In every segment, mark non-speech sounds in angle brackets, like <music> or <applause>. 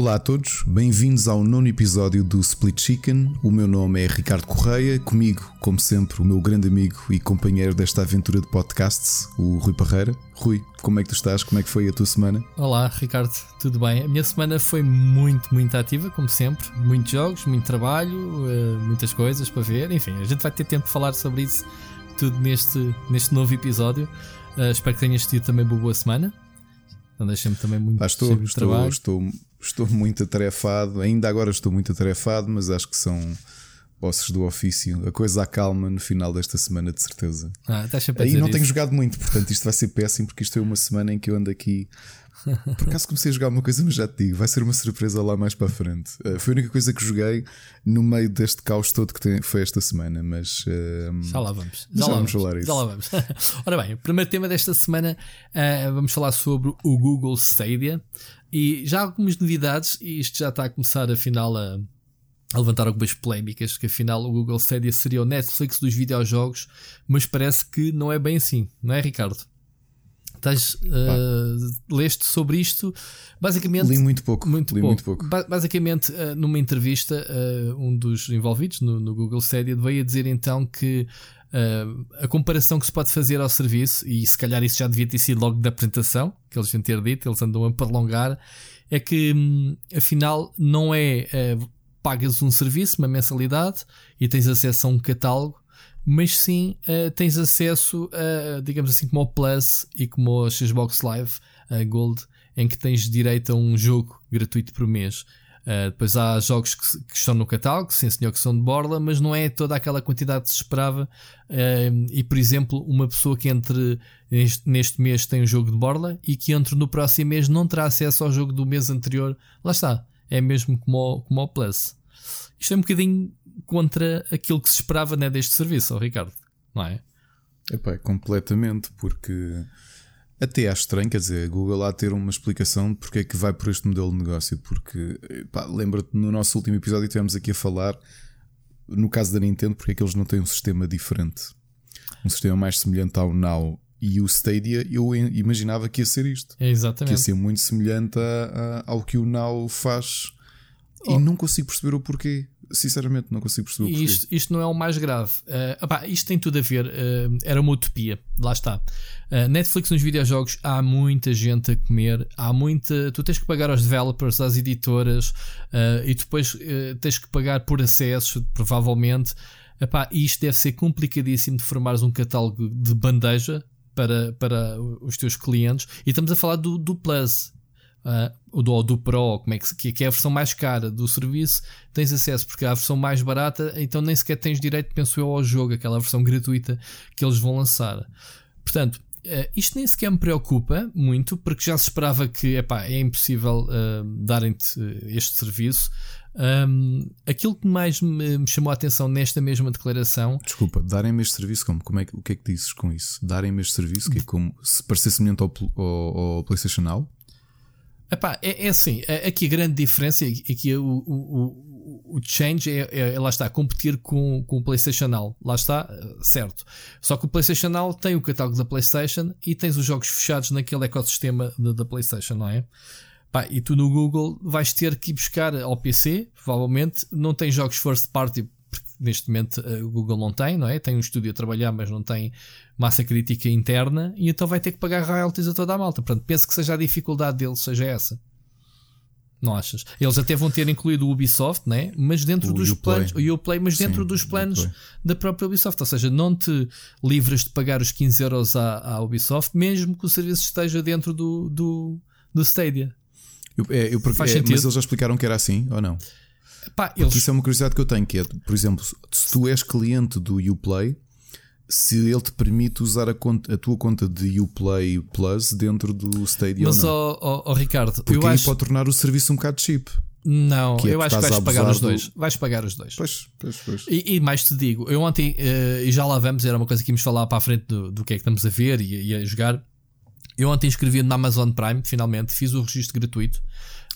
Olá a todos, bem-vindos ao nono episódio do Split Chicken. O meu nome é Ricardo Correia, comigo, como sempre, o meu grande amigo e companheiro desta aventura de podcasts, o Rui Parreira. Rui, como é que tu estás? Como é que foi a tua semana? Olá, Ricardo, tudo bem? A minha semana foi muito, muito ativa, como sempre. Muitos jogos, muito trabalho, eh, muitas coisas para ver. Enfim, a gente vai ter tempo de falar sobre isso tudo neste, neste novo episódio. Uh, espero que tenhas tido também uma boa semana. Não deixem-me também muito ah, estou, estou. Estou, estou muito atarefado, ainda agora estou muito atarefado, mas acho que são ossos do ofício. A coisa acalma no final desta semana, de certeza. Ah, Aí não isso. tenho jogado muito, portanto isto vai ser péssimo, porque isto é uma semana em que eu ando aqui por acaso comecei a jogar uma coisa, mas já te digo, vai ser uma surpresa lá mais para a frente. Uh, foi a única coisa que joguei no meio deste caos todo que tem, foi esta semana, mas. Uh, já lá vamos. Já, já lá vamos falar isso. Já lá vamos. <laughs> Ora bem, o primeiro tema desta semana uh, vamos falar sobre o Google Stadia e já algumas novidades, e isto já está a começar afinal a. A levantar algumas polémicas, que afinal o Google Stadia seria o Netflix dos videojogos, mas parece que não é bem assim, não é, Ricardo? Tens, uh, leste sobre isto, basicamente. Li muito pouco. Muito Li pouco. Muito pouco. Ba basicamente, uh, numa entrevista, uh, um dos envolvidos no, no, Google Stadia veio a dizer então que a comparação que se pode fazer ao serviço, e se calhar isso já devia ter sido logo da apresentação, que eles deviam ter dito, eles andam a prolongar, é que um, afinal não é pagas um serviço, uma mensalidade, e tens acesso a um catálogo mas sim uh, tens acesso a, digamos assim, como o Plus e como o Xbox Live uh, Gold, em que tens direito a um jogo gratuito por mês. Uh, depois há jogos que, que, estão no catálogo, sim senhor, que são de borla, mas não é toda aquela quantidade que se esperava. Uh, e por exemplo, uma pessoa que entre neste, neste, mês tem um jogo de borla e que entre no próximo mês não terá acesso ao jogo do mês anterior, lá está, é mesmo como o, Plus. Isto é um bocadinho contra aquilo que se esperava né, deste serviço, oh, Ricardo, não é? Epá, completamente, porque até acho estranho, quer dizer, a Google há ter uma explicação de porque é que vai por este modelo de negócio, porque lembra-te no nosso último episódio estivemos aqui a falar, no caso da Nintendo, porque é que eles não têm um sistema diferente, um sistema mais semelhante ao Now e o Stadia, eu imaginava que ia ser isto. É exatamente. Que ia ser muito semelhante a, a, ao que o Now faz. Oh. E não consigo perceber o porquê sinceramente não consigo perceber o isto, isto não é o mais grave. Uh, opá, isto tem tudo a ver. Uh, era uma utopia. Lá está. Uh, Netflix nos videojogos há muita gente a comer. Há muita. Tu tens que pagar aos developers, às editoras e depois tens que pagar por acesso, provavelmente. Epá, isto deve ser complicadíssimo de formares um catálogo de bandeja para, para os teus clientes. E estamos a falar do, do Plus uh, do, do Pro, como é que, que é a versão mais cara do serviço, tens acesso, porque há a versão mais barata, então nem sequer tens direito, penso eu, ao jogo, aquela versão gratuita que eles vão lançar. Portanto, Uh, isto nem sequer me preocupa muito, porque já se esperava que epá, é impossível uh, darem-te este serviço. Um, aquilo que mais me, me, chamou a atenção nesta mesma declaração. Desculpa, darem-me este serviço como? como é, o que é que dizes com isso? Darem-me este serviço que é como se parecer semelhante ao, ao, ao PlayStation Now? Epá, é, é assim, é, aqui a grande diferença é que o, o, o change é, é, lá está, competir com, com o PlayStation Now. Lá está, certo. Só que o PlayStation Now tem o catálogo da PlayStation e tens os jogos fechados naquele ecossistema da, da PlayStation, não é? E tu no Google vais ter que ir buscar ao PC, provavelmente. Não tem jogos first party neste momento eh, o Google não tem, não é? Tem um estúdio a trabalhar, mas não tem massa crítica interna e então vai ter que pagar royalties a toda a malta. Portanto, penso que seja a dificuldade deles, seja essa. Não achas? Eles até vão ter incluído o Ubisoft, né? mas dentro o dos Uplay. planos, o Uplay, mas Sim, dentro dos planos da própria Ubisoft. Ou seja, não te livras de pagar os 15 euros à, à Ubisoft, mesmo que o serviço esteja dentro do, do, do Stadia. Eu, é, eu, Faz é, sentido. Mas eles já explicaram que era assim ou não? Pá, eles... Isso é uma curiosidade que eu tenho, que é, por exemplo, se tu és cliente do Uplay, se ele te permite usar a, conta, a tua conta de Uplay Plus dentro do Stadia Mas, não. Oh, oh, Ricardo, Porque eu aí acho... pode tornar o serviço um bocado cheap. Não, é eu acho que vais pagar os dois. Do... Vais pagar os dois. Pois, pois, pois. E, e, mais te digo, eu ontem, uh, e já lá vamos, era uma coisa que íamos falar para a frente do, do que é que estamos a ver e, e a jogar. Eu ontem inscrevi na Amazon Prime, finalmente, fiz o registro gratuito.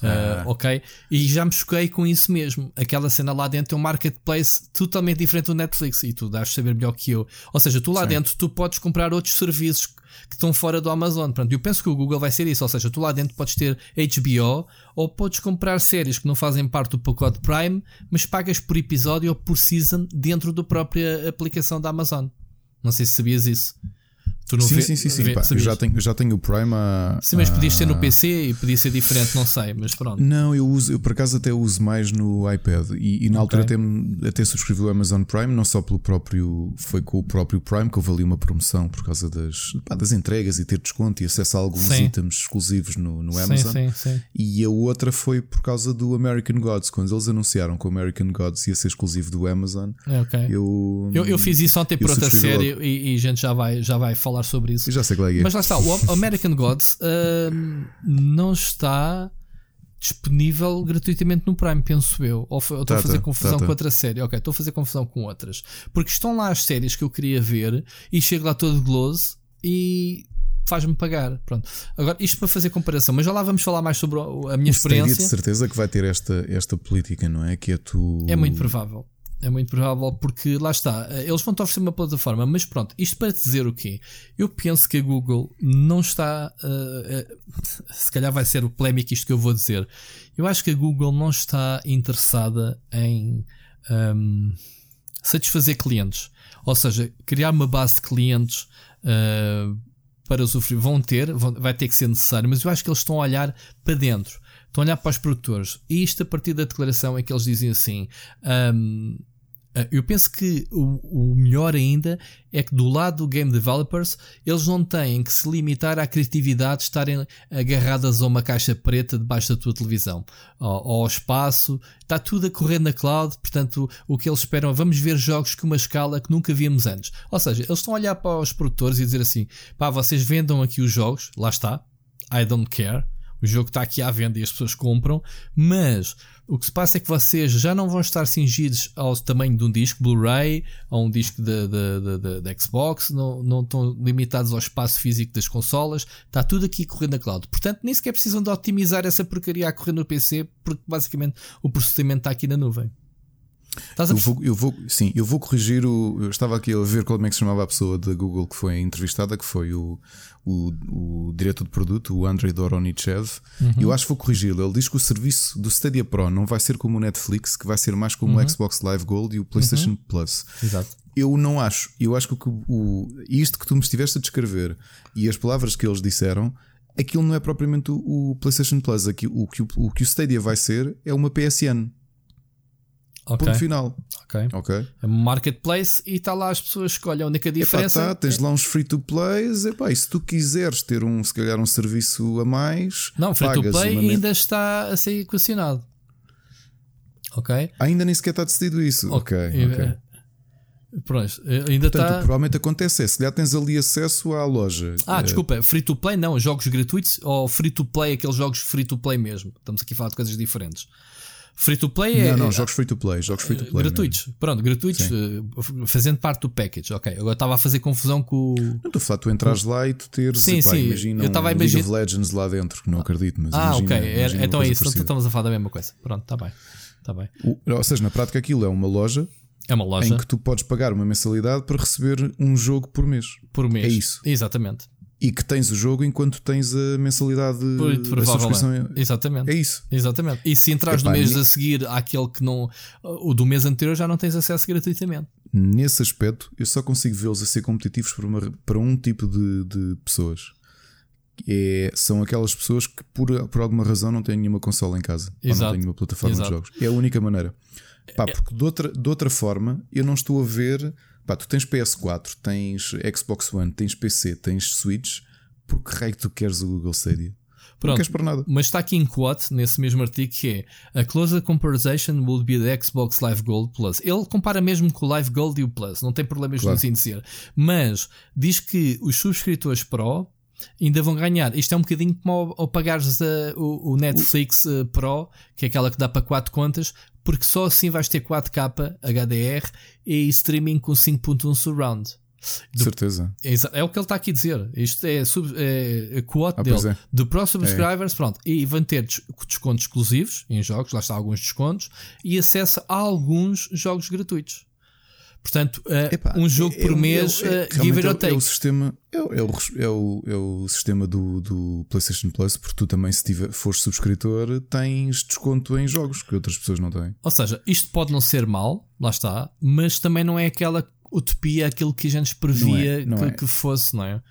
Uh, ok? E já me choquei com isso mesmo. Aquela cena lá dentro é um marketplace totalmente diferente do Netflix e tu deves saber melhor que eu. Ou seja, tu lá Sim. dentro tu podes comprar outros serviços que estão fora do Amazon. Pronto, eu penso que o Google vai ser isso. Ou seja, tu lá dentro podes ter HBO ou podes comprar séries que não fazem parte do pacote Prime, mas pagas por episódio ou por season dentro da própria aplicação da Amazon. Não sei se sabias isso. Tu não sim, vê, sim, sim, sim, vê, Pá, já, tenho, já tenho o Prime a. Sim, mas podias ter no PC e podia ser diferente, não sei, mas pronto. Não, eu uso, eu por acaso até uso mais no iPad e, e na altura até, até subscrevi o Amazon Prime, não só pelo próprio. Foi com o próprio Prime que houve ali uma promoção por causa das, pá, das entregas e ter desconto e acesso a alguns sim. itens exclusivos no, no Amazon. Sim, sim, e a outra foi por causa do American Gods, quando eles anunciaram que o American Gods ia ser exclusivo do Amazon. Okay. eu, eu, eu, fiz isso ontem por outra série e, e a gente já vai, já vai falar sobre isso. Eu já sei é. Mas lá está, o American Gods uh, não está disponível gratuitamente no Prime, penso eu. Ou estou tá, a fazer tá, confusão tá, tá. com outra série. Ok, estou a fazer confusão com outras. Porque estão lá as séries que eu queria ver e chego lá todo gloss e faz-me pagar. Pronto. Agora, isto para fazer comparação, mas já lá vamos falar mais sobre a minha experiência. de certeza que vai ter esta, esta política, não é? Que é tu. É muito provável. É muito provável porque lá está, eh, eles vão-te oferecer uma plataforma, mas pronto, isto para dizer o quê? Eu penso que a Google não está. Uh, uh, <laughs> se calhar vai ser polémico isto que eu vou dizer. Eu acho que a Google não está interessada em um, ehm, satisfazer clientes. Ou seja, criar uma base de clientes uh, para usufruir. Vão ter, vão, vai ter que ser necessário, mas eu acho que eles estão a olhar para dentro. Estão a olhar para os produtores. E isto a partir da declaração é que eles dizem assim. Um, ehm, eu penso que o, melhor ainda é que do lado do game developers eles não têm que se limitar à criatividade de estarem agarradas a uma caixa preta debaixo da tua televisão ou, ao espaço. Está tudo a correr na cloud, portanto o que eles esperam é vamos ver jogos com uma escala que nunca víamos antes. Ou seja, eles estão a olhar para os produtores e dizer assim: pá, vocês vendam aqui os jogos, lá está, I don't care. O jogo está aqui à venda e as pessoas compram, mas o que se passa é que vocês já não vão estar cingidos ao tamanho de um disco Blu-ray, a um disco da Xbox, não, não estão limitados ao espaço físico das consolas, está tudo aqui correndo na cloud. Portanto, nem sequer precisam de otimizar essa porcaria a correr no PC, porque basicamente o procedimento está aqui na nuvem. Estás eu, vou, eu vou, sim, eu vou corrigir o. Eu estava aqui a ver como é que se chamava a pessoa da Google que foi entrevistada, que foi o, o, o diretor de produto, o Andrei Doronichev. Uhum. Eu acho que vou corrigi-lo. Ele diz que o serviço do Stadia Pro não vai ser como o Netflix, que vai ser mais como uhum. o Xbox Live Gold e o PlayStation uhum. Plus. Exato. Eu não acho. Eu acho que o, o, isto que tu me estiveste a descrever e as palavras que eles disseram aquilo não é propriamente o, o PlayStation Plus. Aqui, o, o, o que o Stadia vai ser é uma PSN. Okay. Ponto final. Ok. okay. É um marketplace e está lá as pessoas escolhem. A única diferença. Epá, tá, tens lá uns free to plays. Epá, e se tu quiseres ter um, se calhar, um serviço a mais. Não, free to play ainda está a ser equacionado. Ok. Ainda nem sequer está decidido isso. Ok. okay. okay. Pronto, ainda Portanto, está. provavelmente acontece é, se calhar tens ali acesso à loja. Ah, é... desculpa, free to play não, jogos gratuitos ou free to play, aqueles jogos free to play mesmo. Estamos aqui a falar de coisas diferentes. Free to play é. Não, não, jogos free to play. Jogos free to play gratuitos. Mesmo. Pronto, gratuitos, Sim. Eh, fazendo parte do package. Ok, agora estava a fazer confusão com. Não estou a falar, tu entras lá e tu teres. Sim, sim. Imagina eu estava um a imaginar. League of Legends lá dentro, que não acredito, mas. Ah, imagina, ok. Imagina então é isso, então estamos a falar da mesma coisa. Pronto, está bem. Tá bem. O, ou seja, na prática aquilo é uma loja. É uma loja. Em que tu podes pagar uma mensalidade para receber um jogo por mês. Por mês. É isso. Exatamente e que tens o jogo enquanto tens a mensalidade da subscrição. Exatamente. É isso. Exatamente. E se entras no mês a seguir àquele que não. O do mês anterior já não tens acesso gratuitamente. Nesse aspecto, eu só consigo vê-los a ser competitivos para, uma, para um tipo de, de pessoas. É, são aquelas pessoas que por, por alguma razão não têm nenhuma consola em casa. Exato. Ou não têm nenhuma plataforma Exato. de jogos. É a única maneira. Pá, é. porque de outra, de outra forma eu não estou a ver Pá, tu tens PS4, tens Xbox One, tens PC, tens Switch. Por que raio tu queres o Google Stadia? Pronto, não queres para nada. Mas está aqui em quote, nesse mesmo artigo, que é A closer comparison would be the Xbox Live Gold Plus. Ele compara mesmo com o Live Gold e o Plus, não tem problemas claro. assim dizer. Mas diz que os subscritores Pro ainda vão ganhar. Isto é um bocadinho como ao, ao pagares a, o, o, Netflix uh, Pro, que é aquela que dá para 4 contas, porque só assim vais ter 4K HDR e streaming com 5.1 surround. De certeza. É, é, o que ele está aqui a dizer. Isto é, sub, é a quote ah, dele. É. De Pro Subscribers, é. pronto. E vão ter descontos exclusivos em jogos, lá está alguns descontos, e acesso a alguns jogos gratuitos. Portanto, uh, um jogo por mês, é, uh, give it or take. É o sistema, é, o, é, o, é o sistema do, do PlayStation Plus, porque tu também, se tiver, fores subscritor, tens desconto em jogos que outras pessoas não têm. Ou seja, isto pode não ser mal, lá está, mas também não é aquela utopia, aquilo que a gente previa não é, não que, é. que, fosse, não é?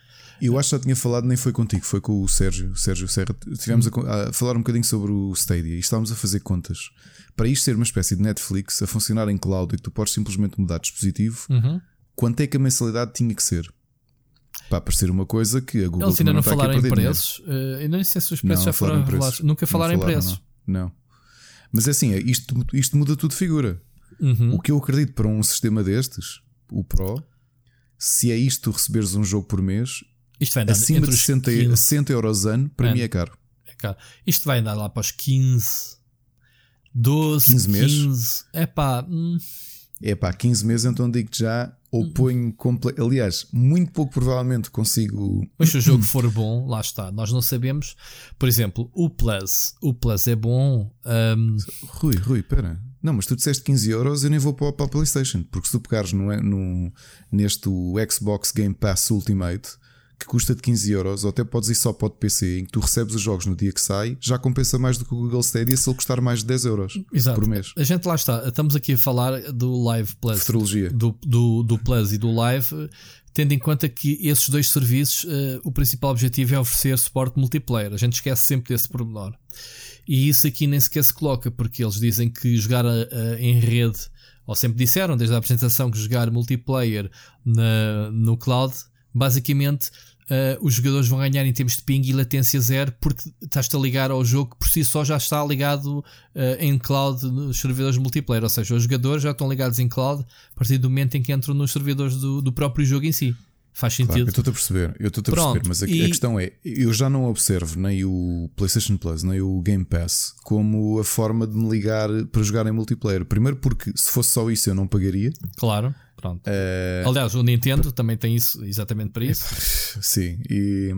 Eu acho que já tinha falado, nem foi contigo, foi com o Sérgio, o Sérgio Serra. Estivemos hum. a, a, falar um bocadinho sobre o Stadia e estávamos a fazer contas para isto ser uma espécie de Netflix a funcionar em cloud e que tu podes simplesmente mudar de dispositivo, uhum. quanto é que a mensalidade tinha que ser? Para aparecer uma coisa que a Google Eles ainda não, não falaram em preços. Uh, eu não sei se os preços não, já foram revelados. Nunca falaram, falaram em preços. Não. não. Mas é assim, é, isto, isto muda tudo de figura. Uhum. O que eu acredito para um sistema destes, o Pro, se é isto receberes um jogo por mês, isto vai acima de 60, 60 euros ano, para é. mim é caro. é caro. Isto vai andar lá para os 15, 12, 15 meses. É pá. Hum. É pá, 15 meses, então digo-te já, ou hum. ponho completo. Aliás, muito pouco provavelmente consigo. Mas se o jogo for bom, lá está. Nós não sabemos. Por exemplo, o Plus. O Plus é bom. Um... Rui, Rui, espera. Não, mas tu disseste 15 euros, eu nem vou para a PlayStation. Porque se tu pegares no, no, neste Xbox Game Pass Ultimate, que custa de 15 euros, ou até podes ir só para o PC, em que tu recebes os jogos no dia que sai, já compensa mais do que o Google Stadia se ele custar mais de 10 euros Exato. por mês. A gente lá está, estamos aqui a falar do Live Plus, Futurologia. Do, do, do Plus e do Live, tendo em conta que esses dois serviços, uh, o principal objetivo é oferecer suporte multiplayer. A gente esquece sempre desse pormenor. E isso aqui nem sequer se coloca, porque eles dizem que jogar uh, em rede, ou sempre disseram desde a apresentação que jogar multiplayer na, no cloud, basicamente uh, os jogadores vão ganhar em termos de ping e latência zero porque estás-te a ligar ao jogo que por si só já está ligado uh, em cloud nos servidores multiplayer. Ou seja, os jogadores já estão ligados em cloud a partir do momento em que entram nos servidores do, do próprio jogo em si. Faz sentido. Claro, eu estou a perceber, eu estou a perceber, mas a, e... a, questão é: eu já não observo nem o PlayStation Plus, nem o Game Pass como a forma de me ligar para jogar em multiplayer. Primeiro, porque se fosse só isso eu não pagaria. Claro. Pronto. Uh, Aliás, o Nintendo também tem isso exatamente para isso. <laughs> Sim, e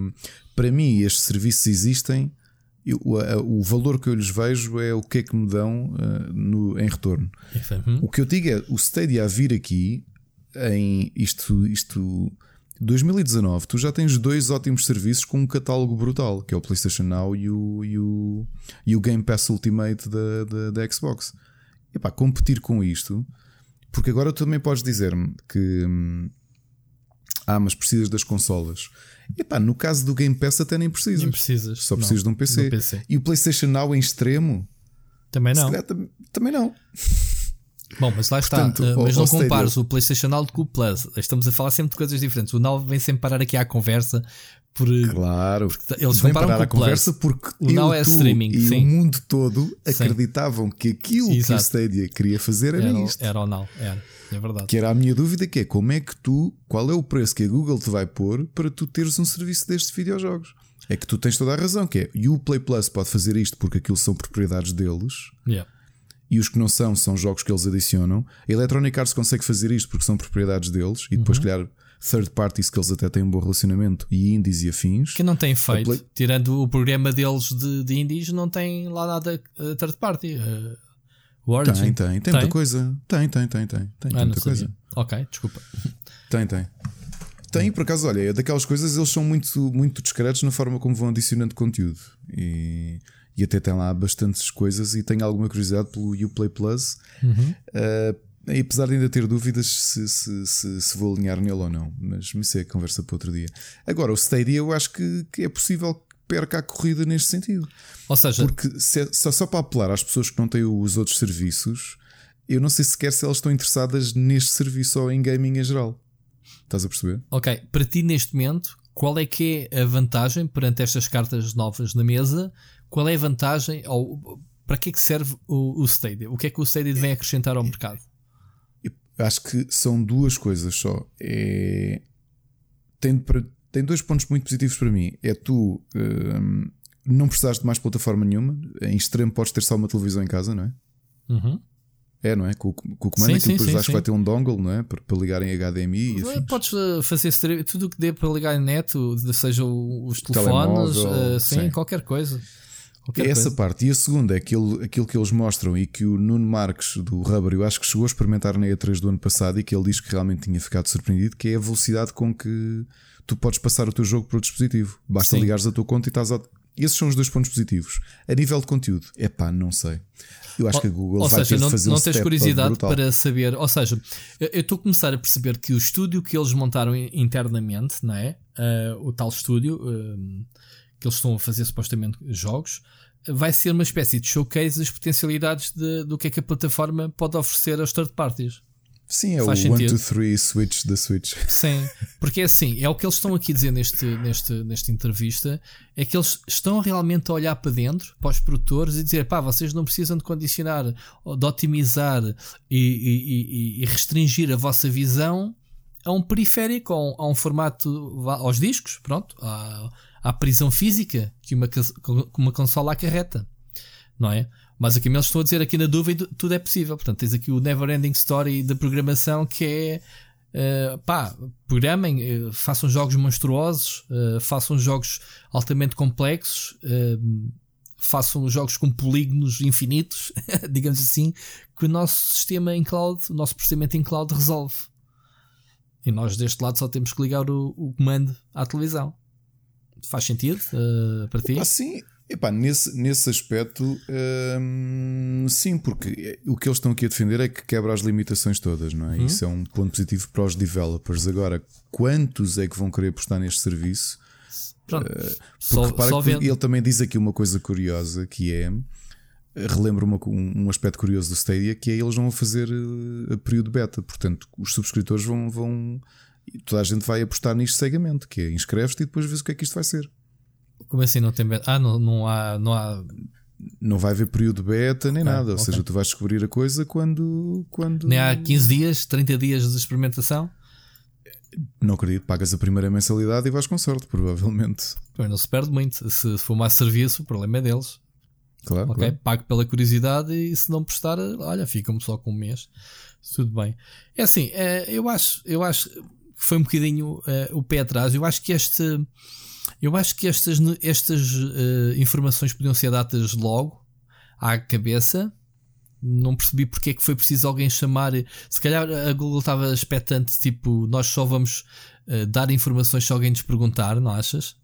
para mim estes serviços existem. Eu, o, o, valor que eu lhes vejo é o que é que me dão uh, no, em retorno. Uhum. O que eu digo é o Stadia a vir aqui em isto, isto 2019, tu já tens dois ótimos serviços com um catálogo brutal, que é o PlayStation Now e o, e o, e o Game Pass Ultimate da, da, da Xbox. E pá, competir com isto porque agora tu também podes dizer-me que hum, ah, mas precisas das consolas. E pá, no caso do Game Pass até nem precisas. Nem precisas. Só precisas não, de um PC. PC. E o PlayStation Now em extremo? Também não. Calhar, também não. Bom, mas lá está. Portanto, uh, mas não compares o PlayStation Now com o Plus. Estamos a falar sempre de coisas diferentes. O Now vem sempre parar aqui à conversa por, claro, eles vêm parar a conversa porque o é streaming e sim. o mundo todo acreditavam sim. que aquilo Exato. que o Stadia queria fazer era, era isto. Era o Now, era. É verdade. Que era a minha dúvida que é como é que tu, qual é o preço que a Google te vai pôr para tu teres um serviço destes videojogos? É que tu tens toda a razão, que é e o Play Plus pode fazer isto porque aquilo são propriedades deles. Yeah. E os que não são, são jogos que eles adicionam. A Electronic Arts consegue fazer isto porque são propriedades deles e depois, uhum. calhar, third parties que eles até têm um bom relacionamento e indies e afins. Que não têm feito, Play... tirando o programa deles de, de indies, não tem lá nada uh, third party. Uh, Origin. Tem, tem, tem, tem, muita coisa. Tem, tem, tem, tem. Tem, ah, muita coisa. Ok, desculpa. <laughs> Tem, tem. Tem, por acaso, olha, é daquelas coisas, eles são muito, muito discretos na forma como vão adicionando conteúdo. E, e até tem lá bastantes coisas e tenho alguma curiosidade pelo Uplay Plus. Uhum. Uh, e apesar de ainda ter dúvidas se, se, se, se, vou alinhar nele ou não, mas me sei a conversa para outro dia. Agora, o Stadia eu acho que, que é possível que perca a corrida neste sentido. Ou seja, porque se, é, só, só para apelar às pessoas que não têm os outros serviços, eu não sei sequer se elas estão interessadas neste serviço ou em gaming em geral. Estás a perceber? Ok, para ti neste momento, qual é que é a vantagem perante estas cartas novas na mesa? Qual é a vantagem ou para que é que serve o, o Stadia? O que é que o Stadia vem acrescentar ao mercado? Acho que são duas coisas só. É... Tem, tem dois pontos muito positivos para mim. É tu hum, não precisares de mais plataforma nenhuma. Em extremo, podes ter só uma televisão em casa, não é? Uhum. É, não é? Com, com o comando Sim, sim, depois sim, acho que sim. vai ter um dongle, não é? Para, para ligar em HDMI e assim. Podes uh, fazer tudo o que dê para ligar em net, o- seja os telefones, Telemóvel, uh, sim, sim. qualquer coisa. Qualquer É essa coisa. parte. E a segunda é aquilo, aquilo que eles mostram e que o Nuno Marques do Rubber, eu acho que chegou a experimentar na E3 do ano passado e que ele diz que realmente tinha ficado surpreendido, que é a velocidade com que tu podes passar o teu jogo para o dispositivo. Basta Sim. ligares a tua conta e estás a... Esses são os dois pontos positivos. A nível de conteúdo, é pá, não sei. Eu acho que a Google ou vai seja, ter não, fazer não um tens curiosidade brutal. para saber. Ou seja, eu estou a começar a perceber que o estúdio que eles montaram in- internamente, não é? Ah, o tal estúdio ah, que eles estão a fazer supostamente jogos, vai ser uma espécie de showcase das potencialidades de- do que é que a plataforma pode oferecer aos third parties. Sim, é o faz 1, sentido. 2, 3 switch da Switch. Sim, porque é assim, é o que eles estão aqui a dizer neste, neste, nesta entrevista, é que eles estão realmente a olhar para dentro, para os produtores, e dizer, pá, vocês não precisam de condicionar, de otimizar e, e- e- restringir a vossa visão a um periférico, a um, a um formato, aos discos, pronto, à, à prisão física que uma, que uma consola acarreta, não é? Mas aqui eles estão a dizer aqui na dúvida, tudo é possível. Portanto, tens aqui o Never Ending Story da programação que é Uh, pá, programem, uh, façam jogos monstruosos, uh, façam jogos altamente complexos, façam jogos com polígonos infinitos, <laughs> digamos assim, que o nosso sistema em cloud, o nosso processamento em cloud resolve. E nós deste lado só temos que ligar o, o comando à televisão. Faz sentido uh, para ti? Sim, Epá, nesse, nesse aspecto, hum, sim, porque o que eles estão aqui a defender é que quebra as limitações todas, não é? Uhum. Isso é um ponto positivo para os developers. Agora, quantos é que vão querer apostar neste serviço? Pronto, Porque só, só que vendo. ele também diz aqui uma coisa curiosa que é. Relembra uma- um, um aspecto curioso do Stadia que é eles vão fazer eh, a período beta, portanto, os subscritores vão, vão. Toda a gente vai apostar nisto cegamente, que é inscreves-te e depois vês o que é que isto vai ser. Como assim não tem beta? Ah, não, não há. Não há Não vai haver período beta nem Ok, nada, ou ok. seja, tu vais descobrir a coisa quando. quando... nem há 15 dias, 30 dias de experimentação. Não acredito, pagas a primeira mensalidade e vais com sorte, provavelmente. Também não se perde muito. Se for mais serviço, o problema é deles. Claro. Ok? claro. Pago pela curiosidade e se não prestar, olha, fica-me só com um mês. Tudo bem. É assim, eh, eu acho, eu acho foi um bocadinho eh, o pé atrás. Eu acho que este. Eu acho que estas, estas eh, informações podiam ser dadas logo à cabeça. Não percebi porque é que foi preciso alguém chamar. Se calhar a Google estava expectante, tipo, nós só vamos eh, dar informações se alguém nos perguntar, não achas?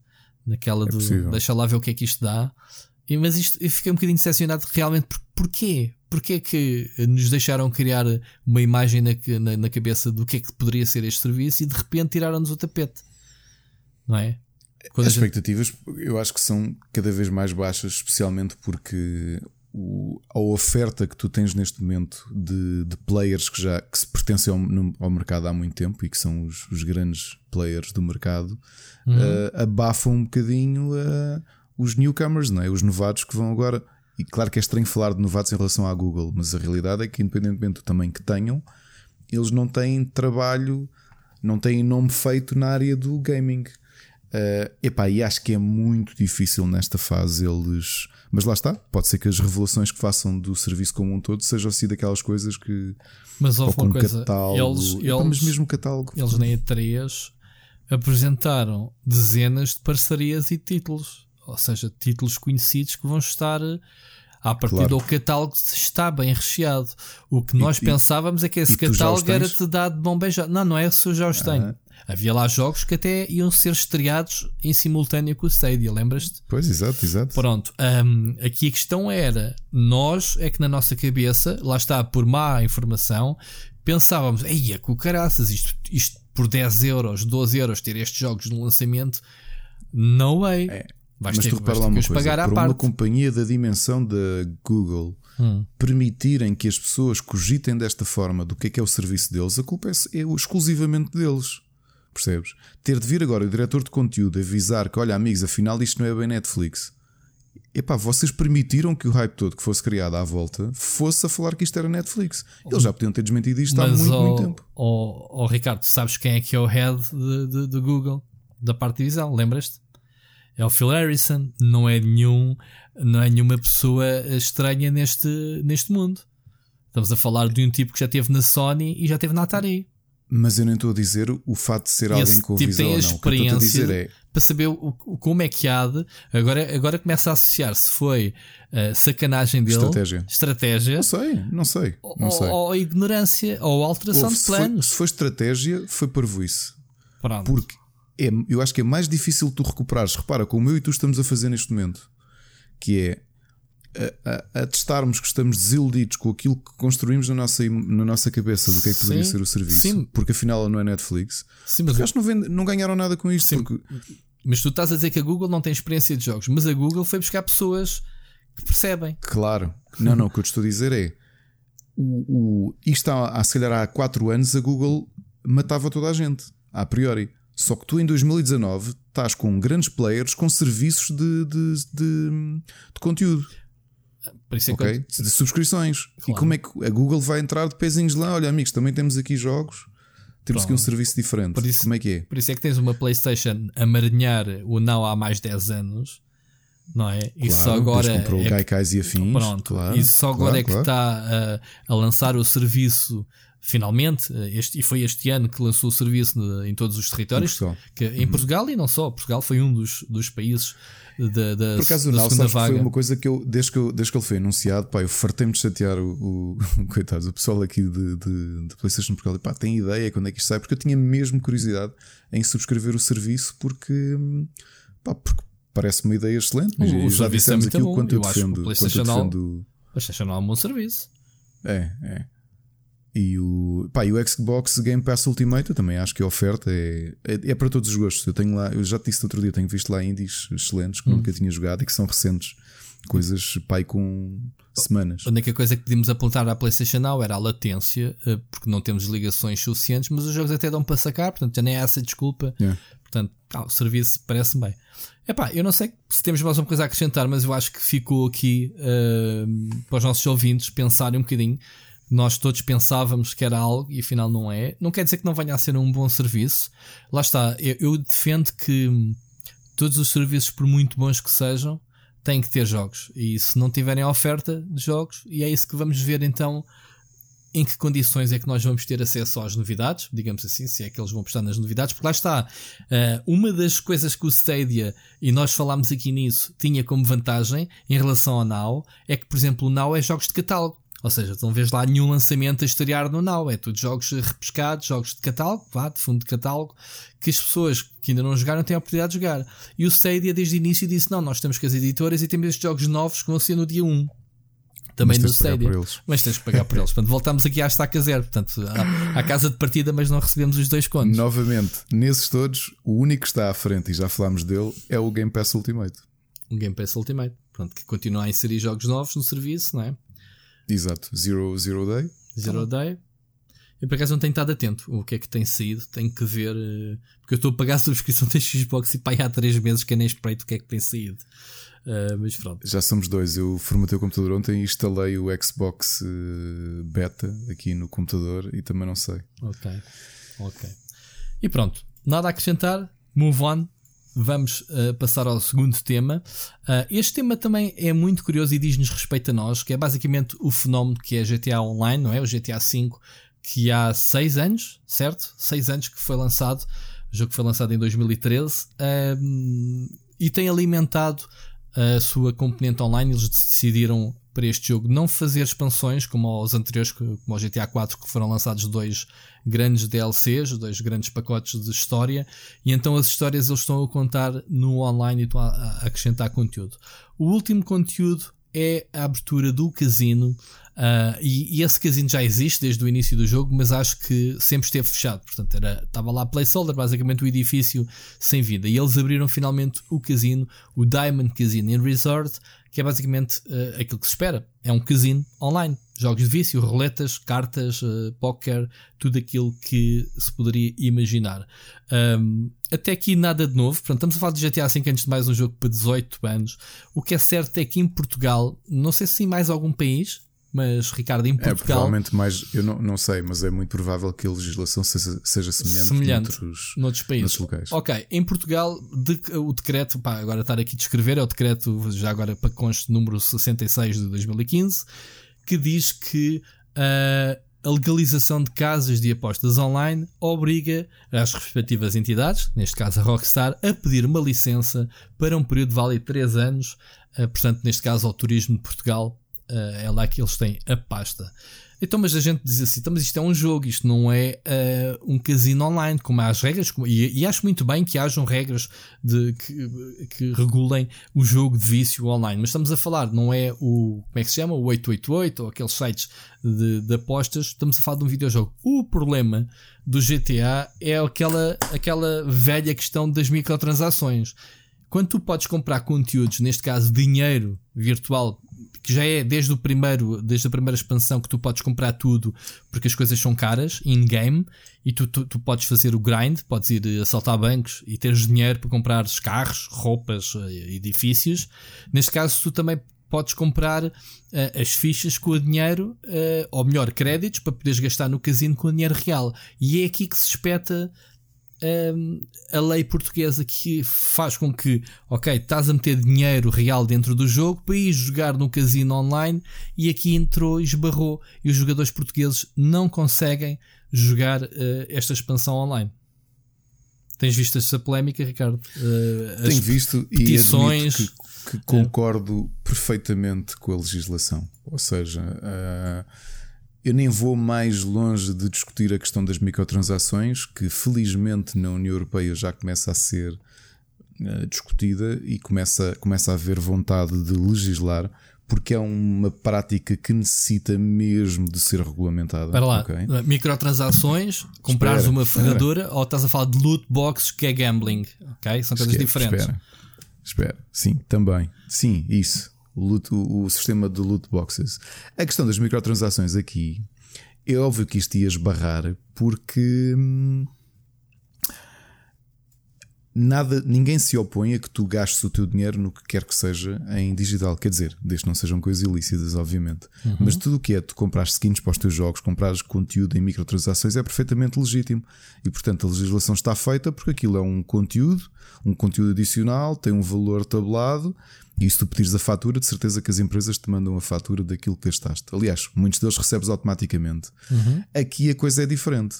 Naquela do possível. deixa lá ver o que é que isto dá. Mas isto, eu fiquei um bocadinho decepcionado realmente. Por, porquê? Porquê que nos deixaram criar uma imagem na, na, na cabeça do que é que poderia ser este serviço e de repente tiraram-nos o tapete? Não é? Quando a As gente- expectativas eu acho que são cada vez mais baixas, especialmente porque o- a oferta que tu tens neste momento de, de players que já que se pertencem ao, ao mercado há muito tempo e que são os, os grandes players do mercado Uhum. abafam um bocadinho eh, os newcomers, não é? os novatos que vão agora. E claro que é estranho falar de novatos em relação à Google, mas a realidade é que, independentemente do tamanho que tenham, eles não têm trabalho, não têm nome feito na área do gaming. Uh, epá, e acho que é muito difícil nesta fase eles. Mas lá está, pode ser que as revelações que façam do serviço como um todo sejam assim daquelas coisas que. Mas Ou houve uma coisa, catálogo. eles, Epá, mas eles, mesmo catálogo. eles na E3 apresentaram dezenas de parcerias e títulos, ou seja, títulos conhecidos que vão estar eh, à partida Claro. o catálogo está bem recheado. O que nós e- pensávamos é que esse catálogo era-te dado de bom beijar. Não, não é se eu já os tenho. Havia lá jogos que até iam ser estreados em simultâneo com o Stadia, lembras-te? Pois, exato, exato. Pronto, hum, aqui a questão era: nós é que na nossa cabeça, lá está, por má informação, pensávamos, ei, é o caraças, isto, isto por 10 euros, 12 euros, ter estes jogos no lançamento, no way. Vais mas ter, tu repara lá que uma coisa: pagar à para uma parte. companhia da dimensão da Google Hum. permitirem que as pessoas cogitem desta forma do que é que é o serviço deles, a culpa é, é exclusivamente deles. Percebes? Ter de vir agora o diretor de conteúdo avisar que, olha, amigos, afinal isto não é bem Netflix. Epá, vocês permitiram que o hype todo que fosse criado à volta fosse a falar que isto era Netflix. Eles já podiam ter desmentido isto há Mas, muito, ó, muito tempo. ó, ó, Ricardo, sabes quem é que é o head de, de- de Google, da parte de divisão, lembras-te? É o Phil Harrison, não é nenhum, não é nenhuma pessoa estranha neste, neste mundo. Estamos a falar de um tipo que já teve na Sony e já teve na Atari. Mas eu nem estou a dizer o fato de ser alguém com tipo visão tem a ou não. O a experiência é. para saber o, o- como é que há de. Agora, agora começa a associar se foi eh, sacanagem dele, Estratégia. estratégia, Não sei, não sei. Não ou, sei. ou ignorância, ou alteração de se, foi, planos. se foi estratégia, foi parvoíce. Pronto. Porque é, eu acho que é mais difícil tu recuperares. Repara, como eu e tu estamos a fazer neste momento, que é a, a- a testarmos que estamos desiludidos com aquilo que construímos na nossa, na nossa cabeça do que é que poderia Sim, ser o serviço, sim. porque afinal não é Netflix. Sim, mas, Porque acho que não, vende- não ganharam nada com isto. Sim. Porque, mas tu estás a dizer que a Google não tem experiência de jogos, mas a Google foi buscar pessoas que percebem. claro, não, não, o que eu te estou a dizer é o, o, isto há, há, se calhar há 4 anos a Google matava toda a gente, a priori. Só que tu em 2019 estás com grandes players com serviços de, de, de, de conteúdo. Por isso é que ok? De subscrições. E Claro. como é que a Google vai entrar de pezinhos lá? Olha, amigos, também temos aqui jogos, temos aqui um Pronto. serviço diferente. Por isso- como é que é? Por isso é que tens uma PlayStation a marinhar o Now há mais de 10 anos, não é? E Claro, só agora. comprou é Gaikais e afins. Pronto, claro, e só agora claro, é que está a, a lançar o serviço finalmente, eh, este, e foi este ano que lançou o serviço em todos os territórios, Em Portugal. que, em Portugal e não só, Portugal foi um dos, dos países da, da, Por acaso, da não, segunda vaga. foi uma coisa que eu, desde que, eu, desde que ele foi anunciado, pá, eu fartei-me de chatear o, o <laughs> coitados, o pessoal aqui de, de, de PlayStation Portugal. E, pá, tem ideia quando é que isto sai? Porque eu tinha mesmo curiosidade em subscrever o serviço, porque, hum, pá, porque parece uma ideia excelente. Mas O- o já é dissemos muito aqui o bom. quanto eu Eu acho que o defendo. quanto eu PlayStation defendo deixa não há um bom serviço. É, é. E o, pá, e o Xbox Game Pass Ultimate eu também acho que a oferta é, é, é para todos os gostos. Eu tenho lá, eu já te disse no outro dia, tenho visto lá indies excelentes que Hum. nunca tinha jogado e que são recentes. Coisas, pai, com semanas. A única coisa que podíamos apontar à PlayStation Now era a latência, eh, porque não temos ligações suficientes, mas os jogos até dão para sacar, portanto já nem há essa desculpa. Yeah. Portanto, ah, o serviço parece bem. Epá, eu não sei se temos mais uma coisa a acrescentar, mas eu acho que ficou aqui eh, para os nossos ouvintes pensarem um bocadinho. Nós todos pensávamos que era algo e afinal não é. Não quer dizer que não venha a ser um bom serviço. Lá está, eu, eu defendo que todos os serviços, por muito bons que sejam, têm que ter jogos. E se não tiverem oferta de jogos, e é isso que vamos ver então em que condições é que nós vamos ter acesso às novidades, digamos assim, se é que eles vão postar nas novidades, porque lá está, eh, uma das coisas que o Stadia, e nós falámos aqui nisso, tinha como vantagem em relação ao Now, é que, por exemplo, o Now é jogos de catálogo. Ou seja, tu não vês lá nenhum lançamento a estrear no Now, é tudo jogos repescados, jogos de catálogo, vá, de fundo de catálogo, que as pessoas que ainda não jogaram têm a oportunidade de jogar. E o Stadia desde o início disse: não, nós temos que as editoras e temos estes jogos novos que vão ser no dia 1. Também Mas no Stadia. Mas tens de pagar por eles. Portanto, voltamos aqui à estaca zero. Portanto, à, à casa de partida, mas não recebemos os dois contos. Novamente, nesses todos, o único que está à frente, e já falámos dele, é o Game Pass Ultimate. Um Game Pass Ultimate. Pronto, que continua a inserir jogos novos no serviço, não é? Exato, Zero, Zero Day. Zero Day. Eu por acaso não tenho estado atento o que é que tem saído, tenho que ver, eh, porque eu estou a pagar a subscrição da <laughs> Xbox e pai há 3 meses que eu nem espreito o que é que tem saído. Eh, mas pronto. Já somos dois. Eu formatei o computador ontem e instalei o Xbox eh, Beta aqui no computador e também não sei. Ok. Ok. E pronto. Nada a acrescentar. Move on. Vamos uh, passar ao segundo tema. Uh, este tema também é muito curioso e diz-nos respeito a nós, que é basicamente o fenómeno que é GTA Online, não é? O GTA V, que há 6 anos, certo? 6 anos que foi lançado. O jogo foi lançado em 2013 um, e tem alimentado a sua componente online. Eles decidiram para este jogo não fazer expansões como os anteriores, como o GTA 4, que foram lançados dois grandes DLCs, dois grandes pacotes de história, e então as histórias eles estão a contar no online e estão a, a acrescentar conteúdo. O último conteúdo é a abertura do casino. Uh, e, e, esse casino já existe desde o início do jogo, mas acho que sempre esteve fechado. Portanto, era, estava lá placeholder, basicamente o edifício sem vida. E eles abriram finalmente o casino, o Diamond Casino and Resort, que é basicamente uh, aquilo que se espera. É um casino online. Jogos de vício, roletas, cartas, uh, póquer, tudo aquilo que se poderia imaginar. Um, até aqui nada de novo. Portanto, estamos a falar de GTA V antes de mais um jogo para 18 anos. O que é certo é que em Portugal, não sei se em mais algum país, mas Ricardo, em Portugal. É provavelmente mais, eu não, não sei, mas é muito provável que a legislação seja, seja semelhante, semelhante noutros, noutros países. noutros locais. Ok, em Portugal, de, o decreto, pá, agora estar aqui a descrever, é o decreto, já agora para conste, número 66 de 2015, que diz que a legalização de casas de apostas online obriga as respectivas entidades, neste caso a Rockstar, a pedir uma licença para um período válido de 3 anos. portanto, neste caso, ao Turismo de Portugal, é lá que eles têm a pasta. Então, mas a gente diz assim, então, mas isto é um jogo, isto não é uh, um casino online, como há as regras, como, e, e, acho muito bem que hajam regras de, que, que, regulem o jogo de vício online, mas estamos a falar, não é o, como é que se chama? O 888 ou aqueles sites de, de apostas, estamos a falar de um videojogo. O problema do GTA é aquela, aquela velha questão das microtransações. Quando tu podes comprar conteúdos, neste caso dinheiro virtual que já é desde o primeiro, desde a primeira expansão que tu podes comprar tudo porque as coisas são caras in-game e tu, tu, tu, podes fazer o grind, podes ir assaltar bancos e teres dinheiro para comprar carros, roupas, eh, edifícios. Neste caso, tu também podes comprar uh, as fichas com o dinheiro, uh, ou melhor, créditos, para poderes gastar no casino com o dinheiro real. E é aqui que se espeta um, a lei portuguesa que faz com que, ok, estás a meter dinheiro real dentro do jogo para ir jogar no casino online e aqui entrou e esbarrou e os jogadores portugueses não conseguem jogar uh, esta expansão online. Tens visto essa polémica, Ricardo? Uh, Tenho visto petições. e que, que concordo é. perfeitamente com a legislação. Ou seja, uh, eu nem vou mais longe de discutir a questão das microtransações, que felizmente na União Europeia já começa a ser uh, discutida e começa, começa a haver vontade de legislar, porque é uma prática que necessita mesmo de ser regulamentada. Para lá, okay? microtransações, comprares uma ferradura ou estás a falar de loot boxes que é gambling, ok? São coisas diferentes. Espera, espera, sim, também, sim, isso loot, o, o, sistema de loot boxes. A questão das microtransações aqui é óbvio que isto ia esbarrar porque hum, nada, ninguém se opõe a que tu gastes o teu dinheiro no que quer que seja em digital. Quer dizer, desde que não sejam coisas ilícitas, obviamente. Uhum. Mas tudo o que é tu comprar skins para os teus jogos, comprar conteúdo em microtransações é perfeitamente legítimo. E portanto a legislação está feita porque aquilo é um conteúdo, um conteúdo adicional, tem um valor tabelado e se tu pedires a fatura, de certeza que as empresas te mandam a fatura daquilo que gastaste. Aliás, muitos deles recebes automaticamente. Uhum. Aqui a coisa é diferente.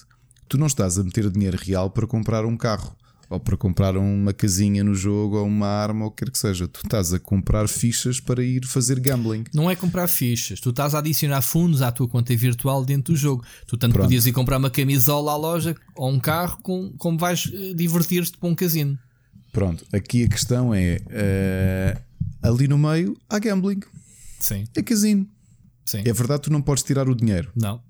Tu não estás a meter dinheiro real para comprar um carro, ou para comprar uma casinha no jogo, ou uma arma, ou o que quer que seja. Tu estás a comprar fichas para ir fazer gambling. Não é comprar fichas, tu estás a adicionar fundos à tua conta virtual dentro do jogo. Tu tanto Pronto. podias ir comprar uma camisola à loja ou um carro, com, como vais eh, divertir-te para um casino. Pronto, aqui a questão é. Uh ali no meio há gambling. Sim. É casino. Sim. É verdade, tu não podes tirar o dinheiro. Não.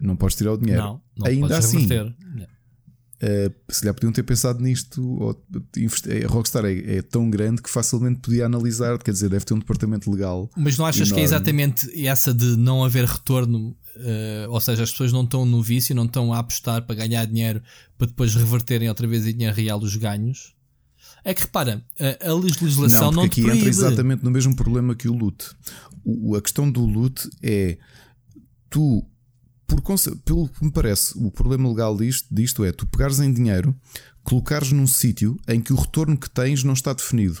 Não podes tirar o dinheiro. Não, não Ainda assim. Uh, se lhe podiam ter pensado nisto, ou, a Rockstar é, é, tão grande que facilmente podia analisar, quer dizer, deve ter um departamento legal. Mas não achas enorme. que é exatamente essa de não haver retorno? Uh, ou seja, as pessoas não estão no vício, não estão a apostar para ganhar dinheiro para depois reverterem outra vez em dinheiro real os ganhos? É que repara, a, a legislação não, não aqui entra exatamente no mesmo problema que o loot. O, a questão do loot é tu, por, pelo que me parece, o problema legal disto, disto é tu pegares em dinheiro, colocares num sítio em que o retorno que tens não está definido.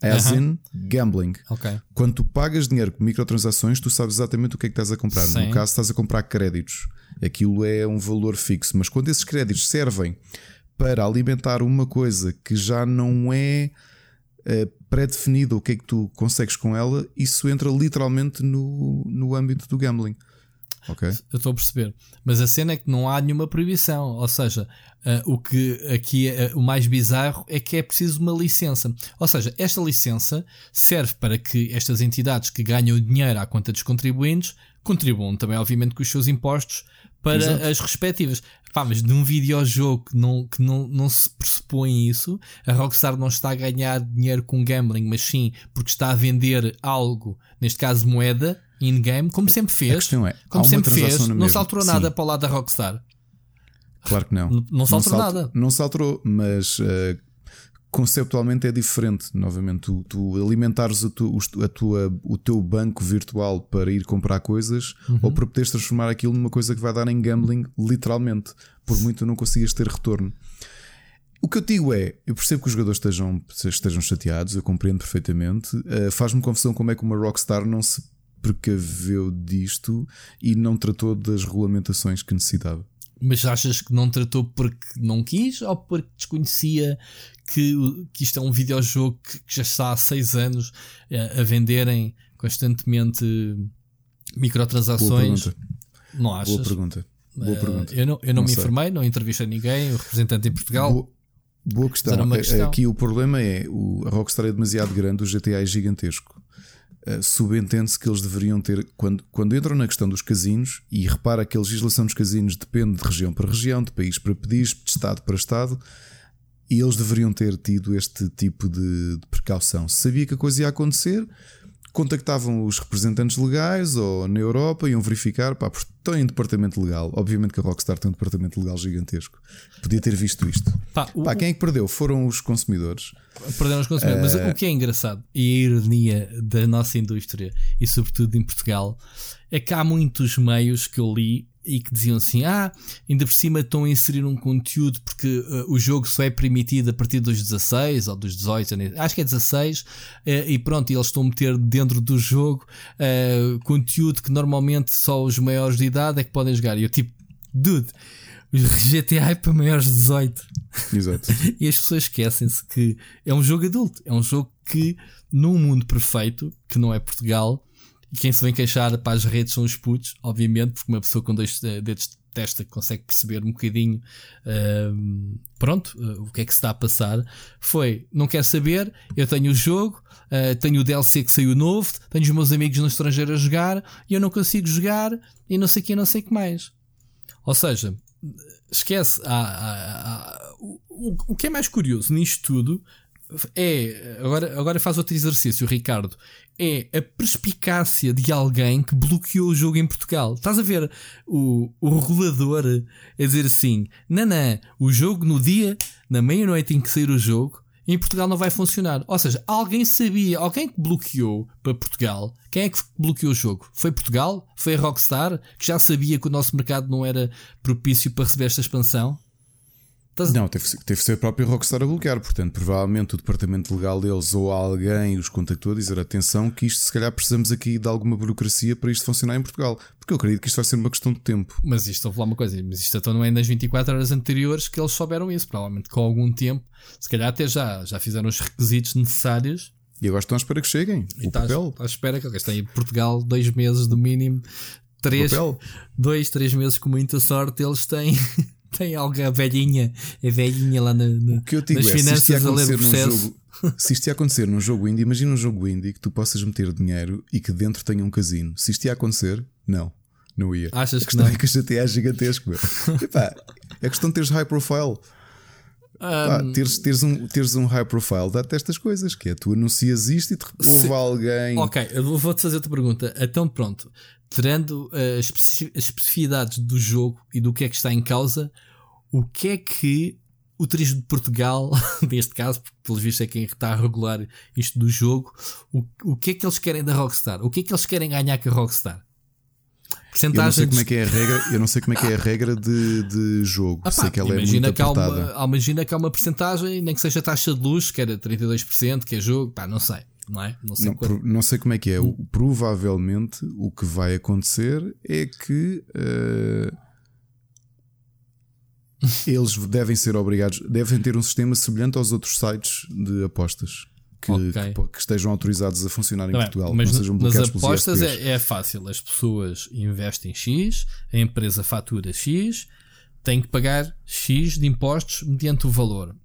As uh -huh. in gambling. Okay. Quando tu pagas dinheiro com microtransações, tu sabes exatamente o que é que estás a comprar. Sim. No caso, estás a comprar créditos. Aquilo é um valor fixo. Mas quando esses créditos servem para alimentar uma coisa que já não é uh, pré-definida, o que é que tu consegues com ela, isso entra literalmente no, no âmbito do gambling. Ok? Eu estou a perceber. Mas a cena é que não há nenhuma proibição. Ou seja, uh, o que aqui é uh, o mais bizarro é que é preciso uma licença. Ou seja, esta licença serve para que estas entidades que ganham dinheiro à conta dos contribuintes contribuam também, obviamente, com os seus impostos para Exato. as respectivas. Pá, mas num videojogo que, não, que não, não se pressupõe isso, a Rockstar não está a ganhar dinheiro com gambling, mas sim porque está a vender algo, neste caso moeda, in-game, como sempre fez. É, como sempre fez, não se alterou sim. nada para o lado da Rockstar. Claro que não. Não, não se alterou nada. Não se alterou, mas uh, conceptualmente é diferente. Novamente, tu, tu alimentares a, tu, a tua, o teu banco virtual para ir comprar coisas uhum. ou para poderes transformar aquilo numa coisa que vai dar em gambling, literalmente, por muito não consigas ter retorno. O que eu digo é, eu percebo que os jogadores estejam, estejam chateados, eu compreendo perfeitamente. Uh, Faz-me confusão como é que uma Rockstar não se precaveu disto e não tratou das regulamentações que necessitava. Mas achas que não tratou porque não quis ou porque desconhecia que, que isto é um videojogo que, que já está há seis anos a, eh, a venderem constantemente microtransações? Não achas? Boa pergunta. Boa uh, pergunta. Eu não, eu não, não me sei. informei, não entrevistei ninguém, o representante em Portugal. Boa, boa questão. questão. Aqui o problema é o, a Rockstar é demasiado grande, o GTA é gigantesco. Uh, Subentende-se que eles deveriam ter, quando, quando entram na questão dos casinos, e repara que a legislação dos casinos depende de região para região, de país para país, de Estado para Estado, e eles deveriam ter tido este tipo de, de precaução. Sabia que a coisa ia acontecer, contactavam os representantes legais ou na Europa, iam verificar, pá, porque estão em departamento legal. Obviamente que a Rockstar tem um departamento legal gigantesco. Podia ter visto isto. Pá, o, pá quem é que perdeu? Foram os consumidores. Perderam os consumidores. Uh... Mas o que é engraçado e a ironia da nossa indústria e sobretudo em Portugal é que há muitos meios que eu li e que diziam assim: ah, ainda por cima estão a inserir um conteúdo porque uh, o jogo só é permitido a partir dos 16 ou dos 18, acho que é 16, uh, e pronto, e eles estão a meter dentro do jogo uh, conteúdo que normalmente só os maiores de idade é que podem jogar. E eu tipo, dude. GTA é para maiores de 18. Exato. <laughs> e as pessoas esquecem-se que é um jogo adulto. É um jogo que, num mundo perfeito, que não é Portugal, e quem se vem queixar para as redes são os putos, obviamente, porque uma pessoa com dois eh, dedos de testa consegue perceber um bocadinho uh, pronto, uh, o que é que se está a passar. Foi, não quer saber, eu tenho o jogo, uh, tenho o DLC que saiu novo, tenho os meus amigos no estrangeiro a jogar e eu não consigo jogar e não sei o que, não sei o que mais. Ou seja, esquece. Há, há, há, o, o que é mais curioso nisto tudo é. Agora, agora faz outro exercício, Ricardo é a perspicácia de alguém que bloqueou o jogo em Portugal. Estás a ver o, o regulador a dizer assim: não, o jogo no dia, na meia-noite em que sair o jogo, em Portugal não vai funcionar. Ou seja, alguém sabia, alguém que bloqueou para Portugal. Quem é que bloqueou o jogo? Foi Portugal? Foi a Rockstar? Que já sabia que o nosso mercado não era propício para receber esta expansão? Não, teve, teve que ser a própria Rockstar a bloquear. Portanto, provavelmente o departamento legal deles ou alguém os contactou a dizer: atenção, que isto se calhar precisamos aqui de alguma burocracia para isto funcionar em Portugal. Porque eu acredito que isto vai ser uma questão de tempo. Mas isto, vou falar uma coisa, mas isto então não é nas 24 horas anteriores que eles souberam isso. Provavelmente com algum tempo, se calhar até já, já fizeram os requisitos necessários. E agora estão à espera que cheguem. E o papel. À espera que eles têm em Portugal dois meses do mínimo. Três, dois, três meses com muita sorte eles têm <laughs> tem alguém, a velhinha, a velhinha lá na, na, que eu digo nas é, finanças a ler o processo. Jogo, <laughs> se isto ia acontecer num jogo indie, imagina um jogo indie que tu possas meter dinheiro e que dentro tenha um casino. Se isto ia acontecer, não. Não ia. Achas a que não? é que o GTA é gigantesco. <laughs> Epá, é questão de teres high profile. Um... teres, teres, um, teres um high profile dá-te estas coisas, que é tu anuncias isto e te houve alguém. Ok, eu vou-te fazer outra pergunta. Então, pronto, tirando uh, as especificidades do jogo e do que é que está em causa, o que é que o Turismo de Portugal, <laughs> neste caso, porque pelo visto é quem está a regular isto do jogo, o, o que é que eles querem da Rockstar? O que é que eles querem ganhar com a Rockstar? Eu não sei como é que é a regra, eu não sei como é que é a regra de, de jogo. Ah, pá, sei que ela é muito que apertada. Há uma, imagina que há uma porcentagem, nem que seja taxa de luz, que era 32%, que é jogo, pá, não sei não é? Não sei, não, não sei como é que é. O, provavelmente o que vai acontecer é que uh, eles devem ser obrigados, devem ter um sistema semelhante aos outros sites de apostas. Que, okay. que, que estejam autorizados a funcionar em tá Portugal. Mas sejam nas apostas é, é fácil. As pessoas investem X, a empresa fatura X, tem que pagar X de impostos mediante o valor.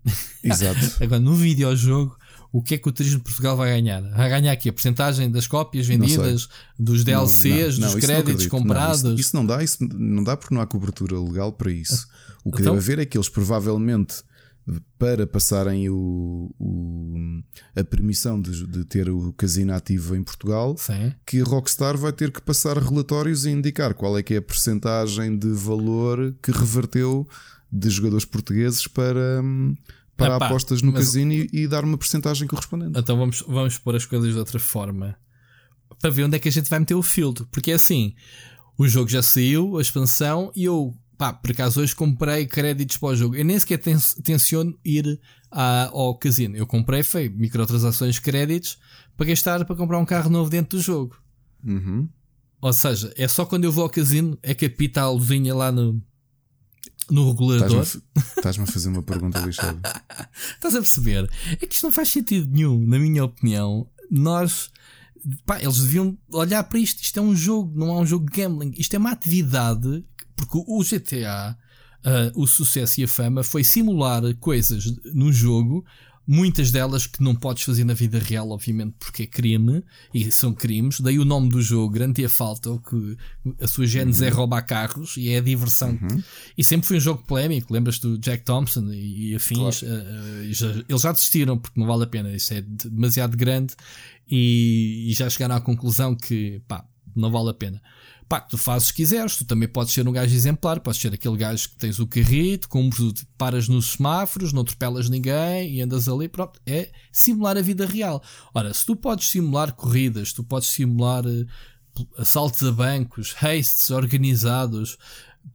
Exato. <laughs> Agora, no videojogo, o que é que o Turismo de Portugal vai ganhar? Vai ganhar aqui a porcentagem das cópias vendidas, dos DLCs, não, não, dos créditos comprados? Isso, isso, não dá, isso não dá porque não há cobertura legal para isso. O que então? deve haver é que eles provavelmente para passarem o, o a permissão de, de, ter o casino ativo em Portugal, Sim. que a Rockstar vai ter que passar relatórios e indicar qual é que é a percentagem de valor que reverteu de jogadores portugueses para, para Epá, apostas no casino e, e, dar uma percentagem correspondente. Então vamos, vamos pôr as coisas de outra forma para ver onde é que a gente vai meter o filtro. Porque é assim: o jogo já saiu, a expansão, e eu, pá, por acaso hoje comprei créditos para o jogo. Eu nem sequer tenciono ir à, ao casino. Eu comprei, foi microtransações créditos para gastar para comprar um carro novo dentro do jogo. Uhum. Ou seja, é só quando eu vou ao casino é que apita a luzinha lá no, no regulador. Estás-me a fazer uma pergunta lixada. <laughs> Estás a perceber? É que isto não faz sentido nenhum, na minha opinião. Nós. Pá, eles deviam olhar para isto. Isto é um jogo, não é um jogo de gambling. Isto é uma atividade. Porque o GTA, uh, o sucesso e a fama foi simular coisas num jogo muitas delas que não podes fazer na vida real, obviamente, porque é crime e são crimes. Daí o nome do jogo, Garantia Falta, que a sua gênese é uhum. é roubar carros e é a diversão. Uhum. E sempre foi um jogo polémico. Lembras do Jack Thompson e, e afins? Claro. Uh, uh, já, eles já desistiram porque não vale a pena, isso é demasiado grande e, e já chegaram à conclusão que pá, não vale a pena. Pá, tu fazes se quiseres, tu também podes ser um gajo exemplar, podes ser aquele gajo que tens o carrito, cumpres, paras nos semáforos, não atropelas ninguém e andas ali, pronto. É simular a vida real. Ora, se tu podes simular corridas, tu podes simular uh, assaltos a bancos, hastes organizados,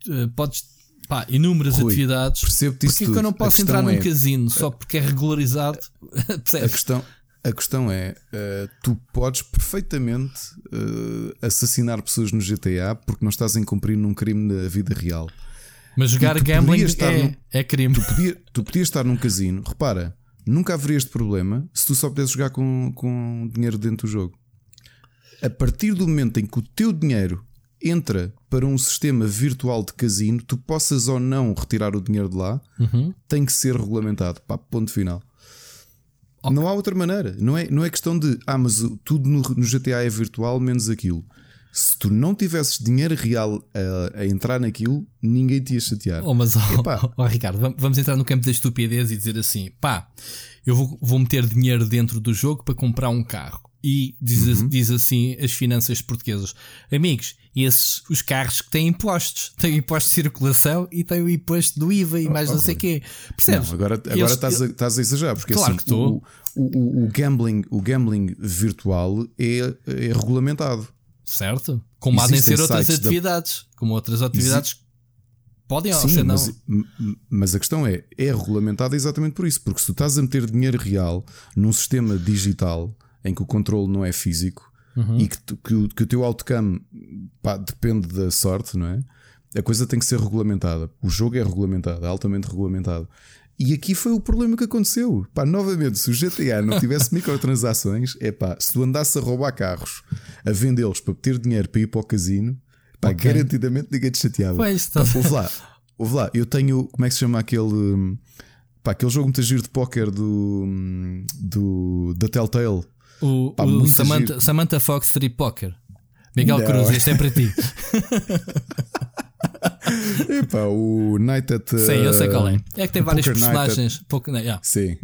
uh, podes pá, inúmeras Rui, atividades. Percebo Porquê que eu não posso entrar é, num casino só porque é regularizado? <laughs> a questão, a questão é, uh, tu podes perfeitamente uh, assassinar pessoas no GTA porque não estás a incumprir num crime na vida real. Mas jogar gambling é, num, é crime. Tu, podia, tu podias estar num casino, repara, nunca haveria este problema se tu só pudesses jogar com, com dinheiro dentro do jogo. A partir do momento em que o teu dinheiro entra para um sistema virtual de casino, tu possas ou não retirar o dinheiro de lá, uhum. tem que ser regulamentado. Pá, ponto final. Okay. Não há outra maneira. Não é, não é questão de ah, mas tudo no, no GTA é virtual, menos aquilo. Se tu não tivesses dinheiro real a, a entrar naquilo, ninguém te ia chatear. Oh, mas, oh, <laughs> oh, Ricardo, vamos entrar no campo da estupidez e dizer assim: pá, eu vou, vou meter dinheiro dentro do jogo para comprar um carro. E diz, uhum. diz assim as finanças portuguesas: Amigos, esses, os carros que têm impostos, <laughs> têm imposto de circulação e têm o imposto do IVA e mais oh, não sei o quê. Percebes? Não, agora agora Eles, estás, a, estás a exagerar, porque claro assim, que. O, o, o, gambling, o gambling virtual é, é regulamentado. Certo? Como há de ser outras atividades, da... como outras atividades. Podem Sim, ser, não. Mas, mas a questão é, é regulamentada exatamente por isso, porque se tu estás a meter dinheiro real num sistema digital em que o controle não é físico uhum. e que, tu, que, que, o teu outcome pá, depende da sorte, não é? A coisa tem que ser regulamentada. O jogo é regulamentado, é altamente regulamentado. E aqui foi o problema que aconteceu. Pá, novamente, se o GTA não <laughs> tivesse microtransações, é pá, se tu andasse a roubar carros, a vendê-los para ter dinheiro para ir para o casino, pá, okay. garantidamente ninguém te chateava. Pois, tá. pá, ouve lá, ouve lá, eu tenho, como é que se chama aquele. Pá, aquele jogo muito giro de póquer do, do, da Telltale. O, Pá, o Samantha, Samantha, Fox Street Poker. Miguel não. Cruz, este é para ti. <laughs> Epá, o Night at. Sim, eu sei qual é. É que tem vários personagens. At... Pouco, yeah. Sim.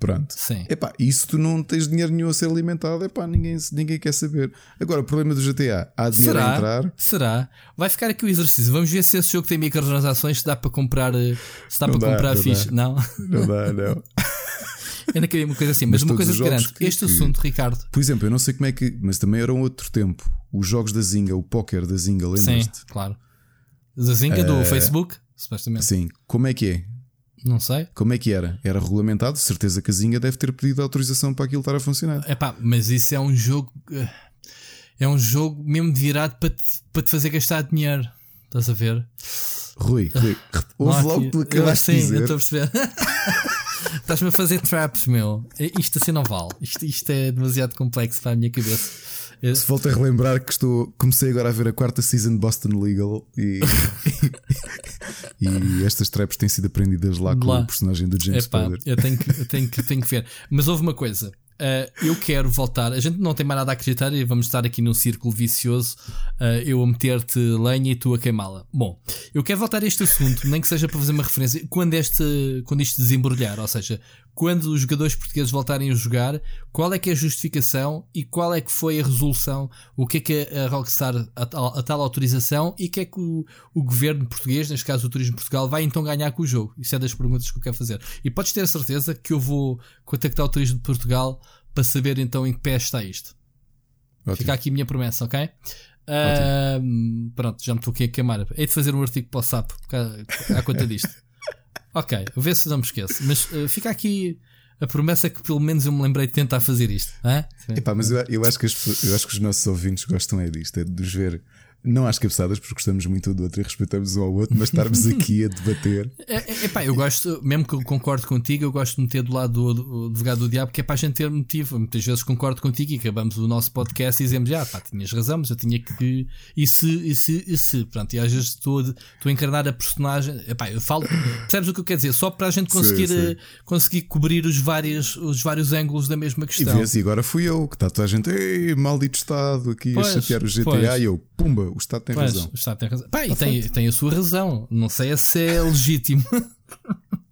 Pronto. Sim. Epá, e se tu não tens dinheiro nenhum a ser alimentado, epá, ninguém, ninguém quer saber. Agora, o problema do GTA, há dinheiro Será? a entrar. Será? Vai ficar aqui o exercício. Vamos ver se esse jogo tem microtransações, se dá para comprar, eh, se dá não para dá, comprar não fixe. Dá. Não? Não dá, não. <laughs> Ainda queria uma coisa assim, mas, mas uma coisa grande. Que, este que, assunto, Ricardo. Por exemplo, eu não sei como é que. Mas também era um outro tempo. Os jogos da Zinga, o póquer da Zinga, lembras-te? Sim, claro. Da Zinga uh, do eh, Facebook, supostamente. Sim. Como é que é? Não sei. Como é que era? Era regulamentado? Certeza que a Zinga deve ter pedido autorização para aquilo estar a funcionar. É pá, mas isso é um jogo. Eh, é um jogo mesmo virado para te, para te fazer gastar dinheiro. Estás a ver? Rui, Rui, <laughs> ouve logo o que acabaste de dizer. Eu estou a perceber. <laughs> Estás-me a fazer traps, meu. Isto assim não vale. Isto, isto é demasiado complexo para a minha cabeça. Se volto a relembrar que estou, comecei agora a ver a quarta season de Boston Legal e, <laughs> e estas traps têm sido aprendidas lá, lá. com o personagem do James Epá, Eu tenho que, eu tenho, que, tenho que ver. Mas houve uma coisa. Uh, eu quero voltar. A gente não tem mais nada a acreditar e vamos estar aqui num círculo vicioso. Uh, eu a meter-te lenha e tu a queimá-la. Bom, eu quero voltar a este assunto, nem que seja para fazer uma referência. Quando, este, quando isto desembrulhar, ou seja, quando os jogadores portugueses voltarem a jogar, qual é que é a justificação e qual é que foi a resolução? O que é que a Rockstar, a, a, a tal autorização e o que é que o, o governo português, neste caso o Turismo Portugal, vai então ganhar com o jogo? Isso é das perguntas que eu quero fazer. E podes ter a certeza que eu vou contactar o Turismo de Portugal para saber então em que pé está isto. Ótimo. Fica aqui a minha promessa, ok? Uh, pronto, já me estou aqui a queimar. Hei de fazer um artigo para o SAP à conta disto. <laughs> ok, vê se não me esqueço. Mas uh, fica aqui A promessa que pelo menos eu me lembrei de tentar fazer isto. Epá, mas eu, eu, acho que as, eu acho que os nossos ouvintes gostam é disto, é de nos ver não às cabeçadas, porque gostamos muito do outro e respeitamos um ao outro, mas estarmos aqui a debater. <laughs> É, é, epá, eu gosto, mesmo que eu concordo contigo, eu gosto de meter do lado do, do advogado do diabo, que é para a gente ter motivo. Muitas vezes concordo contigo e acabamos o nosso podcast e dizemos, ah, pá, tinhas razão, mas eu tinha que. E se, e se, e se. Pronto, e às vezes estou, estou a encarnar a personagem. Epá, eu falo, percebes o que eu quero dizer? Só para a gente conseguir, sim, sim. Eh, conseguir cobrir os vários, os vários ângulos da mesma questão. E, vês, e agora fui eu, que está toda a gente, ei, maldito Estado, aqui pois, a chatear o GTA, pois. e eu, pumba, o Estado tem pois. razão. O Estado tem razão. Pá, e tem, tem a sua razão. Não sei se é legítimo. <laughs>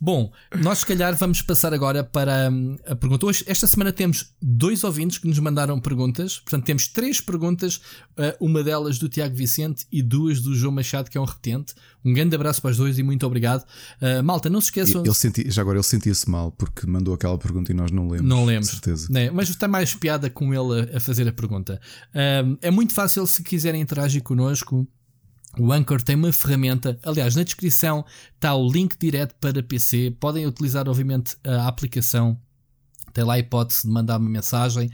Bom, nós se calhar vamos passar agora para hum, a pergunta. Hoje, esta semana temos dois ouvintes que nos mandaram perguntas. Portanto, temos três perguntas, eh, uma delas do Tiago Vicente e duas do João Machado, que é um repetente. Um grande abraço para os dois e muito obrado. Uh, malta, não se esqueçam. Ele senti, já agora ele sentia-se mal porque mandou aquela pergunta e nós não lemos. Não lemos. Certeza. Né? Mas está mais piada com ele a, a fazer a pergunta. Uh, é muito fácil se quiserem interagir connosco o Anchor tem uma ferramenta, aliás, na descrição está o link direto para PC. Podem utilizar, obviamente, a aplicação. Tem lá a hipótese de mandar uma mensagem.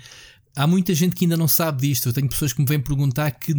Há muita gente que ainda não sabe disto. Eu tenho pessoas que me vêm perguntar que,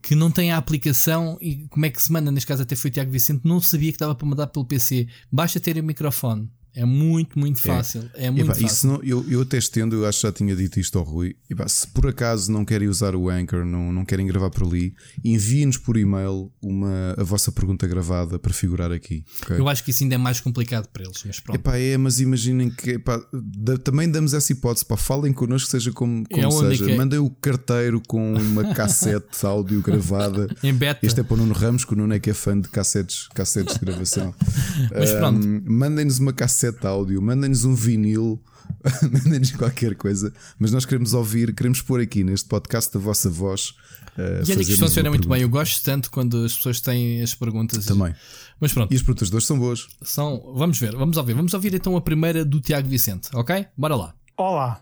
que não têm a aplicação e como é que se manda. Neste caso, até foi o Tiago Vicente, não sabia que dava para mandar pelo PC. Basta ter o microfone. É muito, muito é. fácil. É, é muito fácil. Não, eu, eu até estendo, eu acho que já tinha dito isto ao Rui. se por acaso não querem usar o Anchor, não, não querem gravar por ali, enviem-nos por e-mail uma, a vossa pergunta gravada para figurar aqui. Okay? Eu acho que isso ainda é mais complicado para eles, mas pronto. Epá, é, mas imaginem que epá, da, também damos essa hipótese. Pá, falem connosco, seja como, como é seja. Mandem o carteiro com uma <laughs> cassete áudio gravada. em beta. Este é para o Nuno Ramos, que o Nuno é que é fã de cassetes, cassetes de gravação. <laughs> mas pronto. Um, Mandem-nos uma cassete cassete áudio, mandem-nos um vinil, <laughs> mandem-nos qualquer coisa, mas nós queremos ouvir, queremos pôr aqui neste podcast a vossa voz. Uh, e olha que isto funciona muito bem. Eu gosto tanto quando as pessoas têm as perguntas. Também. Mas pronto. E as perguntas de hoje são boas. São, vamos ver, vamos ouvir. Vamos ouvir então a primeira do Tiago Vicente, ok? Bora lá. Olá,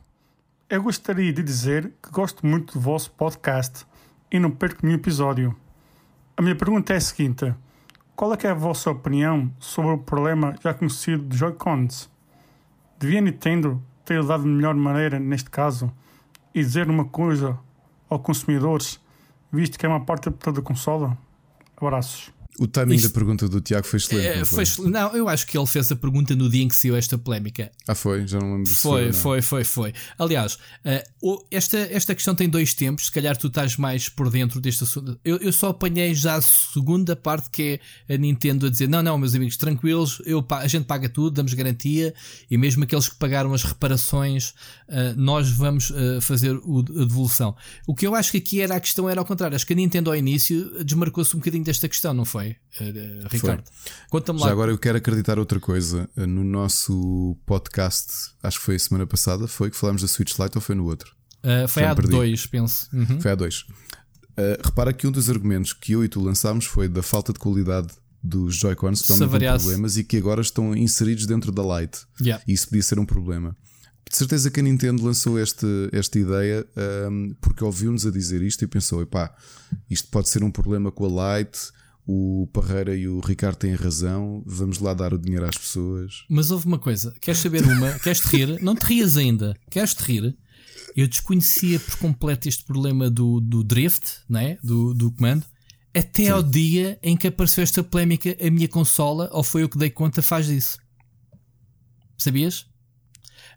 eu gostaria de dizer que gosto muito do vosso podcast e não perco nenhum episódio. A minha pergunta é a seguinte: qual é, é a vossa opinião sobre o problema já conhecido dos Joy-Cons? Devia Nintendo ter dado de melhor maneira neste caso e dizer uma coisa aos consumidores, visto que é uma parte da consola? Abraços. O timing Isto, da pergunta do Tiago foi excelente. É, não, foi? Foi, não, eu acho que ele fez a pergunta no dia em que saiu esta polémica. Ah, foi? Já não lembro Foi, foi, foi, foi. Aliás, uh, esta, esta questão tem dois tempos. Se calhar tu estás mais por dentro deste assunto. Eu, eu só apanhei já a segunda parte que é a Nintendo a dizer: não, não, meus amigos, tranquilos, eu, a gente paga tudo, damos garantia e mesmo aqueles que pagaram as reparações, uh, nós vamos uh, fazer o, a devolução. O que eu acho que aqui era a questão era ao contrário. Acho que a Nintendo ao início desmarcou-se um bocadinho desta questão, não foi? Uh, Ricardo. Conta-me lá. Já agora eu quero acreditar outra coisa. Uh, no nosso podcast, acho que foi a semana passada, foi que falámos da Switch Lite ou foi no outro? Uh, foi há dois, penso. Uhum. Foi há dois. Uh, repara que um dos argumentos que eu e tu lançámos foi da falta de qualidade dos Joy-Cons que estão com problemas e que agora estão inseridos dentro da Lite. Yeah. E isso podia ser um problema. De certeza que a Nintendo lançou este, esta ideia um, porque ouviu-nos a dizer isto e pensou: epá, isto pode ser um problema com a Lite o Parreira e o Ricardo têm razão, vamos lá dar o dinheiro às pessoas. Mas houve uma coisa, queres saber uma? <laughs> queres te rir? Não te rias ainda, queres te rir? Eu desconhecia por completo este problema do, do drift, né? do, do comando, até Sim. ao dia em que apareceu esta polémica. A minha consola, ou foi eu que dei conta, faz isso. Sabias?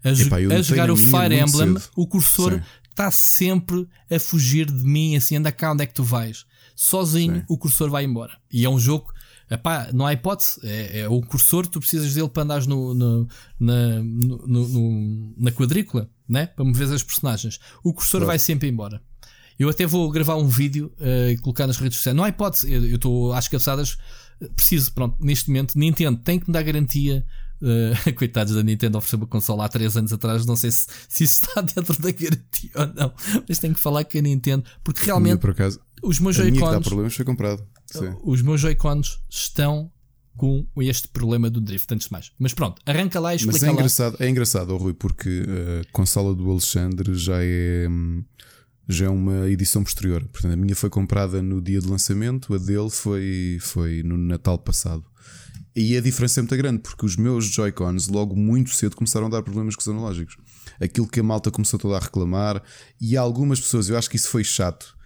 A, Epá, a jogar o Fire Emblem, cedo. o cursor está sempre a fugir de mim, assim, anda cá, onde é que tu vais? Sozinho Sim. o cursor vai embora. E é um jogo. Epá, não há hipótese, é, é o cursor, tu precisas dele para andares no, no, na, no, no, na quadrícula, né? para mover as personagens. O cursor claro. vai sempre embora. Eu até vou gravar um vídeo uh, e colocar nas redes sociais. Não há hipótese, eu estou às cabeçadas, preciso, pronto, neste momento, Nintendo tem que me dar garantia. Uh, <laughs> coitados da Nintendo ofereceu uma consola há 3 anos atrás. Não sei se, se isso está <laughs> dentro da garantia ou não, mas tenho que falar com a Nintendo porque realmente. Por acaso, os meus Joy-Cons. problemas foi comprado. Sim. Os meus Joy-Cons estão com este problema do drift, antes de mais. Mas pronto, arranca lá e explica Mas é engraçado, lá. é engraçado, oh, Rui, porque a consola do Alexandre já é já é uma edição posterior. Portanto, a minha foi comprada no dia de lançamento, a dele foi, foi no Natal passado. E a diferença é muito grande, porque os meus Joy-Cons logo muito cedo começaram a dar problemas com os analógicos. Aquilo que a malta começou toda a reclamar, e algumas pessoas, eu acho que isso foi chato.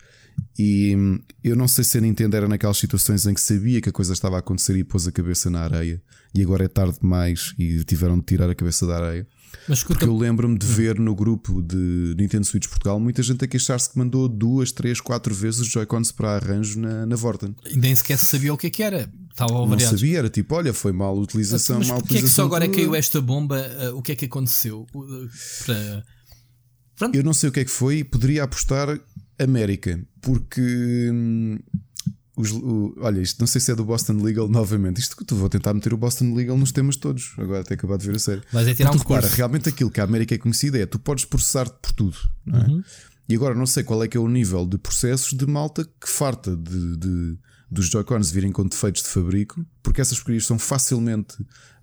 E hum, eu não sei se a Nintendo era naquelas situações em que sabia que a coisa estava a acontecer e pôs a cabeça na areia, e agora é tarde demais e tiveram de tirar a cabeça da areia. Mas escuta, Porque eu lembro-me de ver no grupo de Nintendo Switch Portugal muita gente a queixar-se que mandou duas, três, quatro vezes os Joy-Cons para arranjo na, na Vorten. nem sequer se sabia o que é que era. Estava Não variado. sabia, era tipo, olha, foi mal utilização, Mas mal porquê é que utilização. só agora tua. caiu esta bomba? Uh, o que é que aconteceu? Uh, para... Eu não sei o que é que foi, poderia apostar América, porque hum, os- o- olha, isto não sei se é do Boston Legal novamente. Isto que tu vou tentar meter o Boston Legal nos temas todos, agora até acabar de ver a série. Vais é tirar um repara, realmente aquilo que a América é conhecida é tu podes processar-te por tudo, não é? Uhum. E agora não sei qual é que é o nível de processos de malta que farta de, de- dos Joy-Cons virem com defeitos de fabrico, porque essas porcarias são facilmente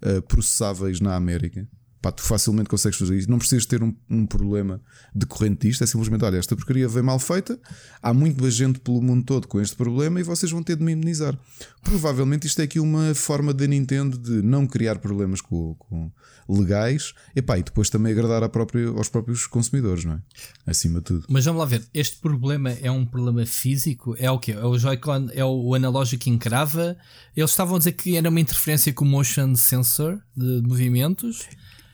ah, processáveis na América. Pá, tu facilmente consegues fazer isso. Não precisas ter um, um problema decorrente disto. É simplesmente, olha, esta porcaria veio mal feita. Há muita gente pelo mundo todo com este problema e vocês vão ter de me imunizar. Provavelmente isto é aqui uma forma da Nintendo de não criar problemas com, com legais Epá, e depois também agradar própria- aos próprios consumidores, não é? Acima de tudo. Mas vamos lá ver, este problema é um problema físico? É o quê? É o Joy-Con, é o analógico que encrava? Eles estavam a dizer que era uma interferência com o motion sensor de movimentos.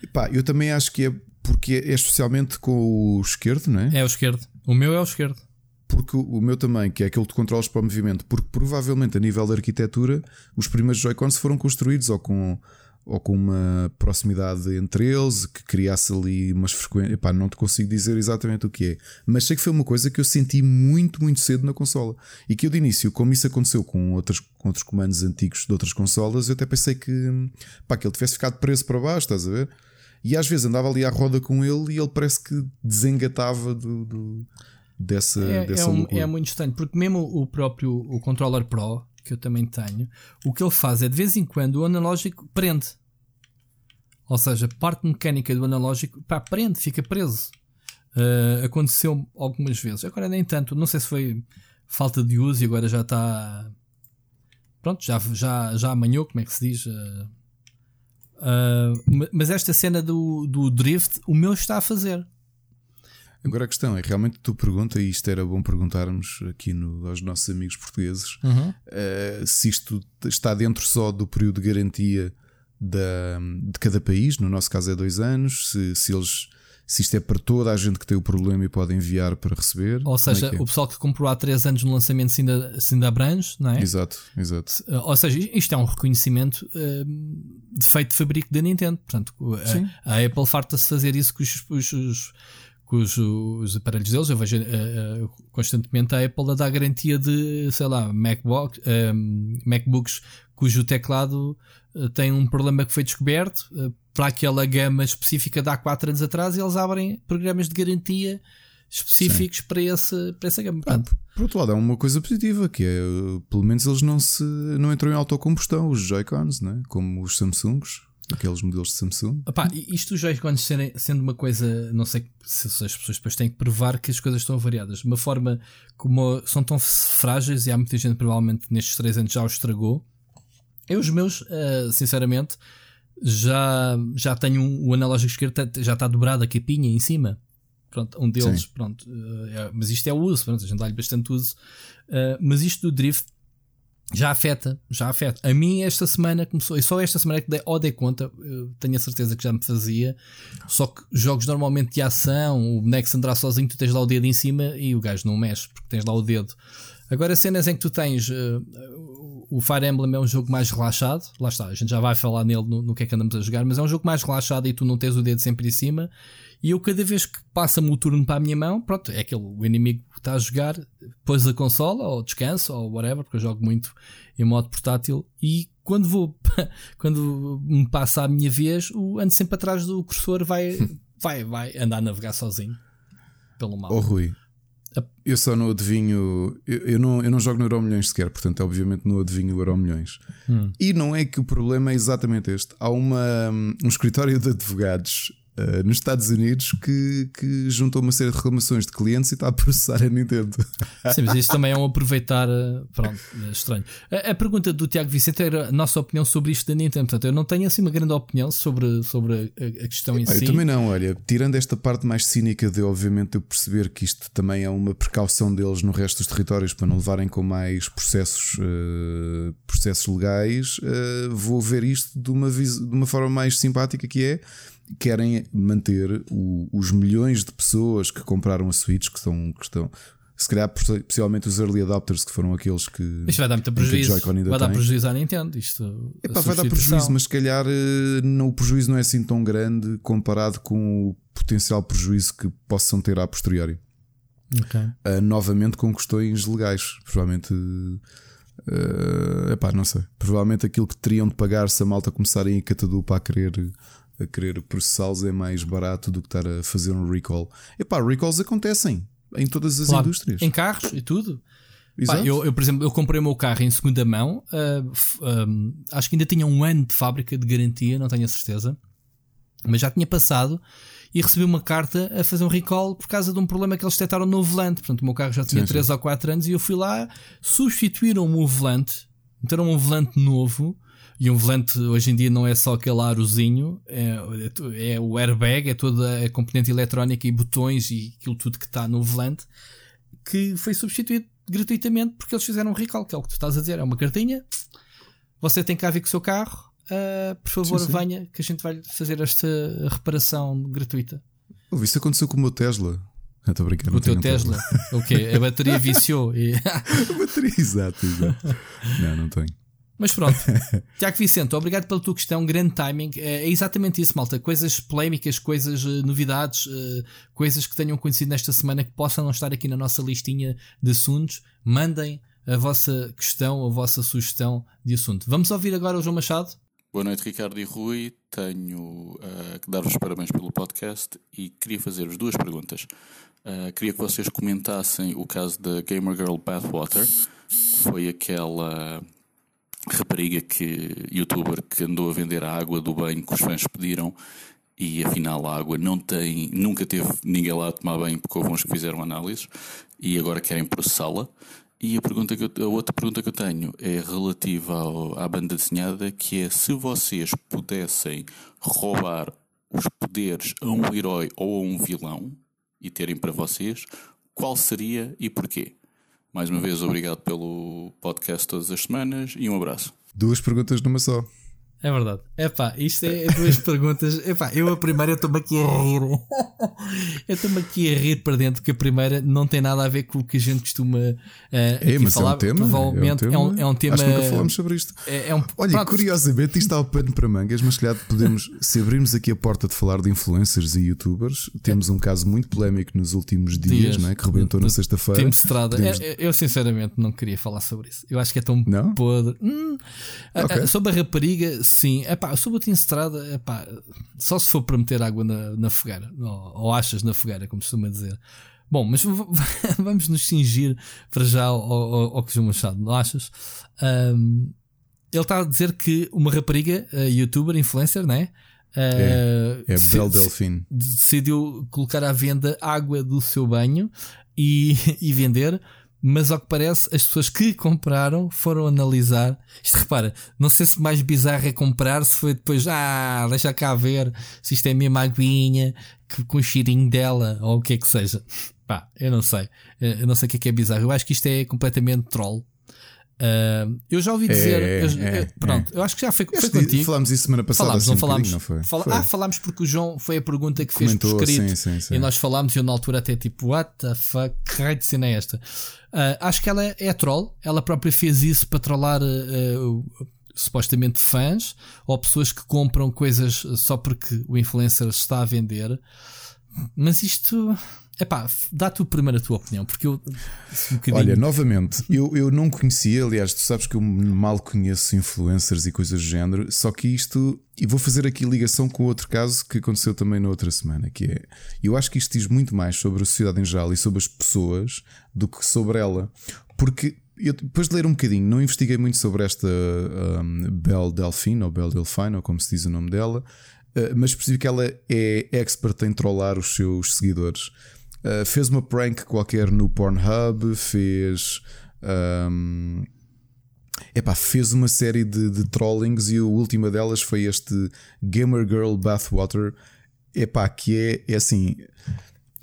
Epá, eu também acho que é porque é especialmente com o esquerdo, não é? É o esquerdo. O meu é o esquerdo. Porque o meu também, que é aquele de controles para o movimento, porque provavelmente a nível da arquitetura, os primeiros Joy-Cons foram construídos ou com, ou com uma proximidade entre eles que criasse ali umas frequências. Epá, não te consigo dizer exatamente o que é, mas sei que foi uma coisa que eu senti muito, muito cedo na consola. E que eu de início, como isso aconteceu com, outras, com outros comandos antigos de outras consolas, eu até pensei que, pá, que ele tivesse ficado preso para baixo, estás a ver? E às vezes andava ali à roda com ele e ele parece que desengatava do, do- dessa, É, é, dessa um- loucura. é muito estranho, porque mesmo o próprio o controller Pro, que eu também tenho, o que ele faz é de vez em quando o analógico prende. Ou seja, parte mecânica do analógico pá, prende, fica preso. Uh, aconteceu algumas vezes. Agora nem tanto, não sei se foi falta de uso e agora já está. Pronto, já, já, já amanhou, como é que se diz? Uh, uh, ma- mas esta cena do, do drift, o meu está a fazer. Agora a questão é realmente tu pergunta, e isto era bom perguntarmos aqui no- aos nossos amigos portugueses, eh, se isto está dentro só do período de garantia da, de cada país, no nosso caso é dois anos, se, se eles se isto é para toda a gente que tem o problema e pode enviar para receber. Ou é seja, que é? o pessoal que comprou há 3 anos no lançamento se ainda, se ainda abrange, não é? Exato, exato. Uh, Ou seja, isto é um reconhecimento uh, de feito de fabrico da Nintendo. Portanto, a- a, Apple farta-se fazer isso com os, os- os- com os- os aparelhos deles. Eu vejo uh, uh, constantemente a Apple a dar garantia de, sei lá, MacBook, um, MacBooks cujo teclado uh, tem um problema que foi descoberto uh, para aquela gama específica de há 4 anos atrás e eles abrem programas de garantia específicos para, esse, para essa gama. Portanto, Por outro lado, há uma coisa positiva que é, pelo menos eles não se não entram em autocombustão, os Joy-Cons, né? como os Samsungs, aqueles modelos de Samsung. Opá, e isto os Joy-Cons sendo uma coisa, não sei se, se as pessoas depois têm que provar que as coisas estão variadas. De uma forma como são tão frágeis e há muita gente provavelmente nestes 3 anos já os estragou. Eu, os meus, ah, sinceramente, já, já tenho um, o analógico esquerdo, tá- já está dobrado a capinha em cima. Pronto, um deles, Sim. pronto. ah, é- mas isto é o uso, pronto, a gente dá-lhe bastante uso. Ah, mas isto do drift já afeta, já afeta. A mim esta semana começou, e só esta semana é que dei, ou dei conta, tenho a certeza que já me fazia. Só que jogos normalmente de ação, o boneco se andará sozinho, tu tens lá o dedo em cima e o gajo não mexe, porque tens lá o dedo. Agora, cenas em que tu tens. eh, o Fire Emblem é um jogo mais relaxado, lá está, a gente já vai falar nele no, no que é que andamos a jogar, mas é um jogo mais relaxado e tu não tens o dedo sempre em cima. E eu, cada vez que passa-me o turno para a minha mão, pronto, é aquele o inimigo que está a jogar, pôs a consola, ou descanso, ou whatever, porque eu jogo muito em modo portátil. E quando vou, <laughs> quando me passa a minha vez, o ando sempre atrás do cursor, vai, <laughs> vai, vai andar a navegar sozinho pelo mapa. Oh Rui, eu só não adivinho. Eu, eu não, eu não jogo no Euro Milhões sequer, portanto, obviamente, não adivinho o Euro Milhões. Hum. E não é que o problema é exatamente este. Há uma, um escritório de advogados uh, nos Estados Unidos que, que juntou uma série de reclamações de clientes e está a processar a Nintendo. Sim, mas isso também é um aproveitar. Eh, pronto, é estranho. A, a, pergunta do Tiago Vicente era a nossa opinião sobre isto da Nintendo. Portanto, eu não tenho assim uma grande opinião sobre, sobre a, a questão em ah, si. Eu também não, olha, tirando esta parte mais cínica de, obviamente, eu perceber que isto também é uma precaução deles no resto dos territórios para não levarem com mais processos, uh, processos legais, uh, vou ver isto de uma, de uma forma mais simpática que é querem manter o, os milhões de pessoas que compraram a Switch, que estão, que estão se calhar possivelmente os early adopters que foram aqueles que. Isto vai dar muito prejuízo. Vai dar prejuízo à Nintendo. Isto, Epá, vai dar prejuízo, mas se calhar eh, não, o prejuízo não é assim tão grande comparado com o potencial prejuízo que possam ter a posteriori. Okay. Uh, novamente com questões legais. Provavelmente. Uh, epá, não sei. Provavelmente aquilo que teriam de pagar se a malta começarem a catadupa a querer a querer processá-los é mais barato do que estar a fazer um recall. Epá, recalls acontecem em todas as claro, indústrias. Em carros e tudo. Pá, eu, eu, por exemplo, eu comprei o meu carro em segunda mão. Uh, uh, acho que ainda tinha um ano de fábrica de garantia, não tenho a certeza. Mas já tinha passado e recebi uma carta a fazer um recall por causa de um problema que eles detectaram no volante. Portanto, o meu carro já tinha sim, 3 sim. ou 4 anos e eu fui lá, substituíram o volante, meteram um volante novo e um volante hoje em dia não é só aquele arozinho, é, é o airbag, é toda a componente eletrónica e botões e aquilo tudo que está no volante que foi substituído gratuitamente porque eles fizeram um recall, que é o que tu estás a dizer, é uma cartinha. Você tem cá vir com o seu carro, uh, por favor, sim, sim. venha que a gente vai fazer esta reparação gratuita. Oh, isso aconteceu com o meu Tesla. Estou brincando. O teu Tesla? o quê? A bateria viciou. E... <laughs> a bateria, exato, exato. <laughs> Não, não tenho. Mas pronto, <laughs> Tiago Vicente, obrigado pela tua questão, grande timing. É, é exatamente isso, malta. Coisas polémicas, coisas, uh, novidades, uh, coisas que tenham acontecido nesta semana que possam não estar aqui na nossa listinha de assuntos. Mandem a vossa questão, a vossa sugestão de assunto. Vamos ouvir agora o João Machado. Boa noite, Ricardo e Rui. Tenho uh, que dar-vos parabéns pelo podcast e queria fazer-vos duas perguntas. queria que vocês comentassem o caso da Gamer Girl Bathwater, que foi aquela rapariga que, youtuber, que andou a vender a água do banho que os fãs pediram e afinal a água não tem, nunca teve ninguém lá a tomar banho porque houve uns que fizeram análises e agora querem processá-la. E a, pergunta que eu, a outra pergunta que eu tenho é relativa ao, à banda desenhada, que é se vocês pudessem roubar os poderes a um herói ou a um vilão e terem para vocês, qual seria e porquê? Mais uma vez, obrigado pelo podcast todas as semanas e um abraço. Duas perguntas numa só. É verdade. Epá, isto é duas <laughs> perguntas. Epá, eu a primeira estou-me aqui a rir. eu estou-me aqui a rir <laughs> para dentro, porque a primeira não tem nada a ver com o que a gente costuma uh, é, mas falar. É um tema. Provavelmente é um tema. É um, é um tema Acho que nunca falamos sobre isto. É, é um, Olha, curiosamente, isto está ao pano para mangas, mas calhar podemos, <laughs> se abrirmos aqui a porta de falar de influencers e youtubers, temos um caso muito polémico nos últimos dias, dias não é? que rebentou na sexta-feira. Tempo estrada. Podemos... É, eu sinceramente não queria falar sobre isso. Eu acho que é tão não? podre. Hum, okay. sobre a rapariga, sim. Epá, sobre o Tim Estrada, epá, só se for para meter água na, na fogueira, ou, ou achas na fogueira, como costuma dizer. Bom, mas <laughs> vamos nos cingir para já ao, ao, ao que João Machado, não achas? Um, ele está a dizer que uma rapariga, uh, youtuber, influencer, né? Uh, é, é Bel Delfim. Decidiu colocar à venda água do seu banho e, <laughs> e vender mas ao que parece, as pessoas que compraram foram analisar. Isto repara, não sei se mais bizarro é comprar, se foi depois, ah, deixa cá ver se isto é mesmo aguinha que, com o cheirinho dela ou o que é que seja. Pá, eu não sei. Eu não sei o que é que é bizarro. Eu acho que isto é completamente troll. Uh, eu já ouvi dizer. É, eu, é, pronto, é. eu acho que já foi, foi contigo. Falámos isso semana passada. Falámos, assim não falámos. não foi? Fala, foi? Ah, falámos porque o João foi a pergunta que Comentou, fez por escrito. Sim, sim, sim. E nós falámos e eu na altura até tipo, what the fuck, que raio de cena é esta? Uh, acho que ela é troll. Ela própria fez isso para trollar uh, supostamente fãs ou pessoas que compram coisas só porque o influencer está a vender. Mas isto Epá, dá tu primeiro a tua opinião, porque eu. Um Olha, novamente, eu, eu não conhecia, aliás, tu sabes que eu mal conheço influencers e coisas do género, só que isto. E vou fazer aqui ligação com outro caso que aconteceu também na outra semana, que é. Eu acho que isto diz muito mais sobre a sociedade em geral e sobre as pessoas do que sobre ela. Porque eu, depois de ler um bocadinho, não investiguei muito sobre esta um, Belle Delphine, ou Belle Delphine, ou como se diz o nome dela. Uh, mas percebi que ela é expert em trollar os seus seguidores. Uh, fez uma prank qualquer no Pornhub, fez. Um, epá, fez uma série de, de trollings e a última delas foi este Gamer Girl Bathwater. Epá, que é, é assim.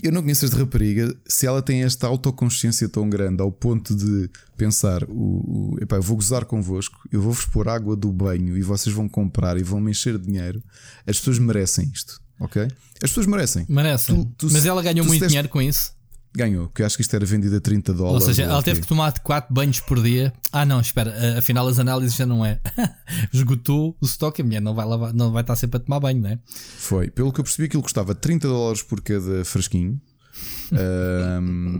Eu não conheço esta rapariga. Se ela tem esta autoconsciência tão grande ao ponto de pensar: o, o, epá, eu vou gozar convosco, eu vou-vos pôr água do banho e vocês vão comprar e vão me encher de dinheiro, as pessoas merecem isto, ok? As pessoas merecem. Merecem. Tu, tu, Mas ela ganhou muito dinheiro com isso? Ganhou, eu acho que isto era vendido a 30 dólares. Ou seja, ela teve que tomar 4 banhos por dia. Ah, não, espera, afinal as análises já não é. <laughs> Esgotou o estoque, a mulher não vai, lavar, não vai estar sempre a tomar banho, não é? Foi, pelo que eu percebi, aquilo custava 30 dólares por cada fresquinho. um,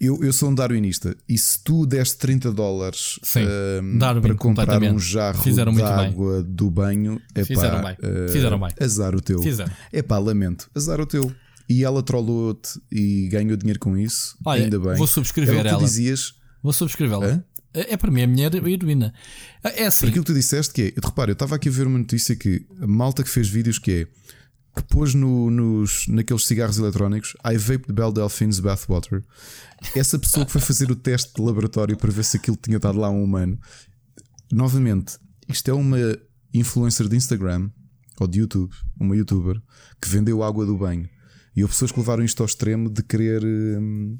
eu, eu sou um darwinista e se tu deste 30 dólares Sim, um, para comprar um jarro Fizeram de água bem. do banho, epá, Fizeram bem. Uh, Fizeram bem. Azar o teu. Fizeram. Epá, lamento. Azar o teu. E ela trollou-te e ganhou dinheiro com isso. Olha, ainda bem. Vou subscrever é ela. dizias. Vou subscrevê-la. É, é para mim a minha heroína. É assim. Aquilo que tu disseste que é. Eu, repare, eu estava aqui a ver uma notícia que a malta que fez vídeos que é que pôs no, nos, naqueles cigarros eletrónicos I vape the Belle Delphines bathwater. Essa pessoa que foi fazer o teste de laboratório para ver se aquilo tinha estado lá um humano. Novamente, isto é uma influencer de Instagram ou de YouTube, uma youtuber, que vendeu água do banho. E houve pessoas que levaram isto ao extremo de querer hum,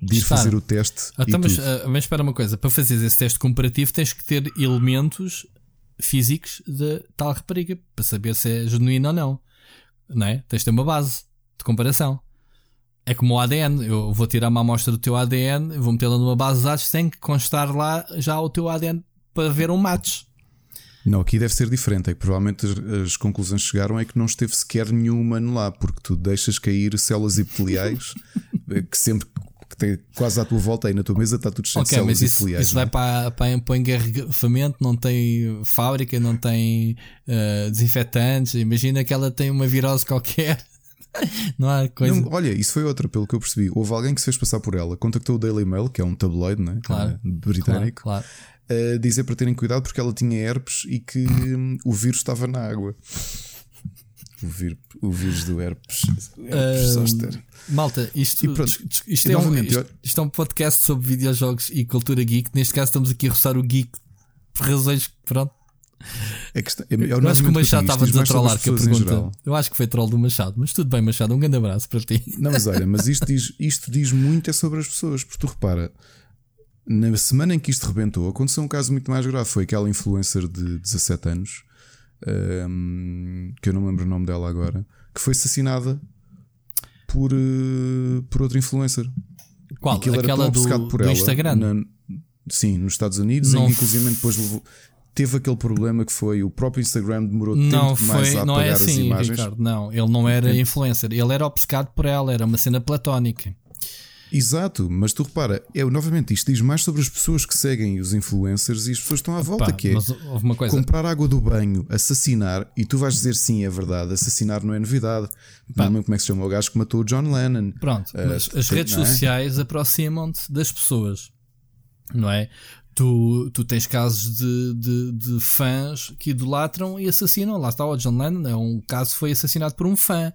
de ir fazer o teste. Ah, então, mas, uh, mas espera uma coisa: para fazer esse teste comparativo, tens que ter elementos físicos de tal rapariga para saber se é genuíno ou não. Não é? Tens de ter uma base de comparação. É como o ADN. Eu vou tirar uma amostra do teu ADN, vou metê-la numa base de dados sem que constar lá já o teu ADN para ver um match. Não, aqui deve ser diferente. É que provavelmente as, conclusões que chegaram é que não esteve sequer nenhum humano lá, porque tu deixas cair células epiteliais <laughs> que sempre que tem quase à tua volta aí na tua mesa está tudo cheio okay, de células mas isso, Isso vai é? para, para, para engarrafamento, não tem fábrica, não tem uh, desinfetantes. Imagina que ela tem uma virose qualquer. <laughs> não há coisa. Não, olha, isso foi outra, pelo que eu percebi. Houve alguém que se fez passar por ela, contactou o Daily Mail, que é um tabloide né? claro, britânico. Claro, claro a dizer para terem cuidado porque ela tinha herpes e que hum, o vírus estava na água. O, vir, o vírus do herpes. herpes uh, malta, isto, isto, é um, isto, isto, é um podcast sobre videojogos e cultura geek. Neste caso, estamos aqui a roçar o geek por razões. Pronto. É que está, é, é eu acho que o Machado estava-nos a trollar com a pergunta. Eu acho que foi troll do Machado, mas tudo bem, Machado. Um grande abraço para ti. Não, mas olha, mas isto diz, isto diz muito é sobre as pessoas, porque tu repara, na semana em que isto rebentou, aconteceu um caso muito mais grave. Foi aquela influencer de 17 anos, um, que eu não lembro o nome dela agora, que foi assassinada por, uh, por outro influencer. Qual? Aquela era tão por do ela. Instagram? Na, sim, nos Estados Unidos, não em que inclusive depois levou, teve aquele problema que foi o próprio Instagram demorou não tempo foi, a não é assim, as imagens. Ricardo, não, ele não era influencer, ele era obcecado por ela, era uma cena platónica. Exato, mas tu repara, é, novamente isto diz mais sobre as pessoas que seguem os influencers e as pessoas estão à volta, Pá, que é comprar água do banho, assassinar, e tu vais dizer sim, é verdade, assassinar não é novidade. Pá. Não como é que se chama o gajo que matou o John Lennon. Pronto, uh, mas as redes é? sociais aproximam-te das pessoas, não é? Tu, tu tens casos de, de, de, fãs que idolatram e assassinam. Lá está o John Lennon, é um caso foi assassinado por um fã.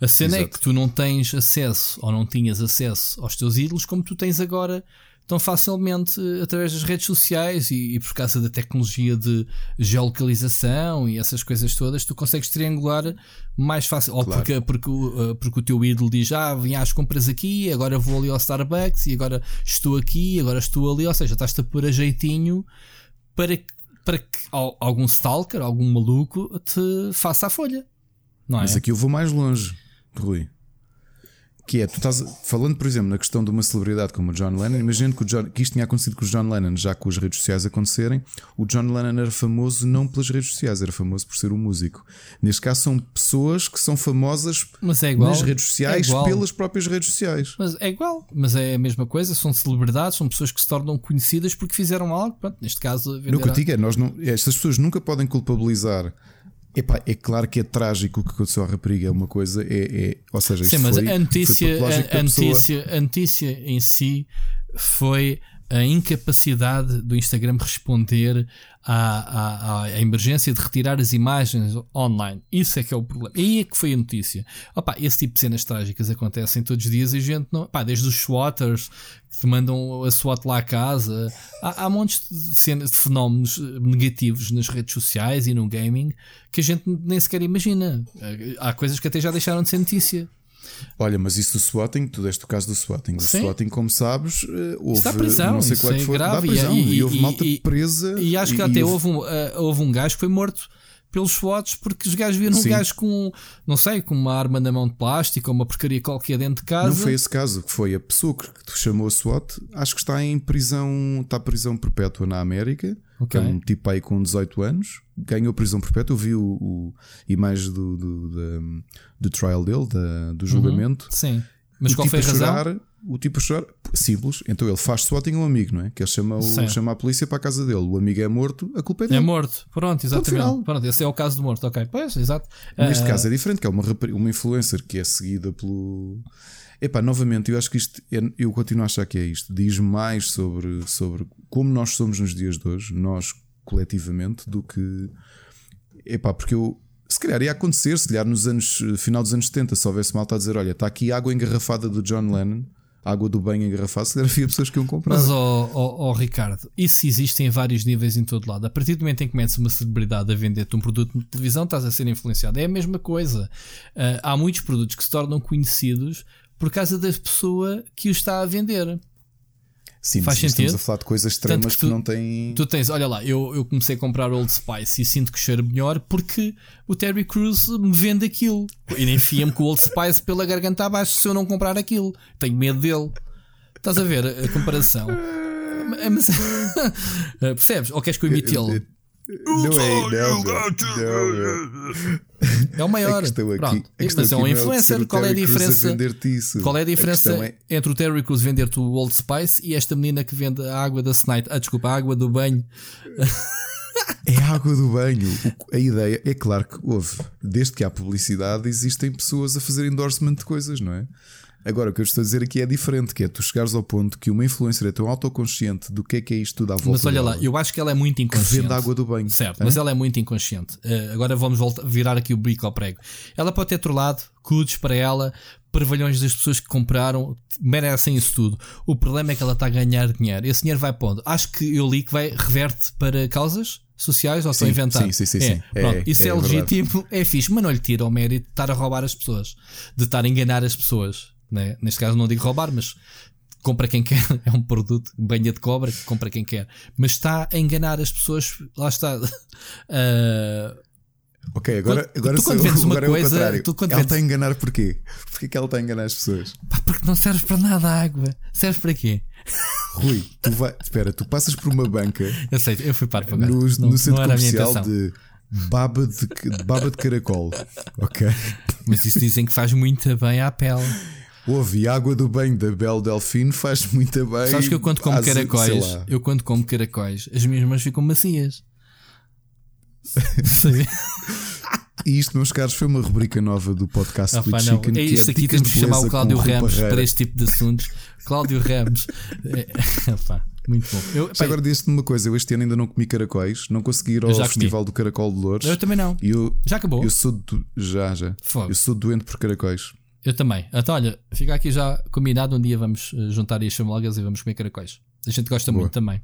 A cena é Exato. é que tu não tens acesso ou não tinhas acesso aos teus ídolos como tu tens agora tão facilmente através das redes sociais e, e, por causa da tecnologia de geolocalização e essas coisas todas, tu consegues triangular mais fácil. Claro. Ou porque, porque, uh, porque o teu ídolo diz: Ah, vim às compras aqui, agora vou ali ao Starbucks e agora estou aqui, agora estou ali. Ou seja, estás-te a pôr a jeitinho para, para que algum stalker, algum maluco te faça a folha. Não é? Mas aqui eu vou mais longe. Rui. Que é, tu estás falando, por exemplo, na questão de uma celebridade como o John Lennon. Imagino que, John, que isto tinha acontecido com o John Lennon, já com as redes sociais acontecerem. O John Lennon era famoso não pelas redes sociais, era famoso por ser um músico. Neste caso, são pessoas que são famosas é igual, nas redes sociais é pelas próprias redes sociais. Mas é igual, mas é a mesma coisa. São celebridades, são pessoas que se tornam conhecidas porque fizeram algo. Pronto, neste caso, venderá... no que eu digo é, nós não, estas pessoas nunca podem culpabilizar Epá, é claro que é trágico o que aconteceu à rapariga, é uma coisa, é, é ou seja, Sim, mas foi, a notícia, a, a, notícia, a notícia em si foi a incapacidade do Instagram responder à, à, à, emergência de retirar as imagens online. Isso é que é o problema. E aí é que foi a notícia. Opa, esse tipo de cenas trágicas acontecem todos os dias e a gente não. Opa, desde os SWATers que mandam a SWAT lá à casa. Há, há montes de, cenas, de fenómenos negativos nas redes sociais e no gaming que a gente nem sequer imagina. Há coisas que até já deixaram de ser notícia. Olha, mas isso do swatting, tu deste o caso do swatting. O Sim. swatting, como sabes, eh, houve prisão, não sei qual é é que foi, grave. dá prisão, E- e, e- houve malta presa. E acho que até houve- houve um, ah, houve um gajo que foi morto pelos SWATs porque os gajos viram um Sim. gajo com, não sei, com uma arma na mão de plástico ou uma porcaria qualquer dentro de casa. Não foi esse caso, que foi a pessoa que chamou a SWAT, acho que está em prisão, está prisão perpétua na América, é Ok. um tipo aí com 18 anos, ganhou prisão perpétua. Eu vi o, o imagem do, do, da- do trial dele, da- do julgamento. Sim. Mas o qual tipo foi a a razão? chorar, o tipo a chorar, simples. Então ele faz swatting a um amigo, não é? Que ele chama, o, chama a polícia para a casa dele. O amigo é morto, a culpa é É dele. morto. Pronto, exatamente. Pronto, esse é o caso do morto. Ok, pois, exato. Neste Ah, caso é diferente, que é uma, uma influencer que é seguida pelo. Epá, novamente, eu acho que isto, é- eu continuo a achar que é isto. Diz mais sobre, sobre como nós somos nos dias de hoje, nós coletivamente, do que. Epá, porque eu. Se calhar ia acontecer, se calhar nos anos. final dos anos 70, se houvesse malta a dizer: olha, está aqui água engarrafada do John Lennon, água do banho engarrafada, se calhar havia pessoas que iam comprar. Mas, ó ó- ó, Ricardo, isso existe em vários níveis em todo lado. A partir do momento em que começa uma celebridade a vender-te um produto de televisão, estás a ser influenciado. É a mesma coisa. Ah, há muitos produtos que se tornam conhecidos por causa da pessoa que o está a vender. Sim, faz estamos sentido? a falar de coisas extremas que que, tu- não têm. Tu tens, olha lá, eu, eu comecei a comprar Old Spice e sinto que cheiro melhor porque o Terry Crews me vende aquilo. E nem enfia-me com o Old Spice pela garganta abaixo se eu não comprar aquilo. Tenho medo dele. Estás a ver a comparação? Mas, percebes? Ou queres que eu imite ele? Não é, não, não, não. É o <laughs> maior. A questão aqui, Pronto. a questão Mas é um influencer. Qual é a diferença? Qual é a A diferença questão é- entre o Terry Crews vender-te o Old Spice e esta menina que vende a água da Snite? Ah, desculpa, a água do banho. É a água do banho. A ideia é claro que houve. Desde que há publicidade, existem pessoas a fazer endorsement de coisas, não é? Agora, o que eu estou a dizer aqui é diferente, que é tu chegares ao ponto que uma influencer é tão autoconsciente do que é que é isto tudo à volta Mas olha lá, eu acho que ela é muito que inconsciente. vende água do banho. Certo, Hã? mas ela é muito inconsciente. Eh, agora vamos voltar, virar aqui o bico ao prego. Ela pode ter trollado, cudos para ela, prevalhões das pessoas que compraram, merecem isso tudo. O problema é que ela está a ganhar dinheiro. Esse dinheiro vai pondo. Acho que eu li que vai reverte para causas sociais ou Sim, inventar. sim, sim, sim, é, sim. É, pronto, isso é, é verdade. legítimo, é fixe, mas não lhe tira o mérito de estar a roubar as pessoas, de estar a enganar as pessoas. Né? Neste caso não digo roubar, mas compra quem quer, <laughs> é um produto, banha de cobra, compra quem quer, mas está a enganar as pessoas, lá está. <laughs> Ah, Ok, agora, Quando- agora, tu quando vendes <laughs> uma é coisa, contrário. tu quando ela vendes- está a enganar porquê? Porquê que ela está a enganar as pessoas? pá, porque não serve para nada a água. Serve para quê? Rui, tu vai, espera, tu passas por uma banca Eu sei, eu fui para no, não, no centro não comercial de baba de, de baba de caracol. Ok? Mas isso dizem que faz muito bem à pele. Houve água do banho da Bel Delfino faz muito bem. Sabes que eu quando como às- caracóis, eu quando como caracóis, as minhas mãos ficam macias. Sim. <laughs> E isto, meus caros, foi uma rubrica nova do podcast Ah, Split não. Chicken. É isto aqui temos que chamar o Cláudio Ramos Parreira. para este tipo de assuntos. Cláudio Ramos. É, pá, muito bom. Eu, agora disse-te uma coisa, eu este ano ainda não comi caracóis, não consegui ir ao já comi. Festival do Caracol de Louros. eu também não. Eu, Já acabou? eu sou do, já, já. Fogo. Eu sou doente por caracóis. Eu também. Então, olha, fica aqui já combinado. Um dia vamos eh, juntar as chamalgas e vamos comer caracóis. A gente gosta Boa. muito também.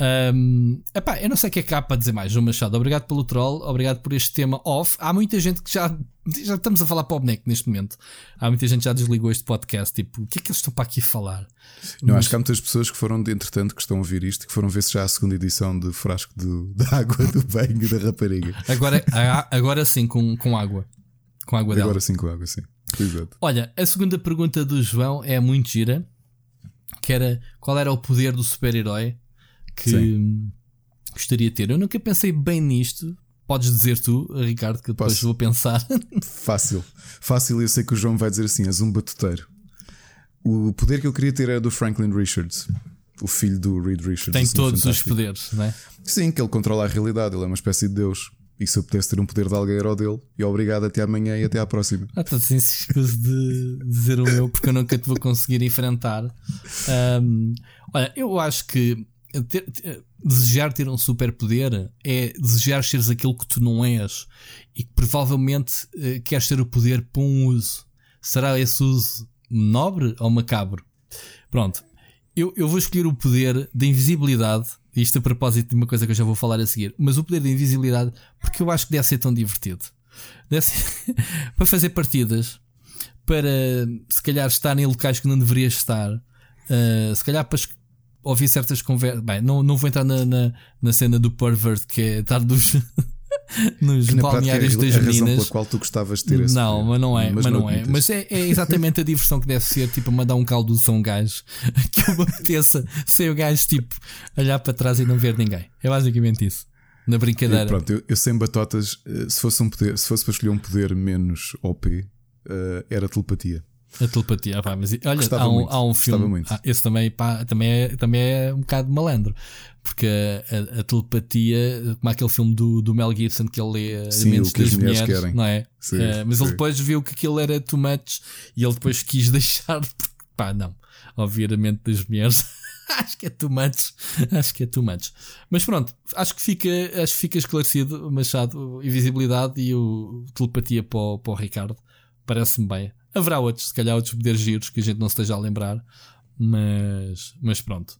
Ahm, epá, eu não sei o que é que há para dizer mais, João Machado. Obrigado pelo troll, obrigado por este tema off. Há muita gente que já. Já estamos a falar para o boneco neste momento. Há muita gente que já desligou este podcast. Tipo, o que é que eles estão para aqui falar? Não, Mas- acho que há muitas pessoas que foram, entretanto, que estão a ouvir isto, que foram ver se já a segunda edição de frasco do- da água do banho da rapariga. Agora, a- agora sim, com, com água. Com água dela. Agora sim com água, sim. Exato. Olha, a segunda pergunta do João é muito gira. Que era qual era o poder do super-herói que Sim. gostaria de ter. Eu nunca pensei bem nisto. Podes dizer tu, Ricardo, que depois Posso. vou pensar. <laughs> Fácil. Fácil, eu sei que o João vai dizer assim: és um batuteiro. O poder que eu queria ter era do Franklin Richards, o filho do Reed Richards. Tem Senhor todos os Fantástico. poderes, não é? Sim, que ele controla a realidade, ele é uma espécie de Deus. E se eu pudesse ter um poder de alguém era o dele. E obrigado até amanhã e até à próxima. Ah, estou sem escuso de dizer o meu porque eu nunca te vou conseguir enfrentar. Um, olha, eu acho que ter, ter, desejar ter um superpoder é desejar seres aquilo que tu não és e que provavelmente uh, queres ter o poder para um uso. Será esse uso nobre ou macabro? Pronto. Eu, eu vou escolher o poder da invisibilidade isto a propósito de uma coisa que eu já vou falar a seguir. Mas o poder de invisibilidade, porque eu acho que deve ser tão divertido. Deve ser <laughs> para fazer partidas, para se calhar estar em locais que não deverias estar, uh, se calhar para ouvir certas conversas. Bem, não, não vou entrar na, na, na cena do pervert, que é estar dos. <laughs> <laughs> nos balneários é das a meninas. pela qual tu gostavas de ter esse Não, mas não é, mas, não não é. Mas é, é exatamente a diversão que deve ser, tipo, mandar um caldo a um gajo <laughs> que eu apeteça sem o gajo, tipo, olhar para trás e não ver ninguém. É basicamente isso. Na brincadeira. Eu, pronto, eu, eu sem batotas, eh, se fosse, um poder, se fosse para escolher um poder menos OP, eh, era telepatia. A telepatia, pá, mas olha, Gostava há um, muito, há um filme. muito. Ah, esse também, pá, também, é, também é um bocado malandro. Porque a, a- a telepatia, como aquele filme do, do Mel Gibson que ele lê a Sim, mentes das mulheres mulheres, não é? Sim, Eh, mas ele sim. depois viu que aquilo era too much e ele depois quis <laughs> deixar, porque, pá, não, ouvir a mente das mulheres. <laughs> acho que é too much. Acho que é too much. Mas pronto, acho que fica, acho que fica esclarecido, Machado, invisibilidade e o telepatia para o, para o Ricardo. Parece-me bem. Haverá outros, se calhar outros poderes giros que a gente não esteja a lembrar, mas, mas pronto.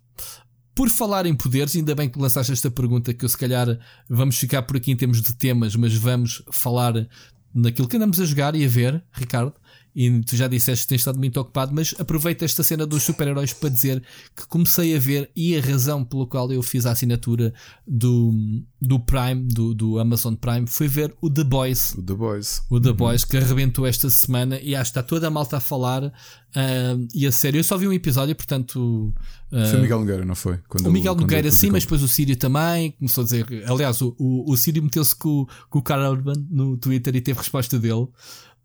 Por falar em poderes, ainda bem que lançaste esta pergunta, que eu se calhar vamos ficar por aqui em termos de temas, mas vamos falar naquilo que andamos a jogar e a ver, Ricardo. E tu já disseste que tens estado muito ocupado, mas aproveita esta cena dos super-heróis para dizer que comecei a ver e a razão pela qual eu fiz a assinatura do, do Prime, do, do Amazon Prime, foi ver o The Boys. O The Boys. O The Boys que arrebentou esta semana e acho que está toda a malta a falar. ah, e a sério, eu só vi um episódio, portanto. ah, Foi o Miguel Nogueira, não foi? Quando o Miguel Nogueira sim, mas depois o Sírio também começou a dizer. Aliás, o, o, o Sírio meteu-se com, com o Carl Urban no Twitter e teve resposta dele.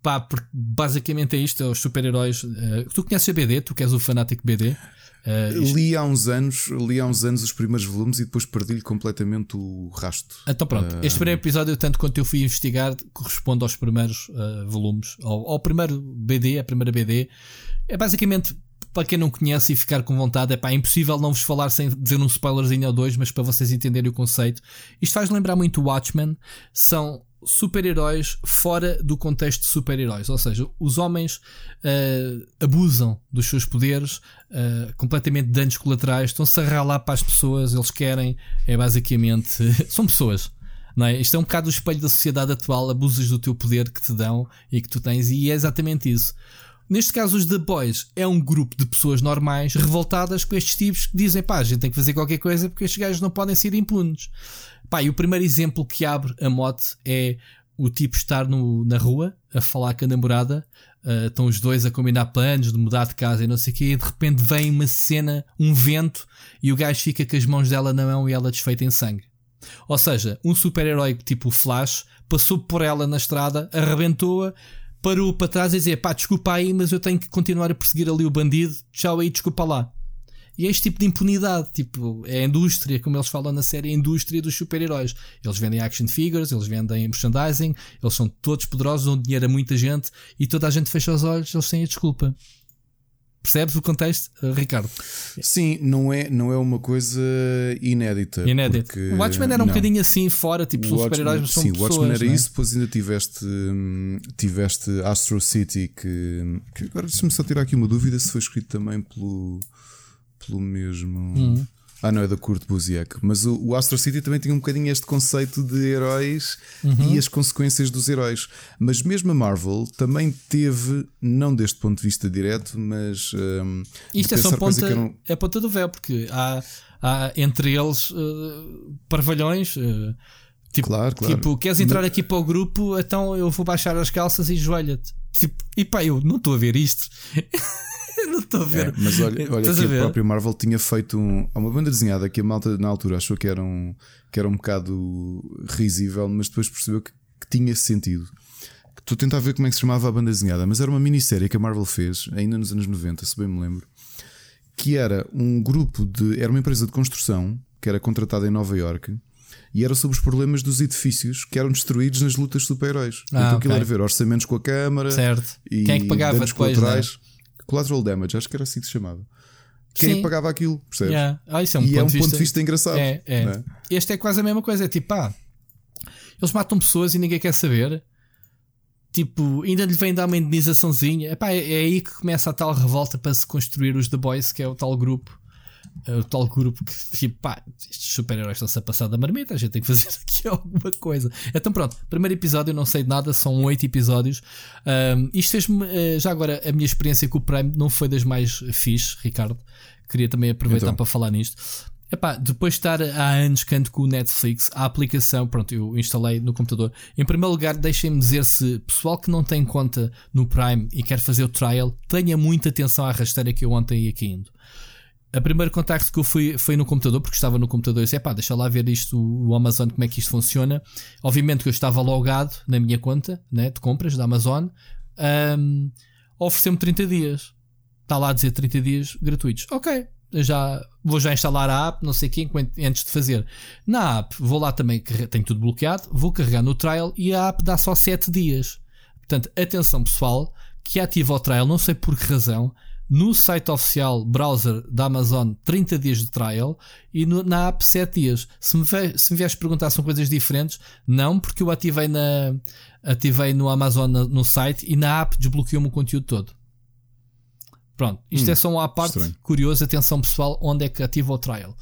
Pá, porque basicamente é isto: é os super-heróis. ah, tu conheces a BD, tu que és o fanático BD. ah, isto- Li há uns anos, li há uns anos os primeiros volumes e depois perdi-lhe completamente o rasto. Então pronto, este primeiro episódio, tanto quanto eu fui investigar, corresponde aos primeiros ah, volumes, ao, ao primeiro BD, a primeira BD. É basicamente, para quem não conhece e ficar com vontade, é pá, é impossível não vos falar sem dizer um spoilerzinho ou dois, mas para vocês entenderem o conceito. Isto faz lembrar muito o Watchmen, são super-heróis fora do contexto de super-heróis, ou seja, os homens ah, abusam dos seus poderes, ah, completamente danos colaterais, estão-se a ralar para as pessoas, eles querem, é basicamente, <laughs> são pessoas. Não é? Isto é um bocado o espelho da sociedade atual, abusas do teu poder que te dão e que tu tens, e é exatamente isso. Neste caso, os The Boys é um grupo de pessoas normais revoltadas com estes tipos que dizem: pá, a gente tem que fazer qualquer coisa porque estes gajos não podem ser impunes. Pá, e o primeiro exemplo que abre a mote é o tipo estar no- na rua a falar com a namorada. ah, estão os dois a combinar planos de mudar de casa e não sei o quê. E de repente vem uma cena, um vento, e o gajo fica com as mãos dela na mão e ela desfeita em sangue. Ou seja, um super-herói tipo Flash passou por ela na estrada, arrebentou-a, parou para trás e dizia: pá, desculpa aí, mas eu tenho que continuar a perseguir ali o bandido, tchau aí, desculpa lá. E é este tipo de impunidade, tipo, é a indústria, como eles falam na série, a indústria dos super-heróis. Eles vendem action figures, eles vendem merchandising, eles são todos poderosos, dão dinheiro a muita gente e toda a gente fecha os olhos, eles têm a desculpa. Percebes o contexto, eh, Ricardo? Sim, não é, não é uma coisa inédita. Inédito. porque- O Watchmen era um não. bocadinho assim fora, tipo, O são Watchmen- super-heróis, mas são Sim, o pessoas. Watchmen era é? isso, depois ainda tiveste, hum, tiveste Astro City, que, que agora deixa-me só tirar aqui uma dúvida se foi escrito também pelo, pelo mesmo. Uhum. Ah, não, é da Kurt Busiek. Mas o, o Astro City também tinha um bocadinho este conceito de heróis Uhum. e as consequências dos heróis. Mas mesmo a Marvel também teve, não deste ponto de vista direto, mas. de Isto é só ponta, que eram- é ponta do véu, porque há, há entre eles eh, parvalhões. eh, tipo, Claro, claro. tipo, queres entrar aqui para o grupo, então eu vou baixar as calças e joelha-te. Tipo, e pá, eu não estou a ver isto. <laughs> <laughs> Não estou a ver. É, mas olha, olha Estás que a a própria Marvel tinha feito um, uma banda desenhada que a malta na altura achou que era um, que era um bocado risível, mas depois percebeu que, que tinha sentido. Estou a tentar ver como é que se chamava a banda desenhada, mas era uma minissérie que a Marvel fez, ainda nos anos 90, se bem me lembro, que era um grupo de. Era uma empresa de construção que era contratada em Nova York e era sobre os problemas dos edifícios que eram destruídos nas lutas de super-heróis. Ah, então aquilo ok. era ver orçamentos com a câmara Certo. e Quem é que pagava depois? colaterais. Collateral damage, acho que era assim que se chamava. Quem é Sim. pagava aquilo? Percebes? Yeah. Ah, isso é um e é um ponto ponto de vista engraçado. É, é. é? Este é quase a mesma coisa. É tipo, pá, eles matam pessoas e ninguém quer saber. Tipo, ainda lhe vem dar uma indenizaçãozinha. Epá, é, é aí que começa a tal revolta para se construir os The Boys, que é o tal grupo. O tal grupo que, tipo, pá, estes super-heróis estão-se a passar da marmita, a gente tem que fazer <laughs> aqui alguma coisa. Então, pronto, primeiro episódio, eu não sei de nada, são oito episódios. Ahm, isto fez-me, eh, já agora, a minha experiência com o Prime não foi das mais fixe, Ricardo. Queria também aproveitar Então. para falar nisto. Epá, depois de estar há anos canto com o Netflix, a aplicação, pronto, eu instalei no computador. Em primeiro lugar, deixem-me dizer se pessoal que não tem conta no Prime e quer fazer o trial, tenha muita atenção à rasteira que eu ontem ia caindo. A primeiro contacto que eu fui foi no computador, porque estava no computador e disse: pá, deixa lá ver isto, o Amazon, como é que isto funciona. Obviamente que eu estava logado na minha conta né, de compras da Amazon, Ahm, ofereceu-me 30 dias. Está lá a dizer 30 dias gratuitos. Ok, já vou já instalar a app, não sei o que, antes de fazer. Na app, vou lá também, tenho tudo bloqueado, vou carregar no trial e a app dá só 7 dias. Portanto, atenção pessoal, que ativa o trial, não sei por que razão, no site oficial browser da Amazon 30 dias de trial e no- na app 7 dias. Se me, ve- se me vieres perguntar são coisas diferentes, não, porque eu ativei, na, ativei no Amazon na- no site e na app desbloqueou-me o conteúdo todo. Pronto, isto Hum, é só uma parte estranho. curiosa, atenção pessoal, onde é que ativa o trial.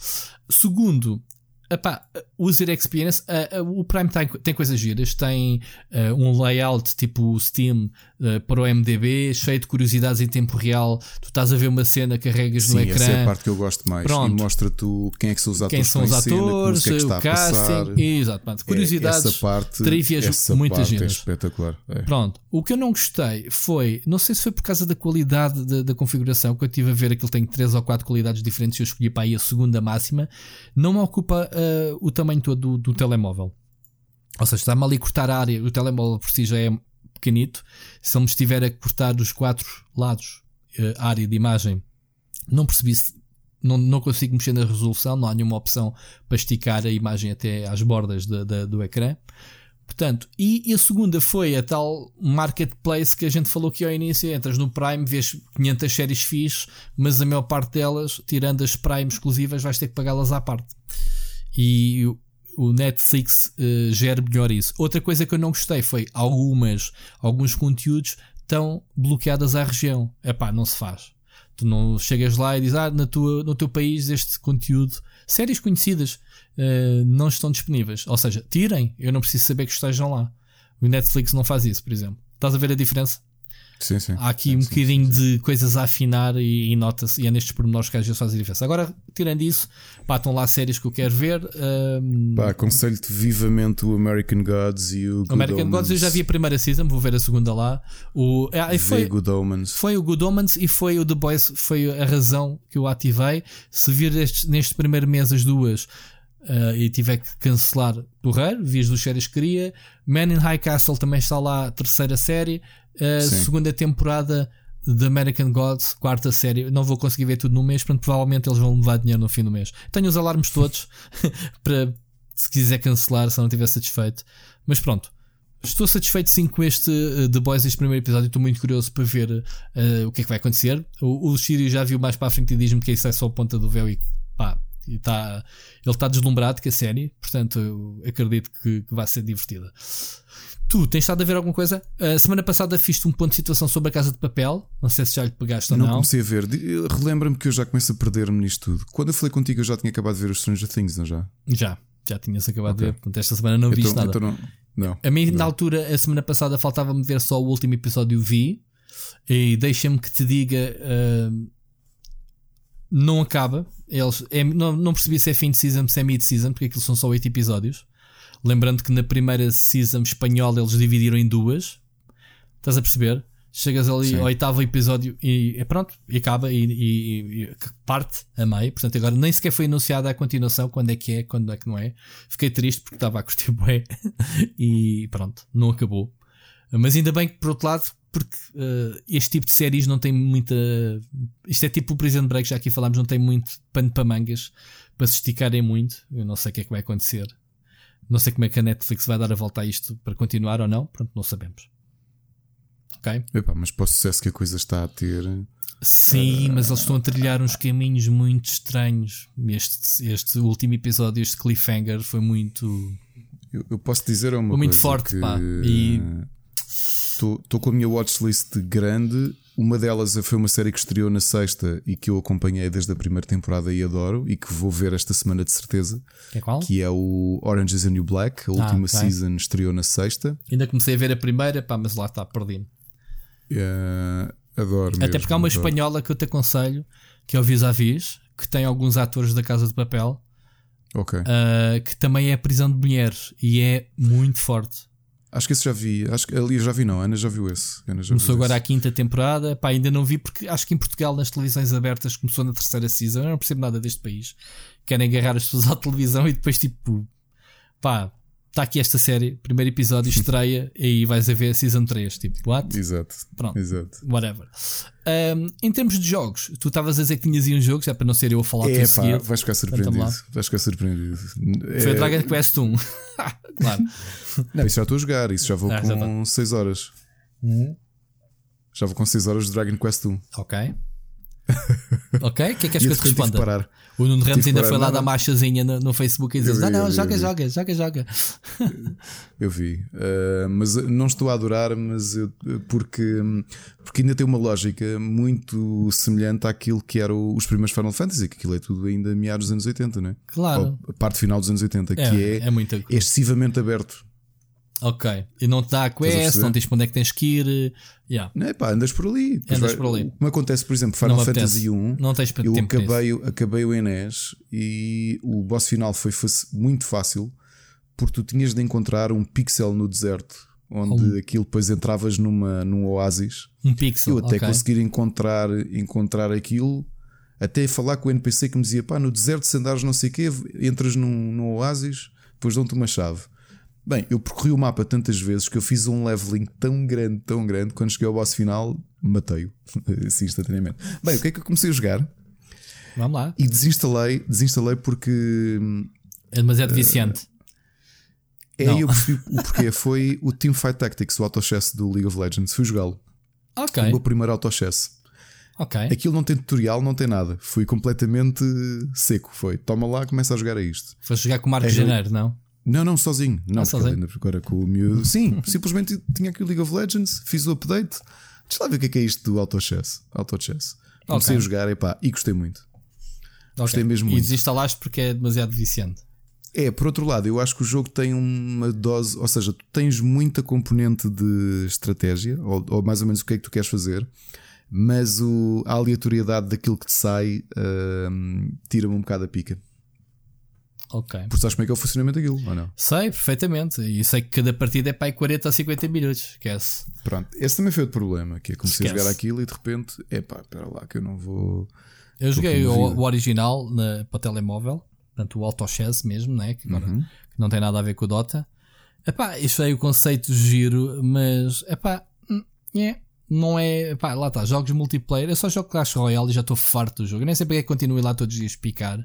Segundo, epá, user experience, ah, ah, o Prime tem, tem coisas giras, tem ah, um layout tipo Steam ah, para o MDB, cheio de curiosidades em tempo real. Tu estás a ver uma cena, carregas no Sim, ecrã. essa é a parte que eu gosto mais. Pronto. E mostra-te quem é que são os atores quem são os em cena, que atores, é que está o casting, exato, pronto, curiosidades, É, essa parte, trivias essa parte giras. É espetacular. É. Pronto, o que eu não gostei foi, não sei se foi por causa da qualidade da, da configuração, que eu estive a ver aquilo tem três ou quatro qualidades diferentes e eu escolhi para aí a segunda máxima, não me ocupa ah, o tamanho todo do, do telemóvel. Ou seja, está-me ali a cortar a área, o telemóvel por si já é pequenito, se ele me estiver a cortar dos quatro lados eh, a área de imagem, não percebi se. Não, não consigo mexer na resolução, não há nenhuma opção para esticar a imagem até às bordas da- da- do ecrã. Portanto, e, e a segunda foi a tal marketplace que a gente falou aqui ao início. Entras no Prime, vês 500 séries fixe, mas a maior parte delas, tirando as Prime exclusivas, vais ter que pagá-las à parte. E o- Netflix eh, gera melhor isso. Outra coisa que eu não gostei foi algumas, alguns conteúdos estão bloqueadas à região. Epá, não se faz. Tu não chegas lá e dizes, ah, na tua, no teu país este conteúdo, séries conhecidas, eh, não estão disponíveis. Ou seja, tirem, eu não preciso saber que estejam lá. O Netflix não faz isso, por exemplo. Estás a ver a diferença? Sim, sim. Há aqui Sim, um bocadinho de coisas a afinar e, e nota-se, e é nestes pormenores que às vezes faz a diferença. Agora, tirando isso, pá, estão lá séries que eu quero ver. ahm, Pá, aconselho-te vivamente o American Gods e o Good American Omens. Gods eu já vi a primeira season, vou ver a segunda lá. O, ah, Vê foi, Good Omens. foi o Good Omens e foi o The Boys, foi a razão que eu ativei. Se vir estes- neste primeiro mês as duas ah, e tiver que cancelar porreiro, vi as duas séries que queria. Man in High Castle também está lá, terceira série. A Sim. segunda temporada de American Gods, quarta série. Não vou conseguir ver tudo no mês, portanto, provavelmente eles vão levar dinheiro no fim do mês. Tenho os alarmes todos <laughs> para se quiser cancelar, se não estiver satisfeito. Mas pronto. Estou satisfeito sim com este uh, The Boys, este primeiro episódio. Estou muito curioso para ver uh, o que é que vai acontecer. O, o já viu mais para a frente e diz-me que isso é só a ponta do véu e pá, e tá, ele está deslumbrado com a série. Portanto, acredito que, que vai ser divertida. Tu tens estado a ver alguma coisa? A semana passada fiz-te um ponto de situação sobre a Casa de Papel. Não sei se já lhe pegaste ou Não, não. comecei a ver. Relembra-me que eu já começo a perder-me nisto tudo. Quando eu falei contigo, eu já tinha acabado de ver os Stranger Things, não já? Já, já tinhas acabado de Ok. ver. Portanto, esta semana não viste nada. então não. não. A mim, na Não. altura, a semana passada, faltava-me ver só o último episódio vi. E deixa-me que te diga. ah, não acaba. Eles, é- não, não percebi se é fim de season, se é mid-season, porque aquilo são só 8 episódios. Lembrando que na primeira season espanhola eles dividiram em duas. Estás a perceber? Chegas ali Sim. ao oitavo episódio e e pronto, e acaba e, e- e parte a meio. Portanto, agora nem sequer foi anunciada a continuação, quando é que é, quando é que não é. Fiquei triste porque estava a curtir bué <laughs> e pronto, não acabou. Mas ainda bem que, por outro lado, porque eh, este tipo de séries não tem muita. Isto é tipo o Prison Break, já aqui falámos, não tem muito pano para mangas para se esticarem muito. Eu não sei o que é que vai acontecer. Não sei como é que a Netflix vai dar a volta a isto para continuar ou não. Pronto, não sabemos. Ok? Epá, mas para o sucesso que a coisa está a ter. Sim, mas eles estão a trilhar uns caminhos muito estranhos. Este, este último episódio, este cliffhanger, foi muito. Eu, eu posso dizer uma Foi muito coisa forte, que pá. E- Estou com a minha watchlist grande. Uma delas foi uma série que estreou na sexta e que eu acompanhei desde a primeira temporada e adoro e que vou ver esta semana de certeza, É qual? que é o Orange is the New Black. A Ah, última ok. season estreou na sexta. Ainda comecei a ver a primeira, pá, mas lá está, perdi-me. Eh, adoro. Até mesmo, porque há uma adoro. espanhola que eu te aconselho, que é o Vis-a-Vis, que tem alguns atores da Casa de Papel, ah, que também é prisão de mulheres e é muito forte. Acho que esse já vi. Acho que ali eu já vi, não. A Ana já viu esse. A Ana já Começou agora a esse. quinta temporada, pá, ainda não vi porque acho que em Portugal nas televisões abertas começou na terceira season, eu não percebo nada deste país. Querem agarrar as pessoas à televisão e depois tipo, pá, está aqui esta série, primeiro episódio estreia <laughs> e aí vais a ver a season 3, tipo, what? Exato. Pronto. Exato. Whatever. Um, em termos de jogos, tu estavas a dizer que tinhas aí um jogo, já para não ser eu a falar É pá, vais ficar surpreendido. Vais ficar surpreendido. Foi É- a Dragon Quest 1. <laughs> claro. Não, isso já estou a jogar. Isso já vou Ah, já com 6 horas. Já vou com 6 horas de Dragon Quest 1. Ok. <laughs> Ok, o que é que és que eu te responda? parar. O Nuno Ramos ainda foi lá não, dar marchazinha no, no Facebook e Eu vi, Não, eu joga, vi. joga, joga, joga. <laughs> Eu vi. Uh, mas não estou a adorar, mas eu- porque, porque ainda tem uma lógica muito semelhante àquilo que eram os primeiros Final Fantasy, que aquilo é tudo ainda meados dos anos 80, não é? Claro. Ou a parte final dos anos 80, que É, é, é excessivamente aberto. Ok. E não te dá a a quest, perceber? não diz para onde é que tens que ir. Yeah. Não é pá, andas por ali. Andas por ali. Como acontece, por exemplo, Final Fantasy apetece. 1. Não tens para Eu tempo para isso. acabei, acabei o Enes e o boss final foi faci- muito fácil porque tu tinhas de encontrar um pixel no deserto onde aquilo depois entravas numa, num oásis. Um pixel. Eu até ok. conseguir encontrar, encontrar aquilo, até falar com o NPC que me dizia: pá, no deserto, se andares não sei o quê, entras num, num oásis, depois dão-te uma chave. Bem, eu percorri o mapa tantas vezes que eu fiz um leveling tão grande, tão grande, quando cheguei ao boss final, matei-o, <laughs> assim instantaneamente. Bem, o que é que eu comecei a jogar? Vamos lá. E desinstalei, desinstalei porque hum, É demasiado viciante. é Não. aí eu <laughs> percebi o porquê. Foi o Teamfight Tactics, o autochess do League of Legends. Fui jogá-lo. Ok. O meu primeiro autochess. Ok. Aquilo não tem tutorial, não tem nada. Fui completamente seco. Foi, toma lá, começa a jogar a isto. Foste jogar com o Marcos É, Janeiro, não? Não, não, sozinho. Não, Ah, porque sozinho? ainda agora com o miúdo. Sim, simplesmente tinha aqui o League of Legends, fiz o update. Deixa lá ver o que é, que é isto do autochess. Autochess. Comecei Ok. a jogar epá, e gostei muito. Gostei Ok. mesmo E muito. desinstalaste porque é demasiado viciante. É, por outro lado, eu acho que o jogo tem uma dose, ou seja, tu tens muita componente de estratégia, ou, ou mais ou menos o que é que tu queres fazer, mas o, a aleatoriedade daquilo que te sai hum, tira-me um bocado a pica. Ok. Porque sabes como é que é o funcionamento daquilo, ou não? Sei perfeitamente. E sei que cada partida é para aí 40 a 50 minutos. Esquece. Pronto, esse também foi outro problema, que é comecei Esquece. a jogar aquilo e de repente, epá, espera lá que eu não vou. Eu joguei o, o original na, para o telemóvel, portanto o AutoChess mesmo, né? que agora Uhum. que não tem nada a ver com o Dota. Epá, achei o conceito giro, mas epá, é, não é. Epá, lá está, jogos multiplayer. Eu só jogo Clash Royale e já estou farto do jogo. Eu nem sei porque é que continuo lá todos os dias picar.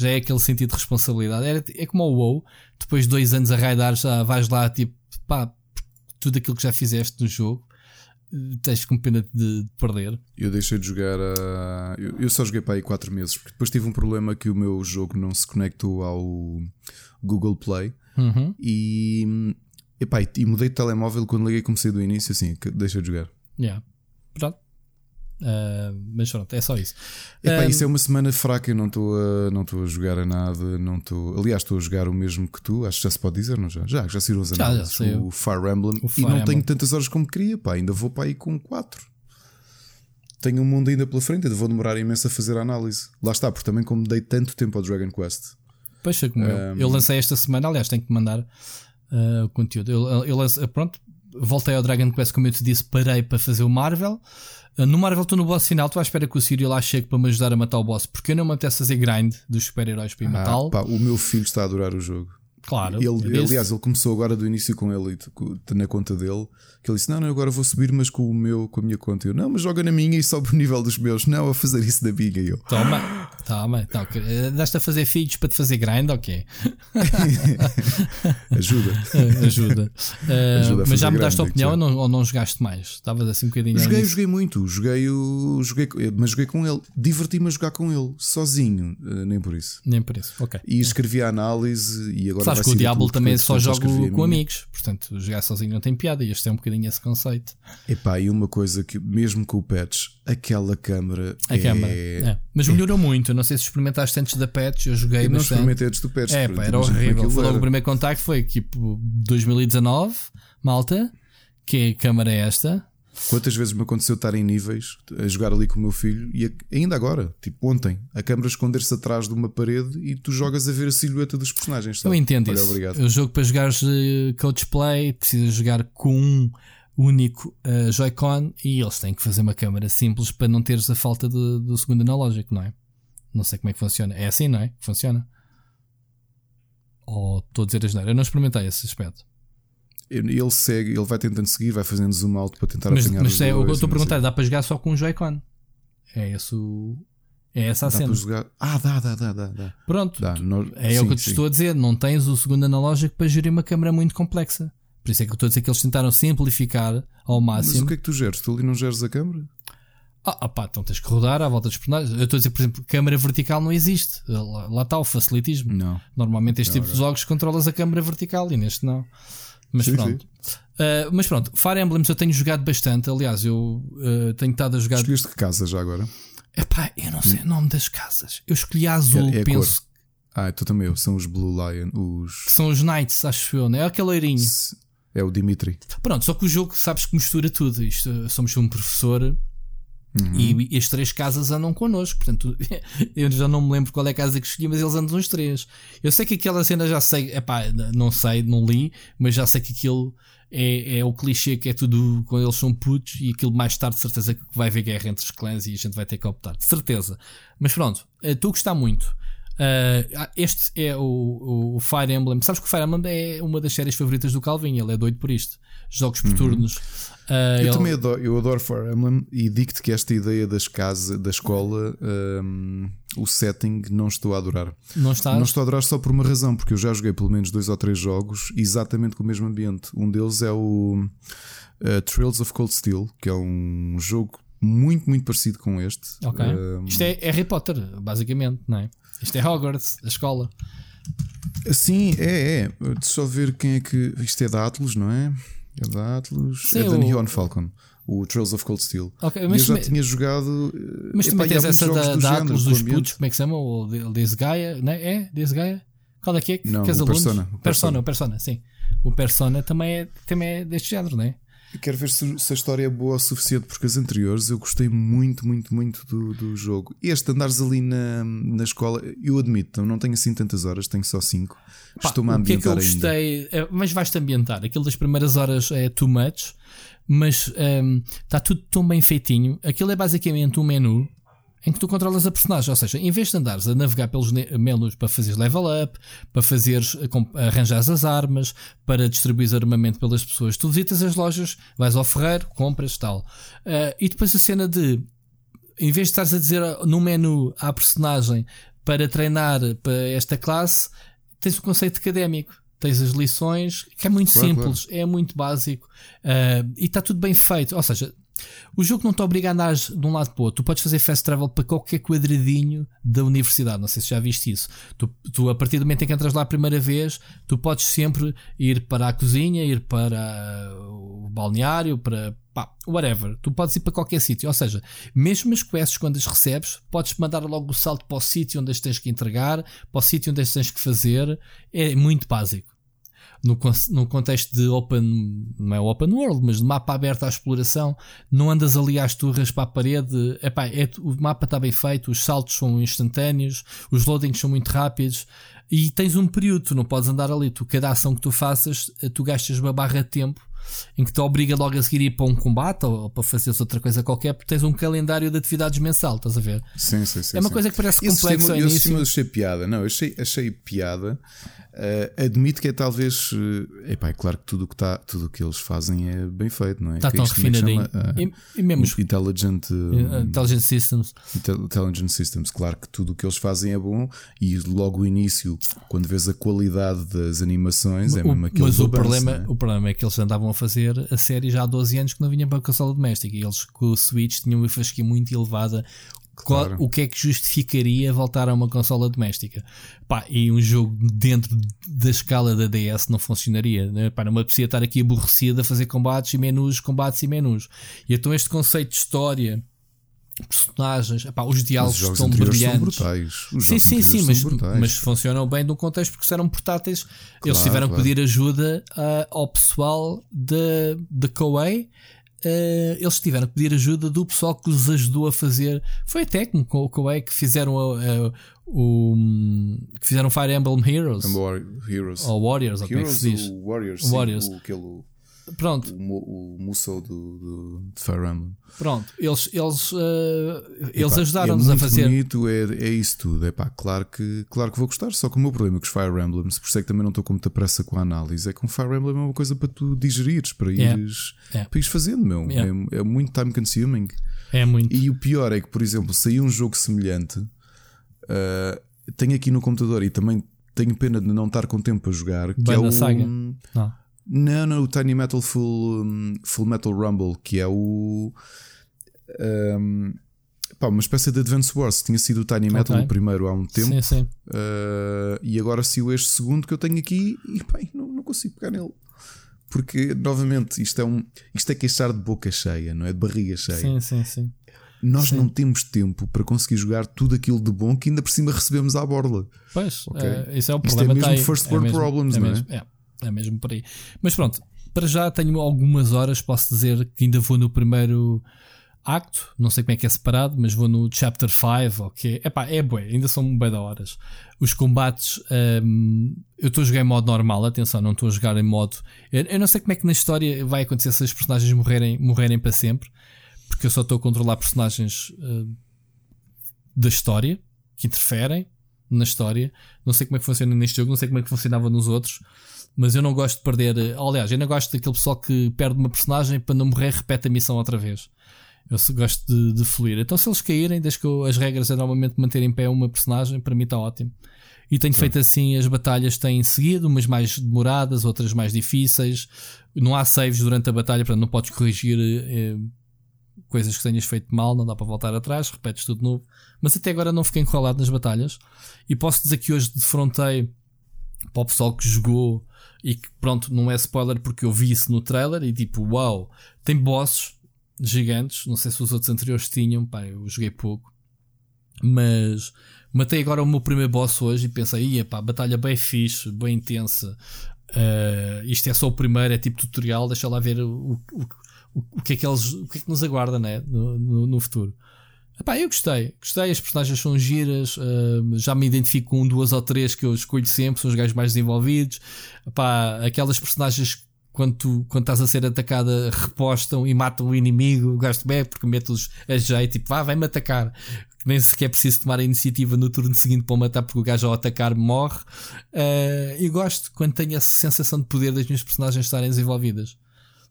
Já é aquele sentido de responsabilidade. Era- é como o WoW, depois de dois anos a raidar, já vais lá, tipo, pá, tudo aquilo que já fizeste no jogo, eh, tens com pena de perder. Eu deixei de jogar a. Eu, eu só joguei para aí 4 meses, porque depois tive um problema que o meu jogo não se conectou ao Google Play Uhum. e. Epá, e- mudei de telemóvel quando liguei comecei do início assim, deixei de jogar. Yeah. Pronto. Ah, mas pronto, é só isso. Epá, Um, isso é uma semana fraca, eu não estou a, não estou a jogar a nada, não estou. Aliás, estou a jogar o mesmo que tu, acho que já se pode dizer, não já? Já, já saíram as Já, já análises. o Fire Emblem O e Fire não tenho Emblem. tantas horas como queria, pá, ainda vou para aí com 4. Tenho um mundo ainda pela frente, ainda vou demorar imenso a fazer a análise. Lá está, porque também como dei tanto tempo ao Dragon Quest. Pois foi como eu. Eu lancei esta semana, aliás, tenho que mandar ah, o conteúdo. Eu, eu lancei, pronto, voltei ao Dragon Quest, como eu te disse, parei para fazer o Marvel. Ah, no Marvel estou no boss final, estou à espera que o Sirio lá chegue para me ajudar a matar o boss, porque eu não me apetece fazer grind dos super-heróis para ir matá-lo. Ah, pá, o meu filho está a adorar o jogo. Claro. Ele, aliás, ele começou agora do início com ele na conta dele. Que ele disse: Não, não, agora vou subir, mas com o meu, com a minha conta. Eu, não, mas joga na minha e sobe o nível dos meus. Não, a fazer isso da minha. Eu, Toma, Tá bem, tá, ok. Andaste a fazer filhos para te fazer grind, ok. <laughs> Ajuda. Ajuda. Uh, <laughs> Ajuda a mas já mudaste a opinião ou não, ou não jogaste mais? Estavas assim um bocadinho. Joguei, joguei muito. Joguei o. Joguei, mas joguei com ele. Diverti-me a jogar com ele. Sozinho. eh, Nem por isso. Nem por isso. Ok. E escrevi a análise e agora. Sabes que o Diablo também só jogo com amigos. Portanto, jogar sozinho não tem piada. E este é um bocadinho esse conceito. Epá, e uma coisa que, mesmo com o patch, aquela câmara. A é... câmara. É. Mas melhorou muito. Eu não sei se experimentaste antes da patch. Eu joguei Eu não bastante. experimentei antes do patch. É, pá, era como horrível. Foi logo o primeiro contacto foi tipo 2019, malta. Que câmara é esta? Quantas vezes me aconteceu estar em níveis a jogar ali com o meu filho e ainda agora, tipo ontem, a câmara esconder-se atrás de uma parede e tu jogas a ver a silhueta dos personagens. Eu sabe? entendo Olha, isso. Obrigado. O jogo para jogares eh, coach play precisa jogar com um único eh, Joy-Con e eles têm que fazer uma câmara simples para não teres a falta de- do segundo analógico, não é? Não sei como é que funciona. É assim, não é? Funciona. Ou estou a dizer a geneira. Eu não experimentei esse aspecto. Ele segue, ele vai tentando seguir, vai fazendo zoom out para tentar Mas, apanhar mas os é, eu estou a não perguntar, dá para jogar só com um Joy-Con? É, esse o- é essa a Dá cena. para jogar. Ah, dá, dá, dá, dá. Pronto. Dá, É sim, o que eu te sim. estou a dizer. Não tens o segundo analógico para gerir uma câmera muito complexa. Por isso é que eu estou a dizer que eles tentaram simplificar ao Mas máximo. o que é que tu geres? Tu ali não geres a câmara? Ah, ah pá, então tens que rodar à volta dos personagens. Eu estou a dizer, por exemplo, câmara vertical não existe. Lá, lá está o facilitismo. Não. Normalmente este Não, tipo de jogos controlas a câmara vertical e neste não. Mas Sim, pronto. Ah, mas pronto, Fire Emblems eu tenho jogado bastante. Aliás, eu ah, tenho estado a jogar. Escolheste que casa já agora? Epá, eu não sei o nome das casas. Eu escolhi a azul, É- é penso Ah, tu também eu. São os Blue Lion. Os. que são os Knights, acho eu, né? É aquele loirinho. É o Dimitri. Pronto, só que o jogo sabes que mistura tudo. Isto, somos um professor Uhum. e, e as três casas andam connosco. Portanto, <laughs> eu já não me lembro qual é a casa que escolhi, mas eles andam os três. Eu sei que aquela cena já sei, epá, não sei, não li, mas já sei que aquilo é, é o clichê que é tudo quando eles são putos e aquilo mais tarde, de certeza, que vai haver guerra entre os clãs e a gente vai ter que optar. De certeza. Mas pronto, eh, estou a gostar muito. Ah, este é o, o Fire Emblem. Sabes que o Fire Emblem é uma das séries favoritas do Calvin, ele é doido por isto. Jogos por turnos. Ah, Eu ele- também adoro, eu adoro Fire Emblem e digo-te que esta ideia das casas, da escola, hum, o setting, não estou a adorar. Não estás? Não estou a adorar só por uma razão, porque eu já joguei pelo menos dois ou três jogos exatamente com o mesmo ambiente. Um deles é o uh, Trails of Cold Steel, que é um jogo muito, muito parecido com este. Ok. Um, Isto é, Harry Potter, basicamente, não é? Isto é Hogwarts, a escola. Sim, é, é. Deixa só ver quem é que. Isto é da Atlas, não é? É da Atlas. Sim, é da o- Neon Falcon. O Trails of Cold Steel. Ok, E mas eu já também- tinha jogado. eh, Mas epá, também tens essa da, do da com dos putos, como é que se chama? O de- Desgaia, não é? É? Desgaia? Qual é que é? Não, que o? Persona, o Persona, Persona. o Persona, sim. O Persona também é, também é deste género, não é? Quero ver se, se a história é boa o suficiente, porque as anteriores eu gostei muito, muito, muito do, do jogo. Este, andares ali na, na escola, eu admito, não tenho assim tantas horas, tenho só 5. Pá, Estou-me a o que é que eu ambientar gostei? é, mas vais-te ambientar. Aquilo das primeiras horas é too much, mas está tudo tão bem feitinho. Aquilo é basicamente um menu em que tu controlas a personagem. Ou seja, em vez de andares a navegar pelos menus para fazeres level up, para fazeres com- arranjares as armas, para distribuir armamento pelas pessoas, tu visitas as lojas, vais ao ferreiro, compras tal. Ah, e depois a cena de em vez de estares a dizer no menu à personagem para treinar para esta classe, tens o conceito académico. Tens as lições, que é muito Claro, simples, é muito básico ah, e está tudo bem feito. Ou seja, o jogo não te obriga a andar de um lado para o outro. Tu podes fazer fast travel para qualquer quadradinho da universidade. Não sei se já viste isso. Tu, tu, a partir do momento em que entras lá a primeira vez, tu podes sempre ir para a cozinha, ir para o balneário, para pá, whatever. Tu podes ir para qualquer sítio. Ou seja, mesmo as quests quando as recebes, podes mandar logo o salto para o sítio onde as tens que entregar, para o sítio onde as tens que fazer. É muito básico no, no contexto de open, não é open world, mas de mapa aberto à exploração, não andas ali às turras para a parede. Epá, é, o mapa está bem feito, os saltos são instantâneos, os loadings são muito rápidos e tens um período, tu não podes andar ali. Tu, cada ação que tu faças, eh, tu gastas uma barra de tempo em que te obriga logo a seguir ir para um combate ou, ou para fazer outra coisa qualquer, porque tens um calendário de atividades mensal, estás a ver? Sim, sim, sim. É uma sim. coisa que parece complexa ao início. eu achei piada. Não, eu achei, achei piada. Uh, admito que é talvez. Uh, epá, é claro que tudo o que, tá, tudo o que eles fazem é bem feito, não é? Está Que tão é refinadinho. Uh, e, mesmo Intelligent, uh, Intelligent Systems. Intel- Intelligent Systems, claro que tudo o que eles fazem é bom e logo o início, quando vês a qualidade das animações, é O- mesmo aquele mas o problema, é? o problema é que eles andavam a fazer a série já há 12 anos que não vinha para a consola doméstica e eles com o Switch tinham uma fasquia muito elevada. Claro. o que é que justificaria voltar a uma consola doméstica? Pá, e um jogo dentro da escala da DS não funcionaria. Né? Pá, não me apetecia estar aqui aborrecido a fazer combates e menus, combates e menus. E então este conceito de história, personagens, epá, os diálogos os estão brilhantes. Sim, sim, sim, mas, mas funcionam bem num contexto porque serão portáteis. Eles Claro, tiveram claro. que pedir ajuda ah, ao pessoal da da Koei. Ah, eles tiveram que pedir ajuda do pessoal que os ajudou a fazer. Foi a Tecmo com o Koei que fizeram a- a- o que fizeram Fire Emblem Heroes War- Heroes. ou Warriors, ou como é que Heroes, se diz? Warriors, O sim, Warriors. o, aquele, Pronto, o, o do, do, de Fire Emblem. pronto. Eles, eles, ah, eles ajudaram-nos é a fazer. bonito, é, é isso tudo. É pá, claro que, claro que vou gostar. Só que o meu problema com os Fire Emblems, por isso é que também não estou com muita pressa com a análise, é que um Fire Emblem é uma coisa para tu digerires, para ires, Yeah. para ires fazendo, meu. Yeah. É, é muito time consuming. É muito. E o pior é que, por exemplo, saiu um jogo semelhante, ah, tenho aqui no computador e também tenho pena de não estar com tempo para jogar, que é Banda o. Saga. Não. Não, não, o Tiny Metal Full, hum, Full Metal Rumble, que é o. hum, pá, uma espécie de Advance Wars. Tinha sido o Tiny Metal Ok. o primeiro há um tempo. Sim, sim. uh, e agora saiu este segundo que eu tenho aqui e pá, não, não consigo pegar nele. Porque, novamente, isto é, um, isto é queixar de boca cheia, não é? De barriga cheia. Sim, sim, sim. Nós sim. não temos tempo para conseguir jogar tudo aquilo de bom que ainda por cima recebemos à borla. Pois, Ok. eh, isso é o Isto é problema. mesmo tá aí. first world mesmo, problems, é não é? mesmo, é? É mesmo por aí. Mas pronto, para já tenho algumas horas. Posso dizer que ainda vou no primeiro acto. Não sei como é que é separado, mas vou no chapter 5. Ok, Epá, é bué, ainda são bem da horas. Os combates, hum, eu estou a jogar em modo normal. Atenção, não estou a jogar em modo. Eu, eu não sei como é que na história vai acontecer se os personagens morrerem, morrerem para sempre, porque eu só estou a controlar personagens. hum, da história que interferem na história. Não sei como é que funciona neste jogo, não sei como é que funcionava nos outros, mas eu não gosto de perder. Aliás, eu não gosto daquele pessoal que perde uma personagem para não morrer, repete a missão outra vez. Eu gosto de, de fluir. Então, se eles caírem, desde que eu- as regras é normalmente manter em pé uma personagem, para mim está ótimo. E tenho feito assim, as batalhas têm seguido, umas mais demoradas, outras mais difíceis. Não há saves durante a batalha, portanto não podes corrigir eh, coisas que tenhas feito mal, não dá para voltar atrás, repetes tudo de novo. Mas até agora não fiquei enrolado nas batalhas. E posso dizer que hoje defrontei para o pessoal que jogou e que pronto, não é spoiler porque eu vi isso no trailer e tipo, uau, tem bosses gigantes. Não sei se os outros anteriores tinham, pá, eu joguei pouco. Mas matei agora o meu primeiro boss hoje e pensei, ia pá, batalha bem fixe, bem intensa. Uh, isto é só o primeiro, é tipo tutorial, deixa lá ver o, o, o, o que é que eles, o que é que nos aguarda né, no, no, no futuro. Epá, eu gostei, gostei, as personagens são giras, uh, já me identifico com um, duas ou três que eu escolho sempre, são os gajos mais desenvolvidos. Epá, aquelas personagens quando, tu, quando estás a ser atacada repostam e matam o inimigo, gosto bem porque mete-os a jeito, tipo, vá, vai-me atacar. Nem sequer preciso tomar a iniciativa no turno seguinte para o matar porque o gajo ao atacar morre. Uh, e gosto quando tenho essa sensação de poder das minhas personagens estarem desenvolvidas.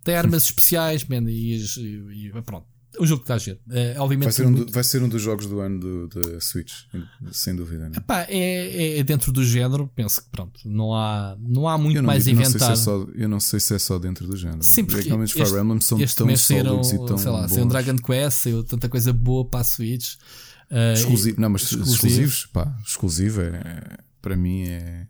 Tem armas <laughs> especiais, man, e, e, e pronto o jogo que está a ver. Uh, obviamente vai, ser um do, vai ser um dos jogos do ano da Switch, sem dúvida. Né? Epá, é, é, dentro do género, penso que pronto, não há, não há muito não, mais eu inventar. Não se é só, eu não sei se é só dentro do género. Sim, porque realmente os Fire Emblem são este tão sólidos e tão sei lá, bons. saiu um Dragon Quest, saiu tanta coisa boa para a Switch. Uh, Exclusivo, não, mas exclusivos. exclusivos, pá, exclusivo é, para mim é.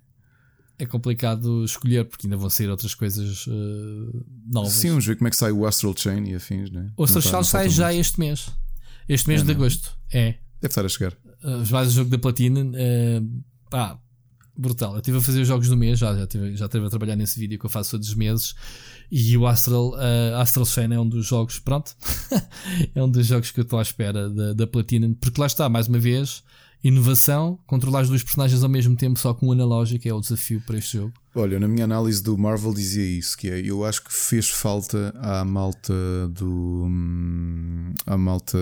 É complicado escolher porque ainda vão sair outras coisas uh, novas. Sim, vamos ver como é que sai o Astral Chain e afins, né? O Astral Chain sai já muito. este mês. Este mês É, de não. agosto. É. Deve estar a chegar. Uh, mais o jogo da Platina. Uh, pá, brutal. Eu estive a fazer os jogos do mês, já, já, tive, já estive a trabalhar nesse vídeo que eu faço todos os meses. E o Astral, uh, Astral Chain é um dos jogos, pronto, <laughs> é um dos jogos que eu estou à espera da, da Platina, porque lá está, mais uma vez, inovação, controlar os dois personagens ao mesmo tempo, só com um analógico, é o desafio para este jogo. Olha, na minha análise do Marvel dizia isso, que é, eu acho que fez falta à malta do hum, à malta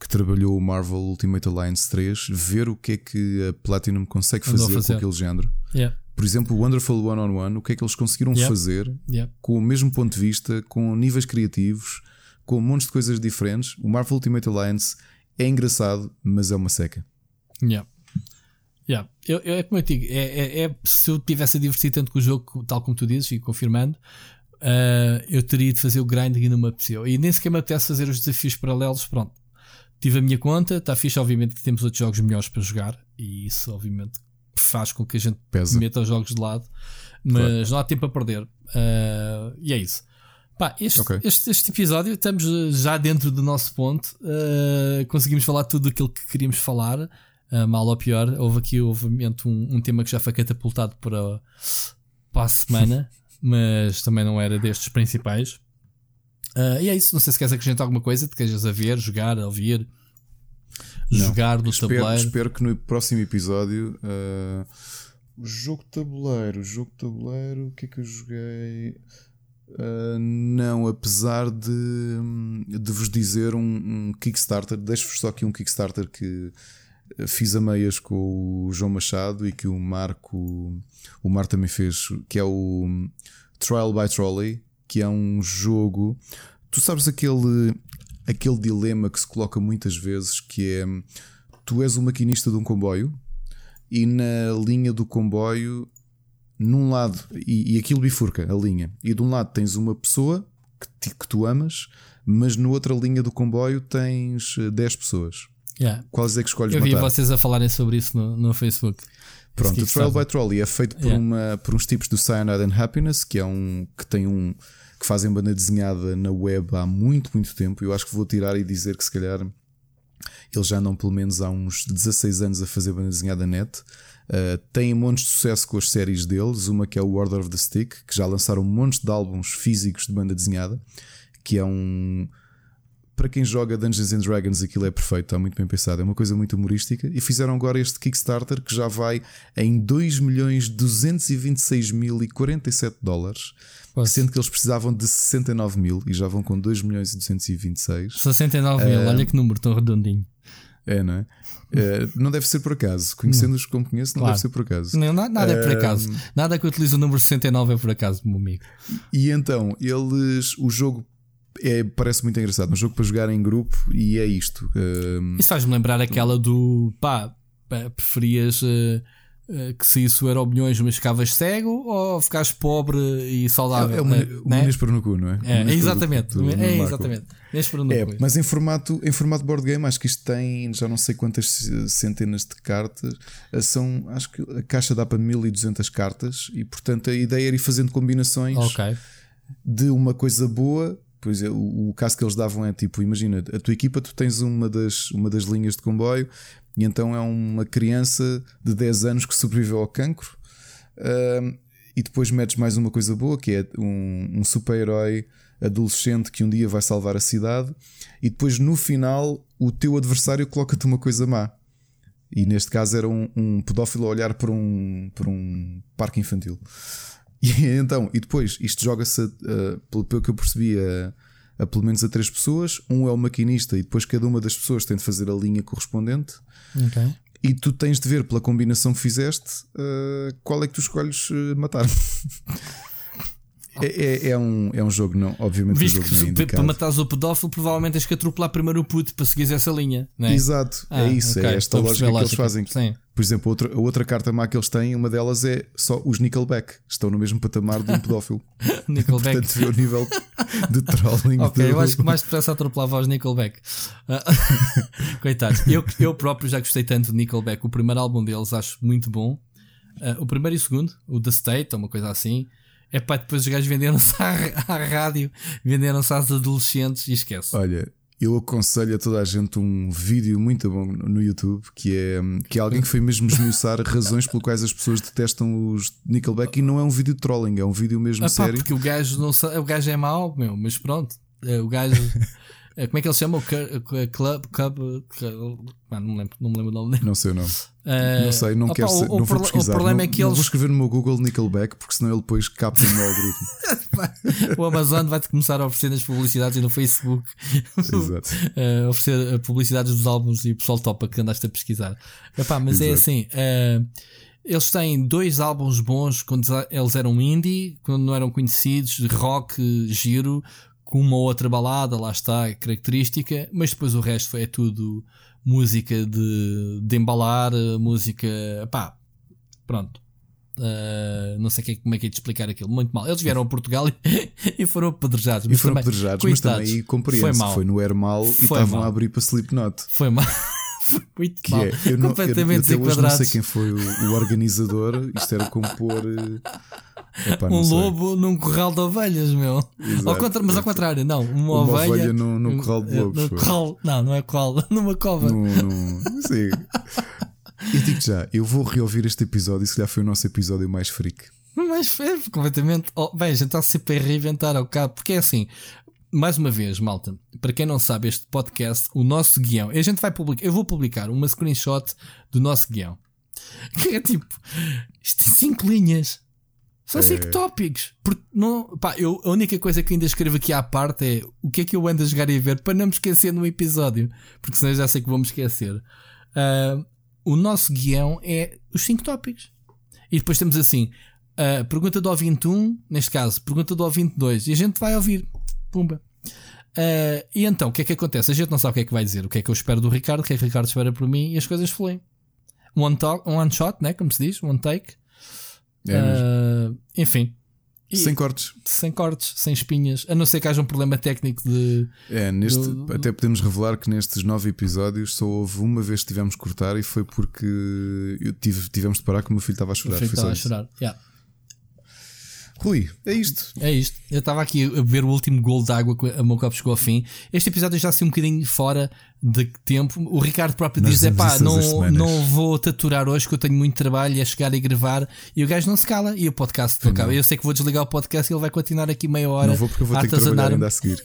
que trabalhou o Marvel Ultimate Alliance 3, ver o que é que a Platinum consegue fazer, fazer. com aquele género. Yeah. Por exemplo, o Wonderful One on One, o que é que eles conseguiram yeah. fazer yeah. com o mesmo ponto de vista, com níveis criativos, com um monte de coisas diferentes. O Marvel Ultimate Alliance é engraçado, mas é uma seca. Yeah. Yeah. Eu, eu, é como eu digo, é, é, é, se eu tivesse a divertir tanto com o jogo, tal como tu dizes, e confirmando, uh, eu teria de fazer o grinding e não me apeteceu. E nem sequer me apetece fazer os desafios paralelos. Pronto, tive a minha conta, está fixe, obviamente que temos outros jogos melhores para jogar, e isso, obviamente, faz com que a gente Pesa. meta os jogos de lado, mas claro. não há tempo a perder. Uh, e é isso. Pá, este, okay. este, este, episódio estamos já dentro do nosso ponto. Uh, conseguimos falar tudo aquilo que queríamos falar, uh, mal ou pior. Houve aqui, obviamente, um, um tema que já foi catapultado para, para a semana, <laughs> mas também não era destes principais. Uh, e é isso. Não sei se queres acrescentar alguma coisa, te queres a ver, jogar, a ouvir, não, jogar no espero, tabuleiro. Espero que no próximo episódio. o jogo tabuleiro, jogo tabuleiro, o que é que eu joguei? Uh, não, apesar de, de vos dizer um, um Kickstarter, deixo-vos só aqui um Kickstarter que fiz a meias com o João Machado e que o Marco, o Mar também fez, que é o Trial by Trolley, que é um jogo. Tu sabes aquele, aquele dilema que se coloca muitas vezes que é tu és o maquinista de um comboio e na linha do comboio num lado, e, e aquilo bifurca a linha, e de um lado tens uma pessoa que, te, que tu amas, mas na outra linha do comboio tens 10 eh, pessoas. Yeah. Quais é que escolhes Eu vi matar? vocês a falarem sobre isso no, no Facebook. Pronto, o Trail by Trolley é feito por, yeah. uma, por uns tipos do Cyanide and Happiness, que é um que tem um que fazem banda desenhada na web há muito, muito tempo. Eu acho que vou tirar e dizer que se calhar eles já andam pelo menos há uns 16 anos a fazer banda desenhada net. Uh, têm montes de sucesso com as séries deles, uma que é o Order of the Stick, que já lançaram montes de álbuns físicos de banda desenhada, que é um. Para quem joga Dungeons and Dragons, aquilo é perfeito, está muito bem pensado, é uma coisa muito humorística. E fizeram agora este Kickstarter que já vai em 2 milhões 226 mil e 47 dólares. Poxa. Sendo que eles precisavam de 69 mil e já vão com 2 milhões e 226. 69 mil, uh, olha que número tão redondinho. É, não é? é? não deve ser por acaso. Conhecendo-os como conheço, não claro. deve ser por acaso. Não, nada é por acaso. Nada que utilize o número 69 é por acaso, meu amigo. E então, eles. O jogo é, parece muito engraçado. Um jogo para jogar em grupo e é isto. Isso faz-me lembrar aquela do. pá, preferias. Uh, eh, que se isso era o milhões, mas ficavas cego ou ficas pobre e saudável. É, é o, né? o né? para no cu, não é? É, exatamente. Do, do, do é exatamente. É, mas em formato, em formato board game, acho que isto tem já não sei quantas centenas de cartas. Eh, são, acho que a caixa dá para 1200 cartas e, portanto, a ideia era ir fazendo combinações okay. de uma coisa boa. Pois é, o, o caso que eles davam é tipo: imagina, a tua equipa, tu tens uma das, uma das linhas de comboio e então é uma criança de 10 anos que sobreviveu ao cancro. E depois metes mais uma coisa boa que é um, um super-herói adolescente que um dia vai salvar a cidade. E depois no final o teu adversário coloca-te uma coisa má. E neste caso era um, um pedófilo a olhar para um, para um parque infantil. <laughs> E então, e depois isto joga-se, uh, pelo, pelo que eu percebi, a, a pelo menos a três pessoas. Um é o maquinista e depois cada uma das pessoas tem de fazer a linha correspondente. Okay. E tu tens de ver pela combinação que fizeste uh, qual é que tu escolhes uh, matar. <laughs> É, é, é, um, é um jogo, não, obviamente. Visto um jogo que para matares o pedófilo, provavelmente tens que atropelar primeiro o puto para seguir essa linha. É? Exato, é ah, é isso. Okay. É esta lógica que eles fazem. Sim. Por exemplo, outra, a outra carta má que eles têm, uma delas é só os Nickelback. Estão no mesmo patamar de um pedófilo. <laughs> Nickelback. Portanto, vê o nível de trolling. ok, do... eu acho que mais <laughs> depressa atropelava os Nickelback. <laughs> Coitados. Eu, eu próprio já gostei tanto de Nickelback. O primeiro álbum deles acho muito bom. Uh, o primeiro e o segundo, o The State, ou uma coisa assim. É pá, depois os gajos venderam-se à, à rádio, venderam-se às adolescentes e esquece. Olha, eu aconselho a toda a gente um vídeo muito bom no YouTube que é, que é alguém que foi mesmo esmiuçar <laughs> razões pelas quais as pessoas detestam os Nickelback e não é um vídeo de trolling, é um vídeo mesmo ah, sério. Porque o gajo, não, o gajo é mau, meu, mas pronto, é, o gajo. <laughs> Uh, como é que ele se chama? O Club. Club. não, me lembro, não me lembro o nome dele. Não sei o nome. Uh, não sei, não opa, quero ser, o, não vou pesquisar. O problema não, é que eles... vou escrever no meu Google Nickelback porque senão ele depois capta no algoritmo. <laughs> o Amazon vai-te começar a oferecer nas publicidades e no Facebook Exato. uh, <laughs> oferecer publicidades dos álbuns e o pessoal topa que andaste a pesquisar. Epá, mas é Exato. é assim. Uh, eles têm dois álbuns bons quando eles eram indie, quando não eram conhecidos, rock, giro, com uma outra balada, lá está, característica, mas depois o resto é tudo música de, de embalar, música. pá, pronto. Uh, não sei como é que é de explicar aquilo, muito mal. Eles vieram a Portugal e, <laughs> e foram apedrejados. E foram apedrejados, mas também compreendo foi, foi no Hermal e estavam a abrir para Slipknot. Foi mal. <laughs> muito que mal. É, eu não, completamente eu, eu, eu não sei quem foi o, o organizador. Isto era como pôr. Epá, um lobo num corral de ovelhas, meu. Ao contra, mas ao contrário, não. Uma, uma ovelha, ovelha no, no corral de lobos. No corral, não, não é corral, <laughs> numa cova. No, no, sim. Eu digo já, eu vou reouvir este episódio. Se calhar foi o nosso episódio mais freak. Mais freak, completamente. Oh, bem, a gente está sempre a reinventar ao cabo, porque é assim. Mais uma vez, malta, para quem não sabe, este podcast, o nosso guião, a gente vai publicar, eu vou publicar uma screenshot do nosso guião. <laughs> Que é tipo, isto é 5 linhas. São 5 é... tópicos. Porque não, pá, eu, a única coisa que ainda escrevo aqui à parte é o que é que eu ando a jogar e a ver para não me esquecer no episódio. Porque senão já sei que vou me esquecer. Uh, o nosso guião é os 5 tópicos. E depois temos assim: uh, pergunta do ouvinte 1, neste caso, pergunta do ouvinte 2. E a gente vai ouvir. Pumba. Uh, e então, o que é que acontece? A gente não sabe o que é que vai dizer, o que é que eu espero do Ricardo, o que é que o Ricardo espera por mim e as coisas fluem. One, talk, one shot, né? Como se diz, one take. É uh, enfim. E, sem cortes. Sem cortes, sem espinhas, a não ser que haja um problema técnico de. É, neste, do, até podemos revelar que nestes nove episódios só houve uma vez que tivemos que cortar e foi porque tive, tivemos de parar que o meu filho estava a chorar. O filho estava a chorar, yeah. Rui, é isto. É isto. Eu estava aqui a beber o último gol de água, a meu copo chegou ao fim. Este episódio já se um bocadinho fora de tempo. O Ricardo próprio diz: é pá, não, não vou taturar hoje que eu tenho muito trabalho a chegar e gravar. E o gajo não se cala e o podcast não acaba. Eu sei que vou desligar o podcast e ele vai continuar aqui meia hora. Não vou porque eu vou ter que trabalhar ainda a seguir.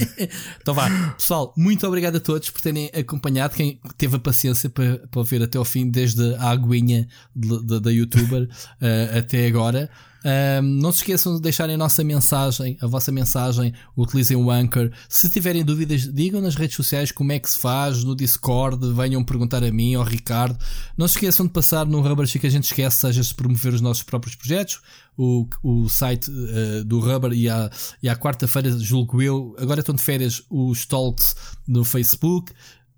<laughs> então vá, pessoal, muito obrigado a todos por terem acompanhado. Quem teve a paciência para, para ver até ao fim, desde a aguinha da youtuber uh, <laughs> até agora. Um, não se esqueçam de deixarem a nossa mensagem, a vossa mensagem, utilizem o Anchor. Se tiverem dúvidas, digam nas redes sociais como é que se faz, no Discord, venham perguntar a mim ou ao Ricardo. Não se esqueçam de passar no Rubber que a gente esquece, seja se promover os nossos próprios projetos, o, o site uh, do Rubber e à, e à quarta-feira, julgo eu, agora estão de férias os talks no Facebook,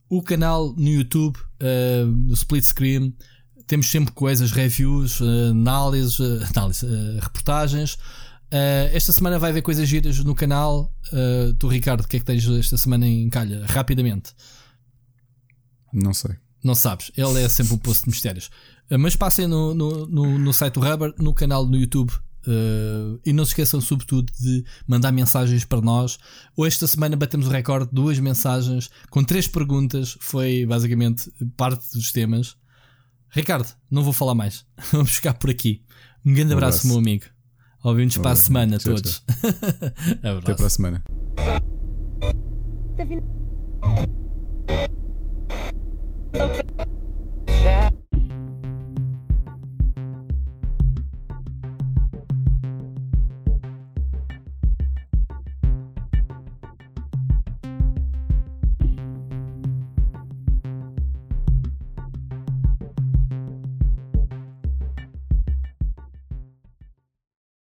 o canal no YouTube, uh, no Split Screen temos sempre coisas, reviews, eh, análises, eh, <laughs> análise, uh, reportagens. Uh, esta semana vai haver coisas giras no canal. Uh, tu, Ricardo, o que é que tens esta semana em calha? Rapidamente. Não sei. Não sabes. Ele é sempre um posto de mistérios. Uh, mas passem no, no, no, no, site do Rubber, no canal no YouTube. e não se esqueçam, sobretudo, de mandar mensagens para nós. Hoje, esta semana, batemos o recorde: duas mensagens com três perguntas. Foi basicamente parte dos temas. Ricardo, não vou falar mais. <laughs> Vamos ficar por aqui. Um grande um abraço, abraço, meu amigo. Ouvimos um para a semana, tchau, todos. Tchau. <laughs> Até para a semana. Tá